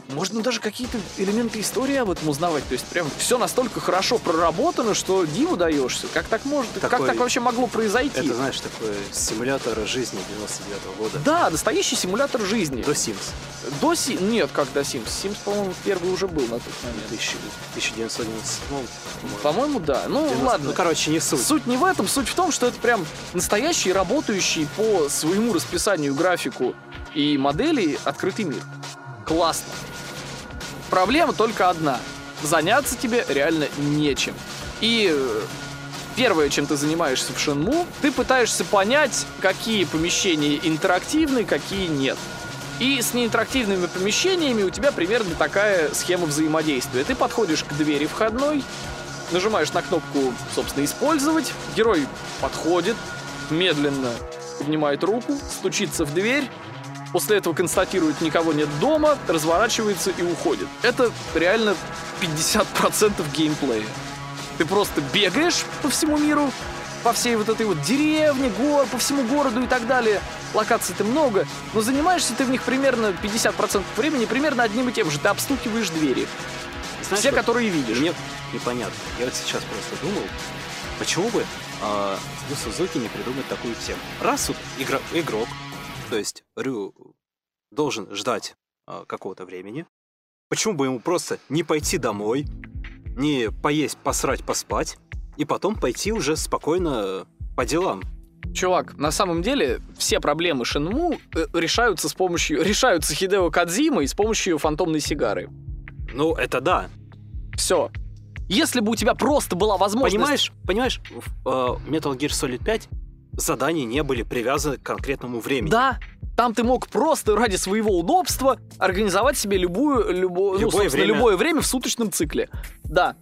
можно даже какие-то элементы истории об этом узнавать. То есть прям все настолько хорошо проработано, что диву даешься. Как так может, как Такой- так вообще могло произойти? Это, знаешь, такой симулятор жизни 99 года. Да, настоящий симулятор жизни. До Sims. До Си... Нет, как до Sims. Sims, по-моему, первый уже был на тот момент. 1000 1997 по-моему. По-моему, да. Ну, 90 ладно. Ну, короче, не суть. Суть не в этом, суть в том, что это прям настоящий, работающий по своему расписанию графику и моделей открытый мир. Классно. Проблема только одна. заняться тебе реально нечем. И э, первое, чем ты занимаешься в Шенму, ты пытаешься понять, какие помещения интерактивны, какие нет. И с неинтерактивными помещениями у тебя примерно такая схема взаимодействия. Ты подходишь к двери входной, нажимаешь на кнопку, собственно, «Использовать», герой подходит, медленно поднимает руку, стучится в дверь, после этого констатирует, никого нет дома, разворачивается и уходит. Это реально 50% геймплея. Ты просто бегаешь по всему миру, по всей вот этой вот деревне, гор, по всему городу и так далее. Локаций-то много, но занимаешься ты в них примерно 50% времени примерно одним и тем же. Ты обстукиваешь двери. Знаешь, Все, вот которые видишь. Мне непонятно. Я вот сейчас просто думал, почему бы а, Ю Сузуки не придумать такую тему. Раз вот игра- игрок, то есть Рю должен ждать а, какого-то времени, почему бы ему просто не пойти домой, не поесть, посрать, поспать, и потом пойти уже спокойно по делам? Чувак, на самом деле все проблемы Шинму э, решаются с помощью... Решаются Хидео Кадзимой с помощью фантомной сигары. Ну, это да. Все. Если бы у тебя просто была возможность... Понимаешь, понимаешь, в э, Metal Gear Solid 5 задания не были привязаны к конкретному времени. Да, там ты мог просто ради своего удобства организовать себе любую, любо, ну, Любое собственно, время. любое время в суточном цикле. Да.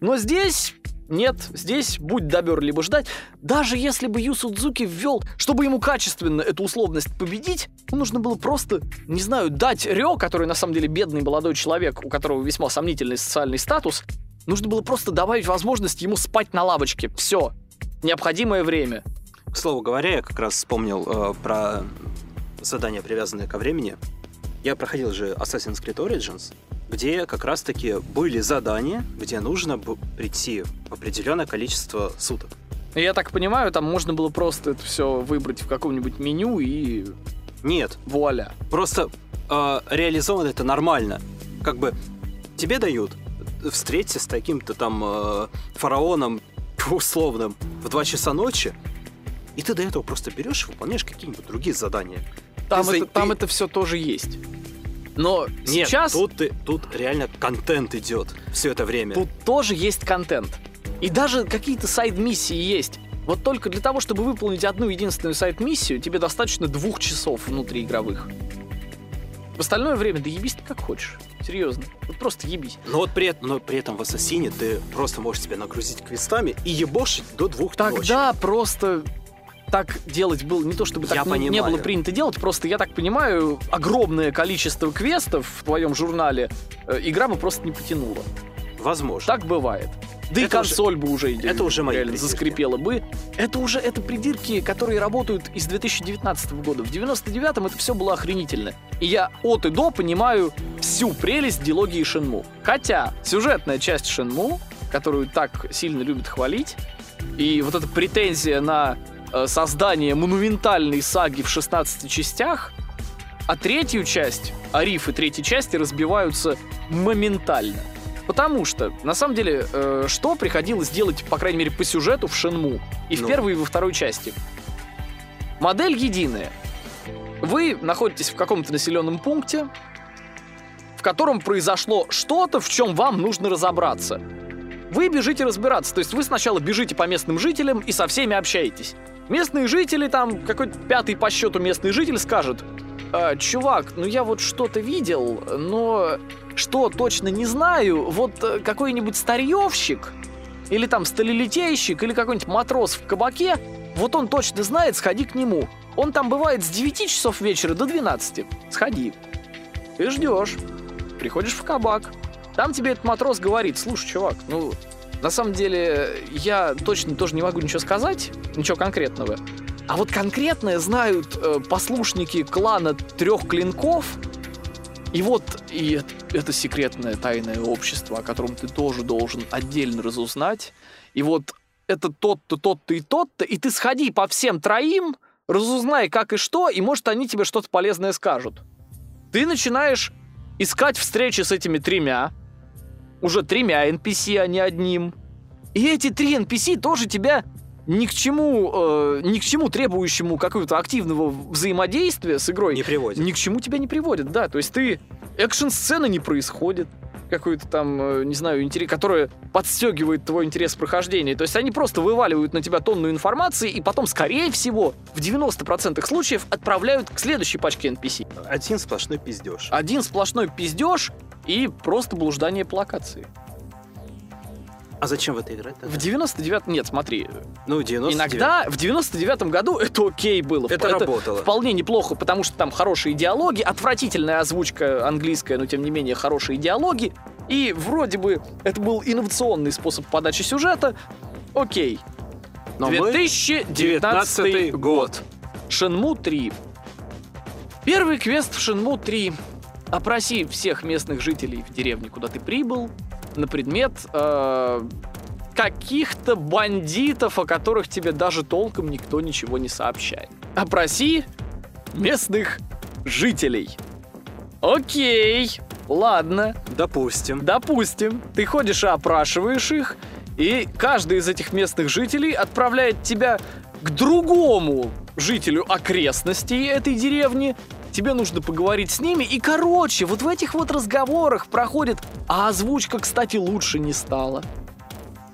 Но здесь нет, здесь будь добер либо ждать. Даже если бы Ю Судзуки ввел, чтобы ему качественно эту условность победить, ему нужно было просто, не знаю, дать Рё, который на самом деле бедный молодой человек, у которого весьма сомнительный социальный статус, нужно было просто добавить возможность ему спать на лавочке. Все. Необходимое время. К слову говоря, я как раз вспомнил э, про задания, привязанные ко времени. Я проходил же Assassin's Creed Origins, где как раз-таки были задания, где нужно прийти в определенное количество суток. Я так понимаю, там можно было просто это все выбрать в каком-нибудь меню и Нет, вуаля. просто э, реализовано это нормально. Как бы тебе дают встреться с таким-то там э, фараоном условным в 2 часа ночи, и ты до этого просто берешь и выполняешь какие-нибудь другие задания. Там, Ты это, там ты- это все тоже есть. Но Нет, сейчас тут, ты, тут реально контент идет все это время. тут тоже есть контент. И даже какие-то сайд-миссии есть. Вот только для того, чтобы выполнить одну единственную сайт-миссию, тебе достаточно двух часов внутриигровых. В остальное время да ебись ты как хочешь. Серьезно. Вот просто ебись. Но вот при, этом- но при этом в Ассасине ты просто можешь себя нагрузить квестами и ебошить до двух ночи. Тогда просто так делать было не то, чтобы так Я не- не, было принято делать, просто я так понимаю, огромное количество квестов в твоем журнале э, игра бы просто не потянула. Возможно. Так бывает. Да и Это уже- консоль бы уже это уже реально заскрипела бы. Это уже это придирки, которые работают из 2019 года. В 99-м это все было охренительно. И я от и до понимаю всю прелесть дилогии Шенму. Хотя сюжетная часть Шенму, которую так сильно любят хвалить, и вот эта претензия на создание монументальной саги в 16 частях, а третью часть, Ариф и третьей части разбиваются моментально. Потому что, на самом деле, э, что приходилось делать, по крайней мере, по сюжету в Шенму и в Ну. первой, и во второй части? Модель единая. Вы находитесь в каком-то населенном пункте, в котором произошло что-то, в чем вам нужно разобраться. Вы бежите разбираться, то есть вы сначала бежите по местным жителям и со всеми общаетесь. Местные жители, там какой-то пятый по счету местный житель скажет, «А, чувак, ну я вот что-то видел, но что точно не знаю, вот э, какой-нибудь старьевщик или там сталелитейщик или какой-нибудь матрос в кабаке, вот он точно знает, сходи к нему. Он там бывает с 9 часов вечера до 12. Сходи. Ты ждешь. Приходишь в кабак. Там тебе этот матрос говорит, слушай, чувак, ну, на самом деле, я точно тоже не могу ничего сказать, ничего конкретного. А вот конкретное знают э, послушники клана трех клинков. И вот и это, секретное тайное общество, о котором ты тоже должен отдельно разузнать. И вот это тот-то, тот-то и тот-то, и ты сходи по всем троим, разузнай как и что, и может они тебе что-то полезное скажут. Ты начинаешь искать встречи с этими тремя, уже тремя NPC, а не одним. И эти три NPC тоже тебя ни к чему, э, ни к чему требующему какого-то активного взаимодействия с игрой Не приводит. ни к чему тебя не приводят, да. То есть ты экшн-сцены не происходит. какую-то там, э, не знаю, интерес, которая подстегивает твой интерес прохождения. То есть они просто вываливают на тебя тонну информации и потом, скорее всего, в 90% случаев отправляют к следующей пачке NPC. Один сплошной пиздеж. Один сплошной пиздеж и просто блуждание по локации. А зачем в это играть? тогда? В 99 Нет, смотри, Ну, 99 иногда в 99-м году это окей было. Это работало. Вполне неплохо, потому что там хорошие диалоги, отвратительная озвучка английская, но тем не менее хорошие диалоги. И вроде бы это был инновационный способ подачи сюжета. Окей. Но мы 2019 19-й год. Шенму 3. Первый квест в Шенму 3. Опроси всех местных жителей в деревне, куда ты прибыл, на предмет э, каких-то бандитов, о которых тебе даже толком никто ничего не сообщает. Опроси местных жителей. Окей, ладно. Допустим. Допустим, ты ходишь и опрашиваешь их, и каждый из этих местных жителей отправляет тебя к другому жителю окрестностей этой деревни. Тебе нужно поговорить с ними, и короче, вот в этих вот разговорах проходит, а озвучка, кстати, лучше не стала.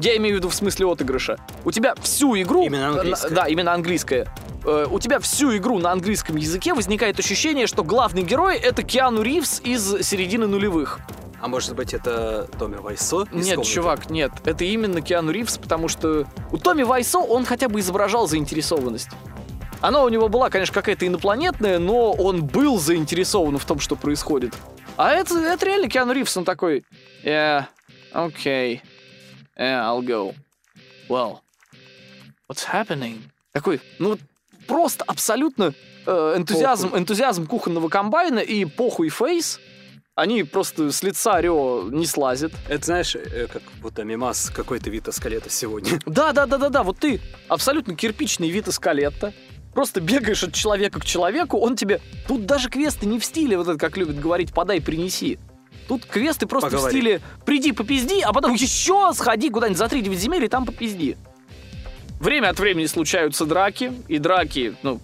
Я имею в виду в смысле отыгрыша. У тебя всю игру... Именно английская. Да, именно английская. Э, У тебя всю игру на английском языке возникает ощущение, что главный герой это Киану Ривз из середины нулевых. А может быть, это Томми Вайсо? Нет, комнаты? чувак, нет. Это именно Киану Ривз, потому что у Томми Вайсо он хотя бы изображал заинтересованность. Она у него была, конечно, какая-то инопланетная, но он был заинтересован в том, что происходит. А это, это реально Киану Ривз, он такой... Yeah, okay. Yeah, I'll go. Well, what's happening? Такой, ну просто абсолютно э, энтузиазм, энтузиазм кухонного комбайна и похуй фейс. Они просто с лица Рио не слазят. Это знаешь, э, как будто мимас какой-то вид скелета сегодня. Да, да, да, да, да. Вот ты абсолютно кирпичный вид из калетта. Просто бегаешь от человека к человеку, он тебе... Тут даже квесты не в стиле, вот это, как любят говорить, подай, принеси. Тут квесты просто Поговори. в стиле приди, попизди, а потом еще сходи куда-нибудь за 3 земель и там попизди. Время от времени случаются драки, и драки, ну,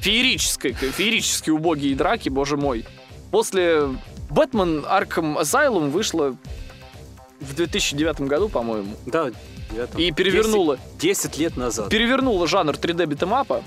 феерические, феерически убогие драки, боже мой. После Бэтмен Arkham Asylum вышла в 2009 году, по-моему, Да, девятом. и перевернула 10, лет назад. перевернула жанр 3D битэмапа.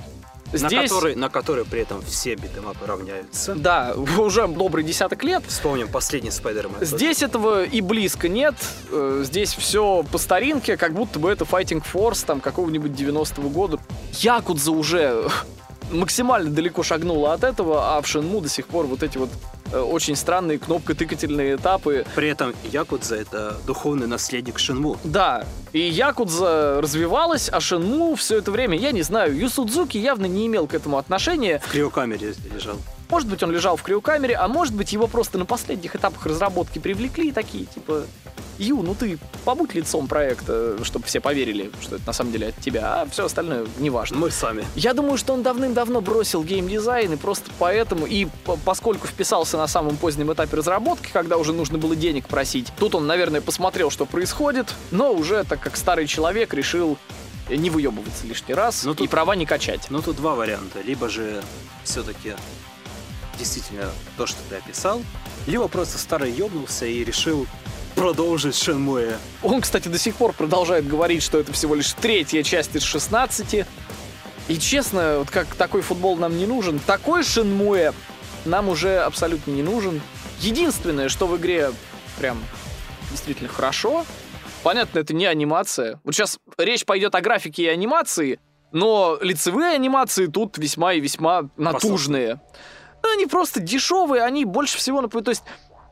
На Здесь, который, на который при этом все битэмапы равняются. да, уже добрый десяток лет. Вспомним последний Спайдермен. Здесь этого и близко нет. Э, Здесь все по старинке, как будто бы это Fighting Force там какого-нибудь 90-го года. Якудза уже максимально далеко шагнула от этого, а в Shenmue до сих пор вот эти вот э, очень странные кнопкотыкательные этапы. При этом Якудза — это духовный наследник Шинму. Да, и Якудза развивалась, а Shenmue все это время, я не знаю, Ю Судзуки явно не имел к этому отношения. В криокамере лежал. Может быть, он лежал в криокамере, а может быть, его просто на последних этапах разработки привлекли и такие, типа, Ю, ну ты побудь лицом проекта, чтобы все поверили, что это на самом деле от тебя, а все остальное неважно. Мы сами. Я думаю, что он давным-давно бросил геймдизайн, и просто поэтому, и по- поскольку вписался на самом позднем этапе разработки, когда уже нужно было денег просить, тут он, наверное, посмотрел, что происходит, но уже, так как старый человек, решил не выебываться лишний раз Ну, и тут- права не качать. Ну, тут два варианта. Либо же все-таки действительно то, что ты описал, либо просто старый ёбнулся и решил продолжить Шенмуэ. Он, кстати, до сих пор продолжает говорить, что это всего лишь третья часть из 16. И честно, вот как такой футбол нам не нужен, такой Шенмуэ нам уже абсолютно не нужен. Единственное, что в игре прям действительно хорошо, понятно, это не анимация. Вот сейчас речь пойдет о графике и анимации, но лицевые анимации тут весьма и весьма натужные. Ну, Они просто дешевые, они больше всего напоминают... То есть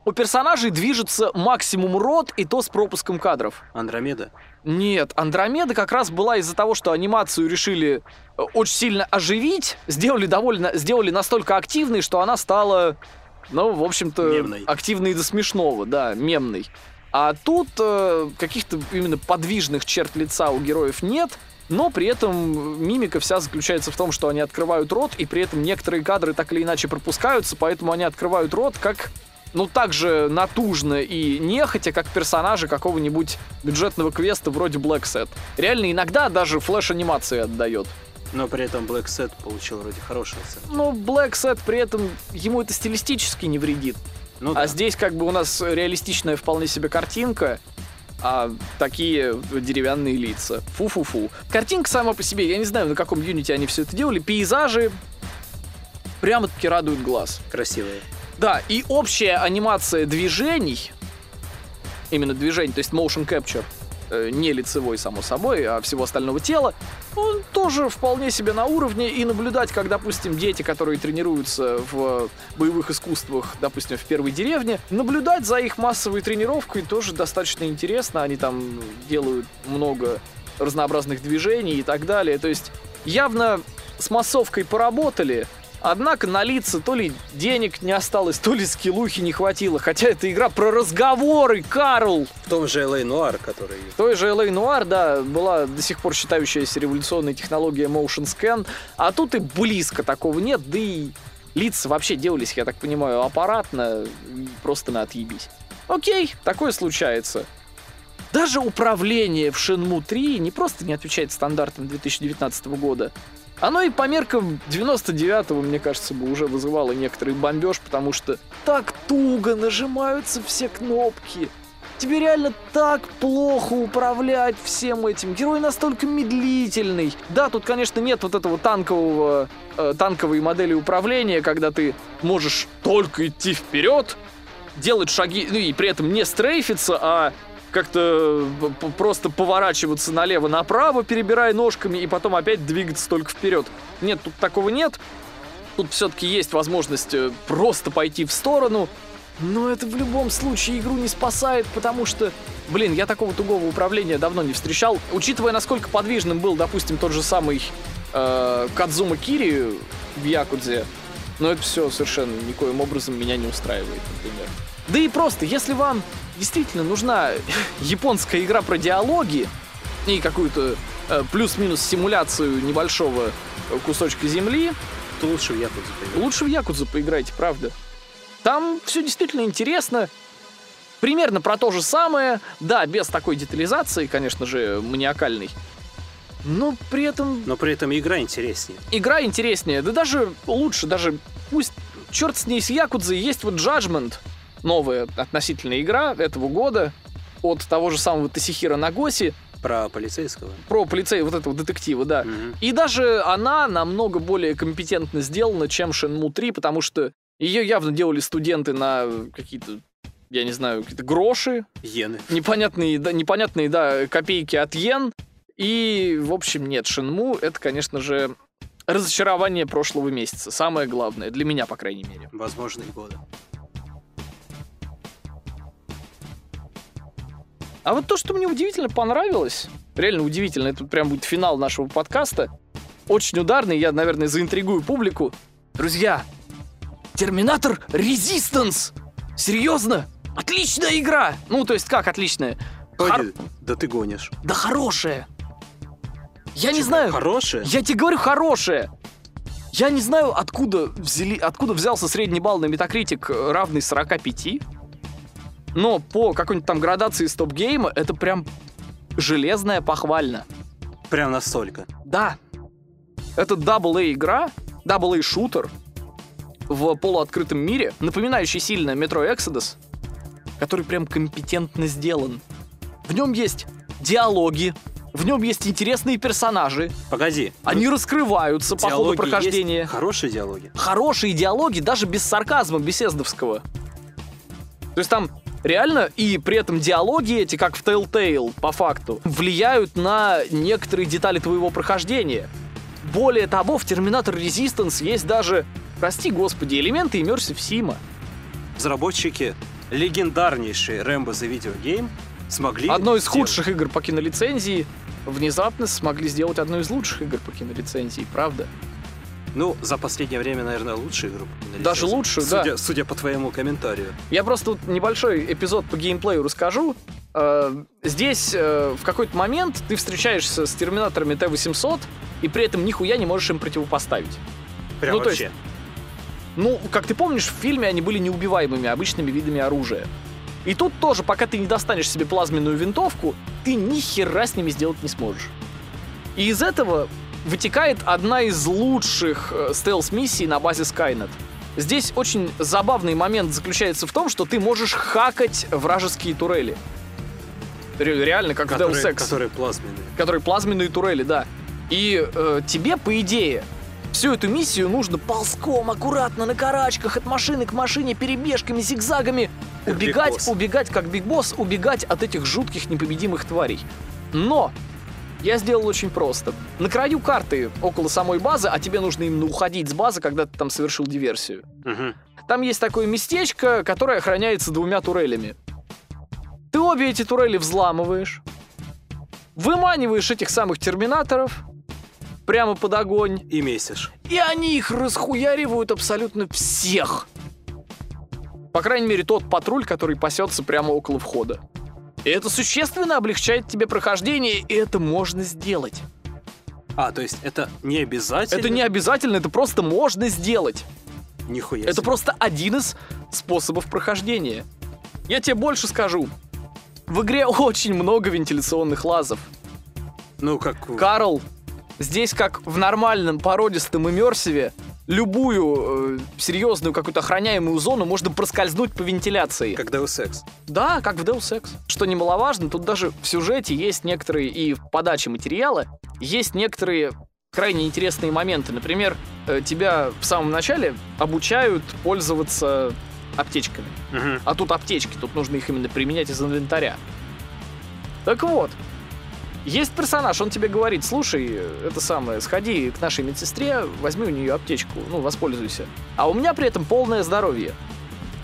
у персонажей движется максимум рот, и то с пропуском кадров. Андромеда. Нет, Андромеда как раз была из-за того, что анимацию решили э, очень сильно оживить, сделали довольно, сделали настолько активной, что она стала, ну, в общем-то, Мемной. активной до смешного, да, мемной. А тут э, каких-то именно подвижных черт лица у героев нет, но при этом мимика вся заключается в том, что они открывают рот, и при этом некоторые кадры так или иначе пропускаются, поэтому они открывают рот как ну, так же натужно и нехотя, как персонажи какого-нибудь бюджетного квеста вроде Black Set. Реально, иногда даже флеш-анимации отдает. Но при этом Black Set получил вроде хорошую оценку. Но Black Set при этом ему это стилистически не вредит. Ну а да. здесь как бы у нас реалистичная вполне себе картинка, а такие деревянные лица. Фу-фу-фу. Картинка сама по себе, я не знаю, на каком юните они все это делали. Пейзажи прямо-таки радуют глаз. Красивые. Да, и общая анимация движений, именно движений, то есть motion capture, э, не лицевой, само собой, а всего остального тела, он тоже вполне себе на уровне. И наблюдать, как, допустим, дети, которые тренируются в боевых искусствах, допустим, в первой деревне, наблюдать за их массовой тренировкой тоже достаточно интересно. Они там делают много разнообразных движений и так далее. То есть явно с массовкой поработали, Однако на лица то ли денег не осталось, то ли скиллухи не хватило. Хотя это игра про разговоры, Карл! В том же LA Noir, который... В той же LA Noir, да, была до сих пор считающаяся революционной технология Motion Scan, а тут и близко такого нет, да и лица вообще делались, я так понимаю, аппаратно, просто на отъебись. Окей, такое случается. Даже управление в Shenmue 3 не просто не отвечает стандартам 2019 года, оно и по меркам 99-го, мне кажется, бы уже вызывало некоторый бомбеж, потому что так туго нажимаются все кнопки. Тебе реально так плохо управлять всем этим. Герой настолько медлительный. Да, тут, конечно, нет вот этого танкового, э, танковой модели управления, когда ты можешь только идти вперед, делать шаги, ну и при этом не стрейфиться, а как-то п- просто поворачиваться налево-направо, перебирая ножками, и потом опять двигаться только вперед. Нет, тут такого нет. Тут все-таки есть возможность э, просто пойти в сторону. Но это в любом случае игру не спасает, потому что, блин, я такого тугого управления давно не встречал. Учитывая, насколько подвижным был, допустим, тот же самый э, Кадзума Кири в Якудзе, но это все совершенно никоим образом меня не устраивает, например. Да и просто, если вам действительно нужна японская игра про диалоги и какую-то э, плюс-минус симуляцию небольшого кусочка земли, То лучше в Якудзу поиграть. лучше в Якудзу поиграйте, правда. Там все действительно интересно. Примерно про то же самое. Да, без такой детализации, конечно же, маниакальной. Но при этом Но при этом игра интереснее. игра интереснее. Да даже лучше, даже пусть черт с ней с Якудзой, есть вот Judgment, новая относительная игра этого года от того же самого Тосихира Нагоси Про полицейского. про полицея вот этого детектива, да. Мгм. И даже она намного более компетентно сделана, чем Shenmue 3, потому что ее явно делали студенты на какие-то, я не знаю, какие-то гроши, Иены. непонятные, да, непонятные, да, копейки от йен. И, в общем, нет, Shenmue — это, конечно же, разочарование прошлого месяца. Самое главное, для меня, по крайней мере. Возможно, и года. А вот то, что мне удивительно понравилось, реально удивительно, это прям будет финал нашего подкаста, очень ударный, я, наверное, заинтригую публику. Друзья, Терминатор Резистанс! Серьезно? Отличная игра! Ну, то есть как отличная? Хор- Погоди, да ты гонишь. Да хорошая! Я не Чё, знаю, Хорошая? я тебе говорю, хорошая! Я не знаю, откуда, взяли, откуда взялся средний балл на Metacritic э, равный 45, но по какой-нибудь там градации стоп-гейма это прям железная похвально. Прям настолько. Да, это AA игра, AA шутер в полуоткрытом мире, напоминающий сильно Metro Exodus, который прям компетентно сделан. В нем есть диалоги, в нем есть интересные персонажи, Погоди. они раскрываются по ходу прохождения. есть? Хорошие диалоги. Хорошие диалоги даже без сарказма беседовского. То есть там реально и при этом диалоги эти, как в Telltale, по факту, влияют на некоторые детали твоего прохождения. Более того, в Terminator Resistance есть даже, прости господи, элементы Immersive Sim. Разработчики легендарнейшие Рэмбо Video Game смогли... Одно из сделать. худших игр по кинолицензии внезапно смогли сделать одну из лучших игр по кинолицензии, правда? Ну, за последнее время, наверное, лучшую игру. на Даже лучшую, да. судя, Судя по твоему комментарию. Я просто вот небольшой эпизод по геймплею расскажу. Э, Здесь э, в какой-то момент ты встречаешься с терминаторами Т-800, и при этом нихуя не можешь им противопоставить. Прям Ну, то есть- вообще. Ну, как ты помнишь, в фильме они были неубиваемыми обычными видами оружия. И тут тоже, пока ты не достанешь себе плазменную винтовку, ты ни хера с ними сделать не сможешь. И из этого вытекает одна из лучших э, стелс-миссий на базе Skynet. Здесь очень забавный момент заключается в том, что ты можешь хакать вражеские турели. Ре- Реально, как в Deus Которые, Ex. которые плазменные. которые плазменные турели, да. И э, тебе, по идее, всю эту миссию нужно ползком, аккуратно, на карачках, от машины к машине, перебежками, зигзагами, Как убегать, убегать, как Биг Босс, убегать от этих жутких непобедимых тварей. Но я сделал очень просто. На краю карты, около самой базы, а тебе нужно именно уходить с базы, когда ты там совершил диверсию. Мгм. Там есть такое местечко, которое охраняется двумя турелями. Ты обе эти турели взламываешь, выманиваешь этих самых терминаторов прямо под огонь, И месишь. и они их расхуяривают абсолютно всех. По крайней мере, тот патруль, который пасется прямо около входа. И это существенно облегчает тебе прохождение, и это можно сделать. А, то есть это не обязательно? Это не обязательно, это просто можно сделать. Нихуя Это себе. просто один из способов прохождения. Я тебе больше скажу. В игре очень много вентиляционных лазов. Ну, как... Карл, здесь как в нормальном породистом иммерсиве, любую э, серьезную какую-то охраняемую зону можно проскользнуть по вентиляции. Как Deus Ex. Да, как в Deus Ex. Что немаловажно, тут даже в сюжете есть некоторые, и в подаче материала, есть некоторые крайне интересные моменты. Например, э, тебя в самом начале обучают пользоваться аптечками. Мгм. А тут аптечки, тут нужно их именно применять из инвентаря. Так вот, есть персонаж, он тебе говорит, слушай, это самое, сходи к нашей медсестре, возьми у нее аптечку, ну, воспользуйся. А у меня при этом полное здоровье.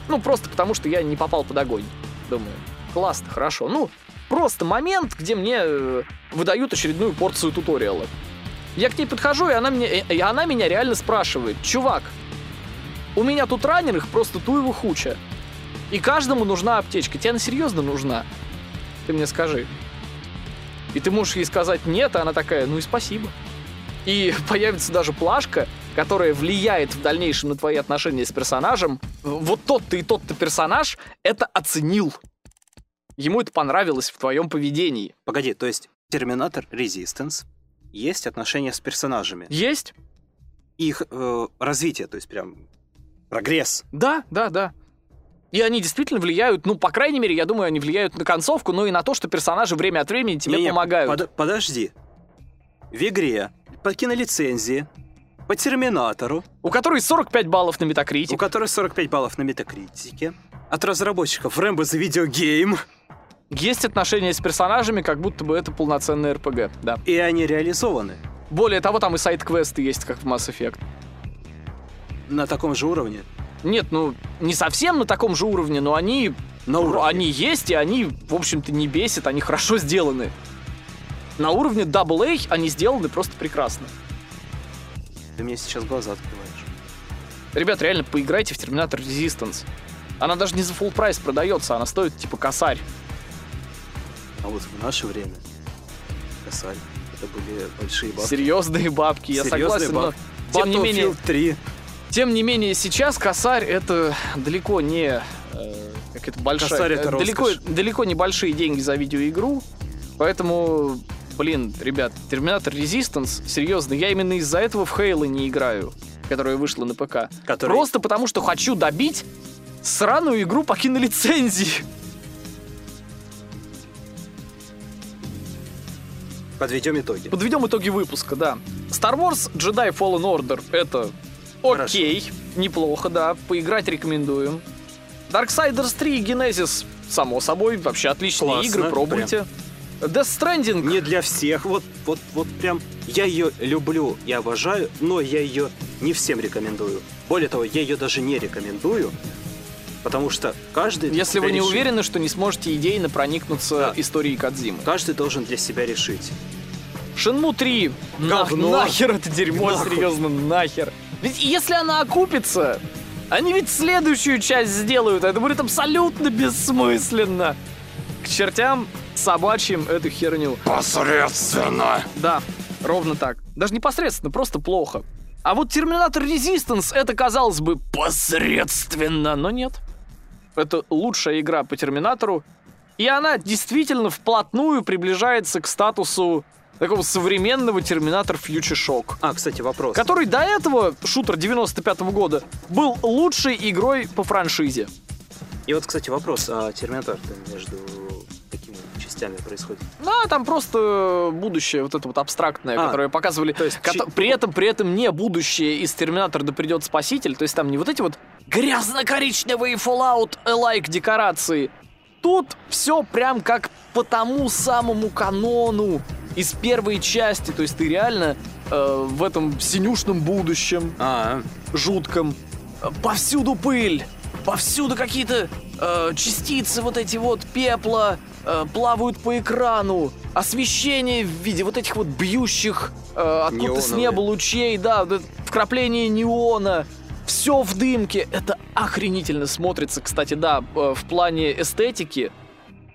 Ну, просто потому, что я не попал под огонь. Думаю, классно, хорошо. Ну, просто момент, где мне э, выдают очередную порцию туториала. Я к ней подхожу, и она, мне, и она меня реально спрашивает, чувак, у меня тут раненых просто туева хуча. И каждому нужна аптечка. Тебе она серьезно нужна? Ты мне скажи. И ты можешь ей сказать нет, а она такая, ну и спасибо. И появится даже плашка, которая влияет в дальнейшем на твои отношения с персонажем. Вот тот-то и тот-то персонаж это оценил. Ему это понравилось в твоем поведении. Погоди, то есть Терминатор Resistance есть отношения с персонажами. Есть? Их э, развитие, то есть прям прогресс. Да, да, да. И они действительно влияют, ну, по крайней мере, я думаю, они влияют на концовку, но и на то, что персонажи время от времени тебе Не-не, помогают. под- подожди. В игре по кинолицензии, по Терминатору, У которой 45 баллов на у метакритик. которой 45 баллов на метакритике, от разработчиков the Video Game, Есть отношения с персонажами, как будто бы это полноценный РПГ, да. и они реализованы Более того, там и сайт-квесты есть, как в Mass Effect. на таком же уровне. Нет, ну, не совсем на таком же уровне, но они, На уровне. они есть, и они, в общем-то, не бесят, они хорошо сделаны. На уровне AA они сделаны просто прекрасно. Ты мне сейчас глаза открываешь. Ребят, реально, поиграйте в Terminator Resistance. Она даже не за full прайс продается, она стоит типа косарь. А вот в наше время косарь. Это были большие бабки. Серьезные бабки, я Серьезные согласен, но бабки. тем не менее, Battlefield 3. Тем не менее сейчас косарь это далеко не э, как это большая, Косарь это э, далеко, роскошь. далеко не большие деньги за видеоигру, поэтому, блин, ребят, Terminator Resistance, серьезно, я именно из-за этого в Halo не играю, которая вышла на ПК. Который- Просто потому, что хочу добить сраную игру по кинолицензии. Подведем итоги. Подведем итоги выпуска, да. Star Wars Jedi Fallen Order — это окей, неплохо, да, поиграть рекомендуем. Darksiders 3 и Genesis, само собой, вообще отличные Классно, игры, пробуйте. Death Stranding, Не для всех. Вот, вот, вот прям я ее люблю и обожаю, но я ее не всем рекомендую. Более того, я ее даже не рекомендую, потому что каждый если вы не решит. уверены, что не сможете идейно проникнуться Да. историей Кадзимы. Каждый должен для себя решить. Шинму 3, на- Говно. нахер это дерьмо, Нахуй. серьезно, нахер. Ведь если она окупится, они ведь следующую часть сделают, а это будет абсолютно бессмысленно. К чертям собачьим эту херню. Посредственно. Да, ровно так. Даже непосредственно, просто плохо. А вот Терминатор Resistance это, казалось бы, посредственно, но нет. Это лучшая игра по Терминатору, и она действительно вплотную приближается к статусу такого современного Терминатор Future Shock. А, кстати, вопрос. Который до этого, шутер 95 года, был лучшей игрой по франшизе. И вот, кстати, вопрос. А Терминатор между какими частями происходит? Ну, а там просто будущее, вот это вот абстрактное, А, которое показывали. то есть кото- При этом, при этом не будущее из Терминатора да придет спаситель. То есть там не вот эти вот грязно-коричневые Fallout-like декорации. Тут все прям как по тому самому канону из первой части. То есть ты реально э, в этом синюшном будущем А, жутком. Э, Повсюду пыль, повсюду какие-то э, частицы вот эти вот пепла э, плавают по экрану. Освещение в виде вот этих вот бьющих э, откуда с неба лучей, да, вкрапление неона. Все в дымке. Это охренительно смотрится. Кстати, да, э, в плане эстетики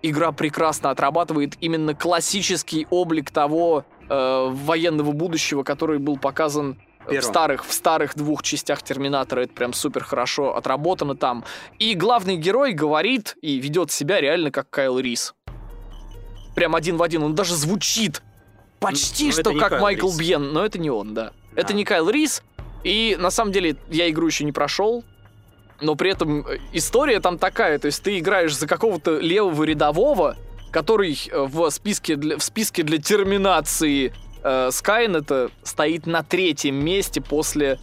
игра прекрасно отрабатывает именно классический облик того э, военного будущего, который был показан в старых, в старых двух частях Терминатора. Это прям супер хорошо отработано там. И главный герой говорит и ведет себя реально как Кайл Рис. Прям один в один. Он даже звучит почти Ну, что это как Кайл Майкл Рис. Бьен, но это не он, да. Это А. не Кайл Рис. И на самом деле я игру еще не прошел. Но при этом э, история там такая, то есть ты играешь за какого-то левого рядового, который э, в списке для, в списке для терминации э, Скайнета стоит на третьем месте после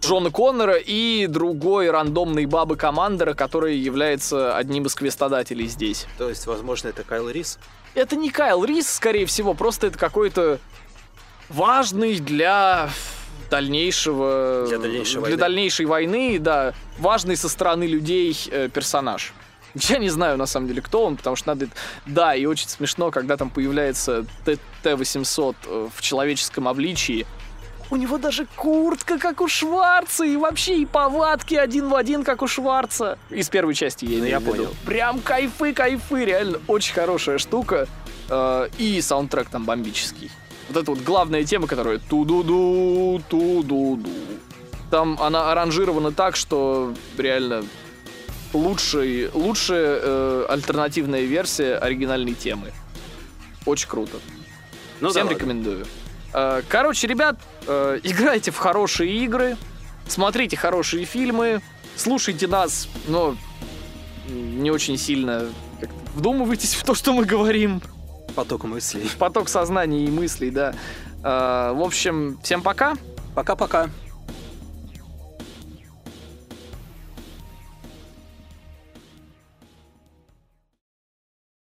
Джона Коннора и другой рандомной бабы командера, который является одним из квестодателей здесь. то есть, возможно, это Кайл Рис? Это не Кайл Рис, скорее всего, просто это какой-то важный для дальнейшего... Для дальнейшей для войны. дальнейшей войны, да, важный со стороны людей э, персонаж. Я не знаю, на самом деле, кто он, потому что надо... Да, и очень смешно, когда там появляется Т- Т-800 э, в человеческом обличии. У него даже куртка, как у Шварца, и вообще и повадки один в один, как у Шварца. Из первой части я Ну, я виду. понял. Прям кайфы, кайфы, реально очень хорошая штука. Э, И саундтрек там бомбический. Вот это вот главная тема, которая ту-ду-ду, ту-ду-ду. Там она аранжирована так, что реально лучший, лучшая э, альтернативная версия оригинальной темы. Очень круто. Ну, Всем да рекомендую. Э, Короче, ребят, э, играйте в хорошие игры, смотрите хорошие фильмы, слушайте нас, но не очень сильно вдумывайтесь в то, что мы говорим. Поток мыслей. Поток сознания и мыслей, да. Э, В общем, всем пока. Пока-пока.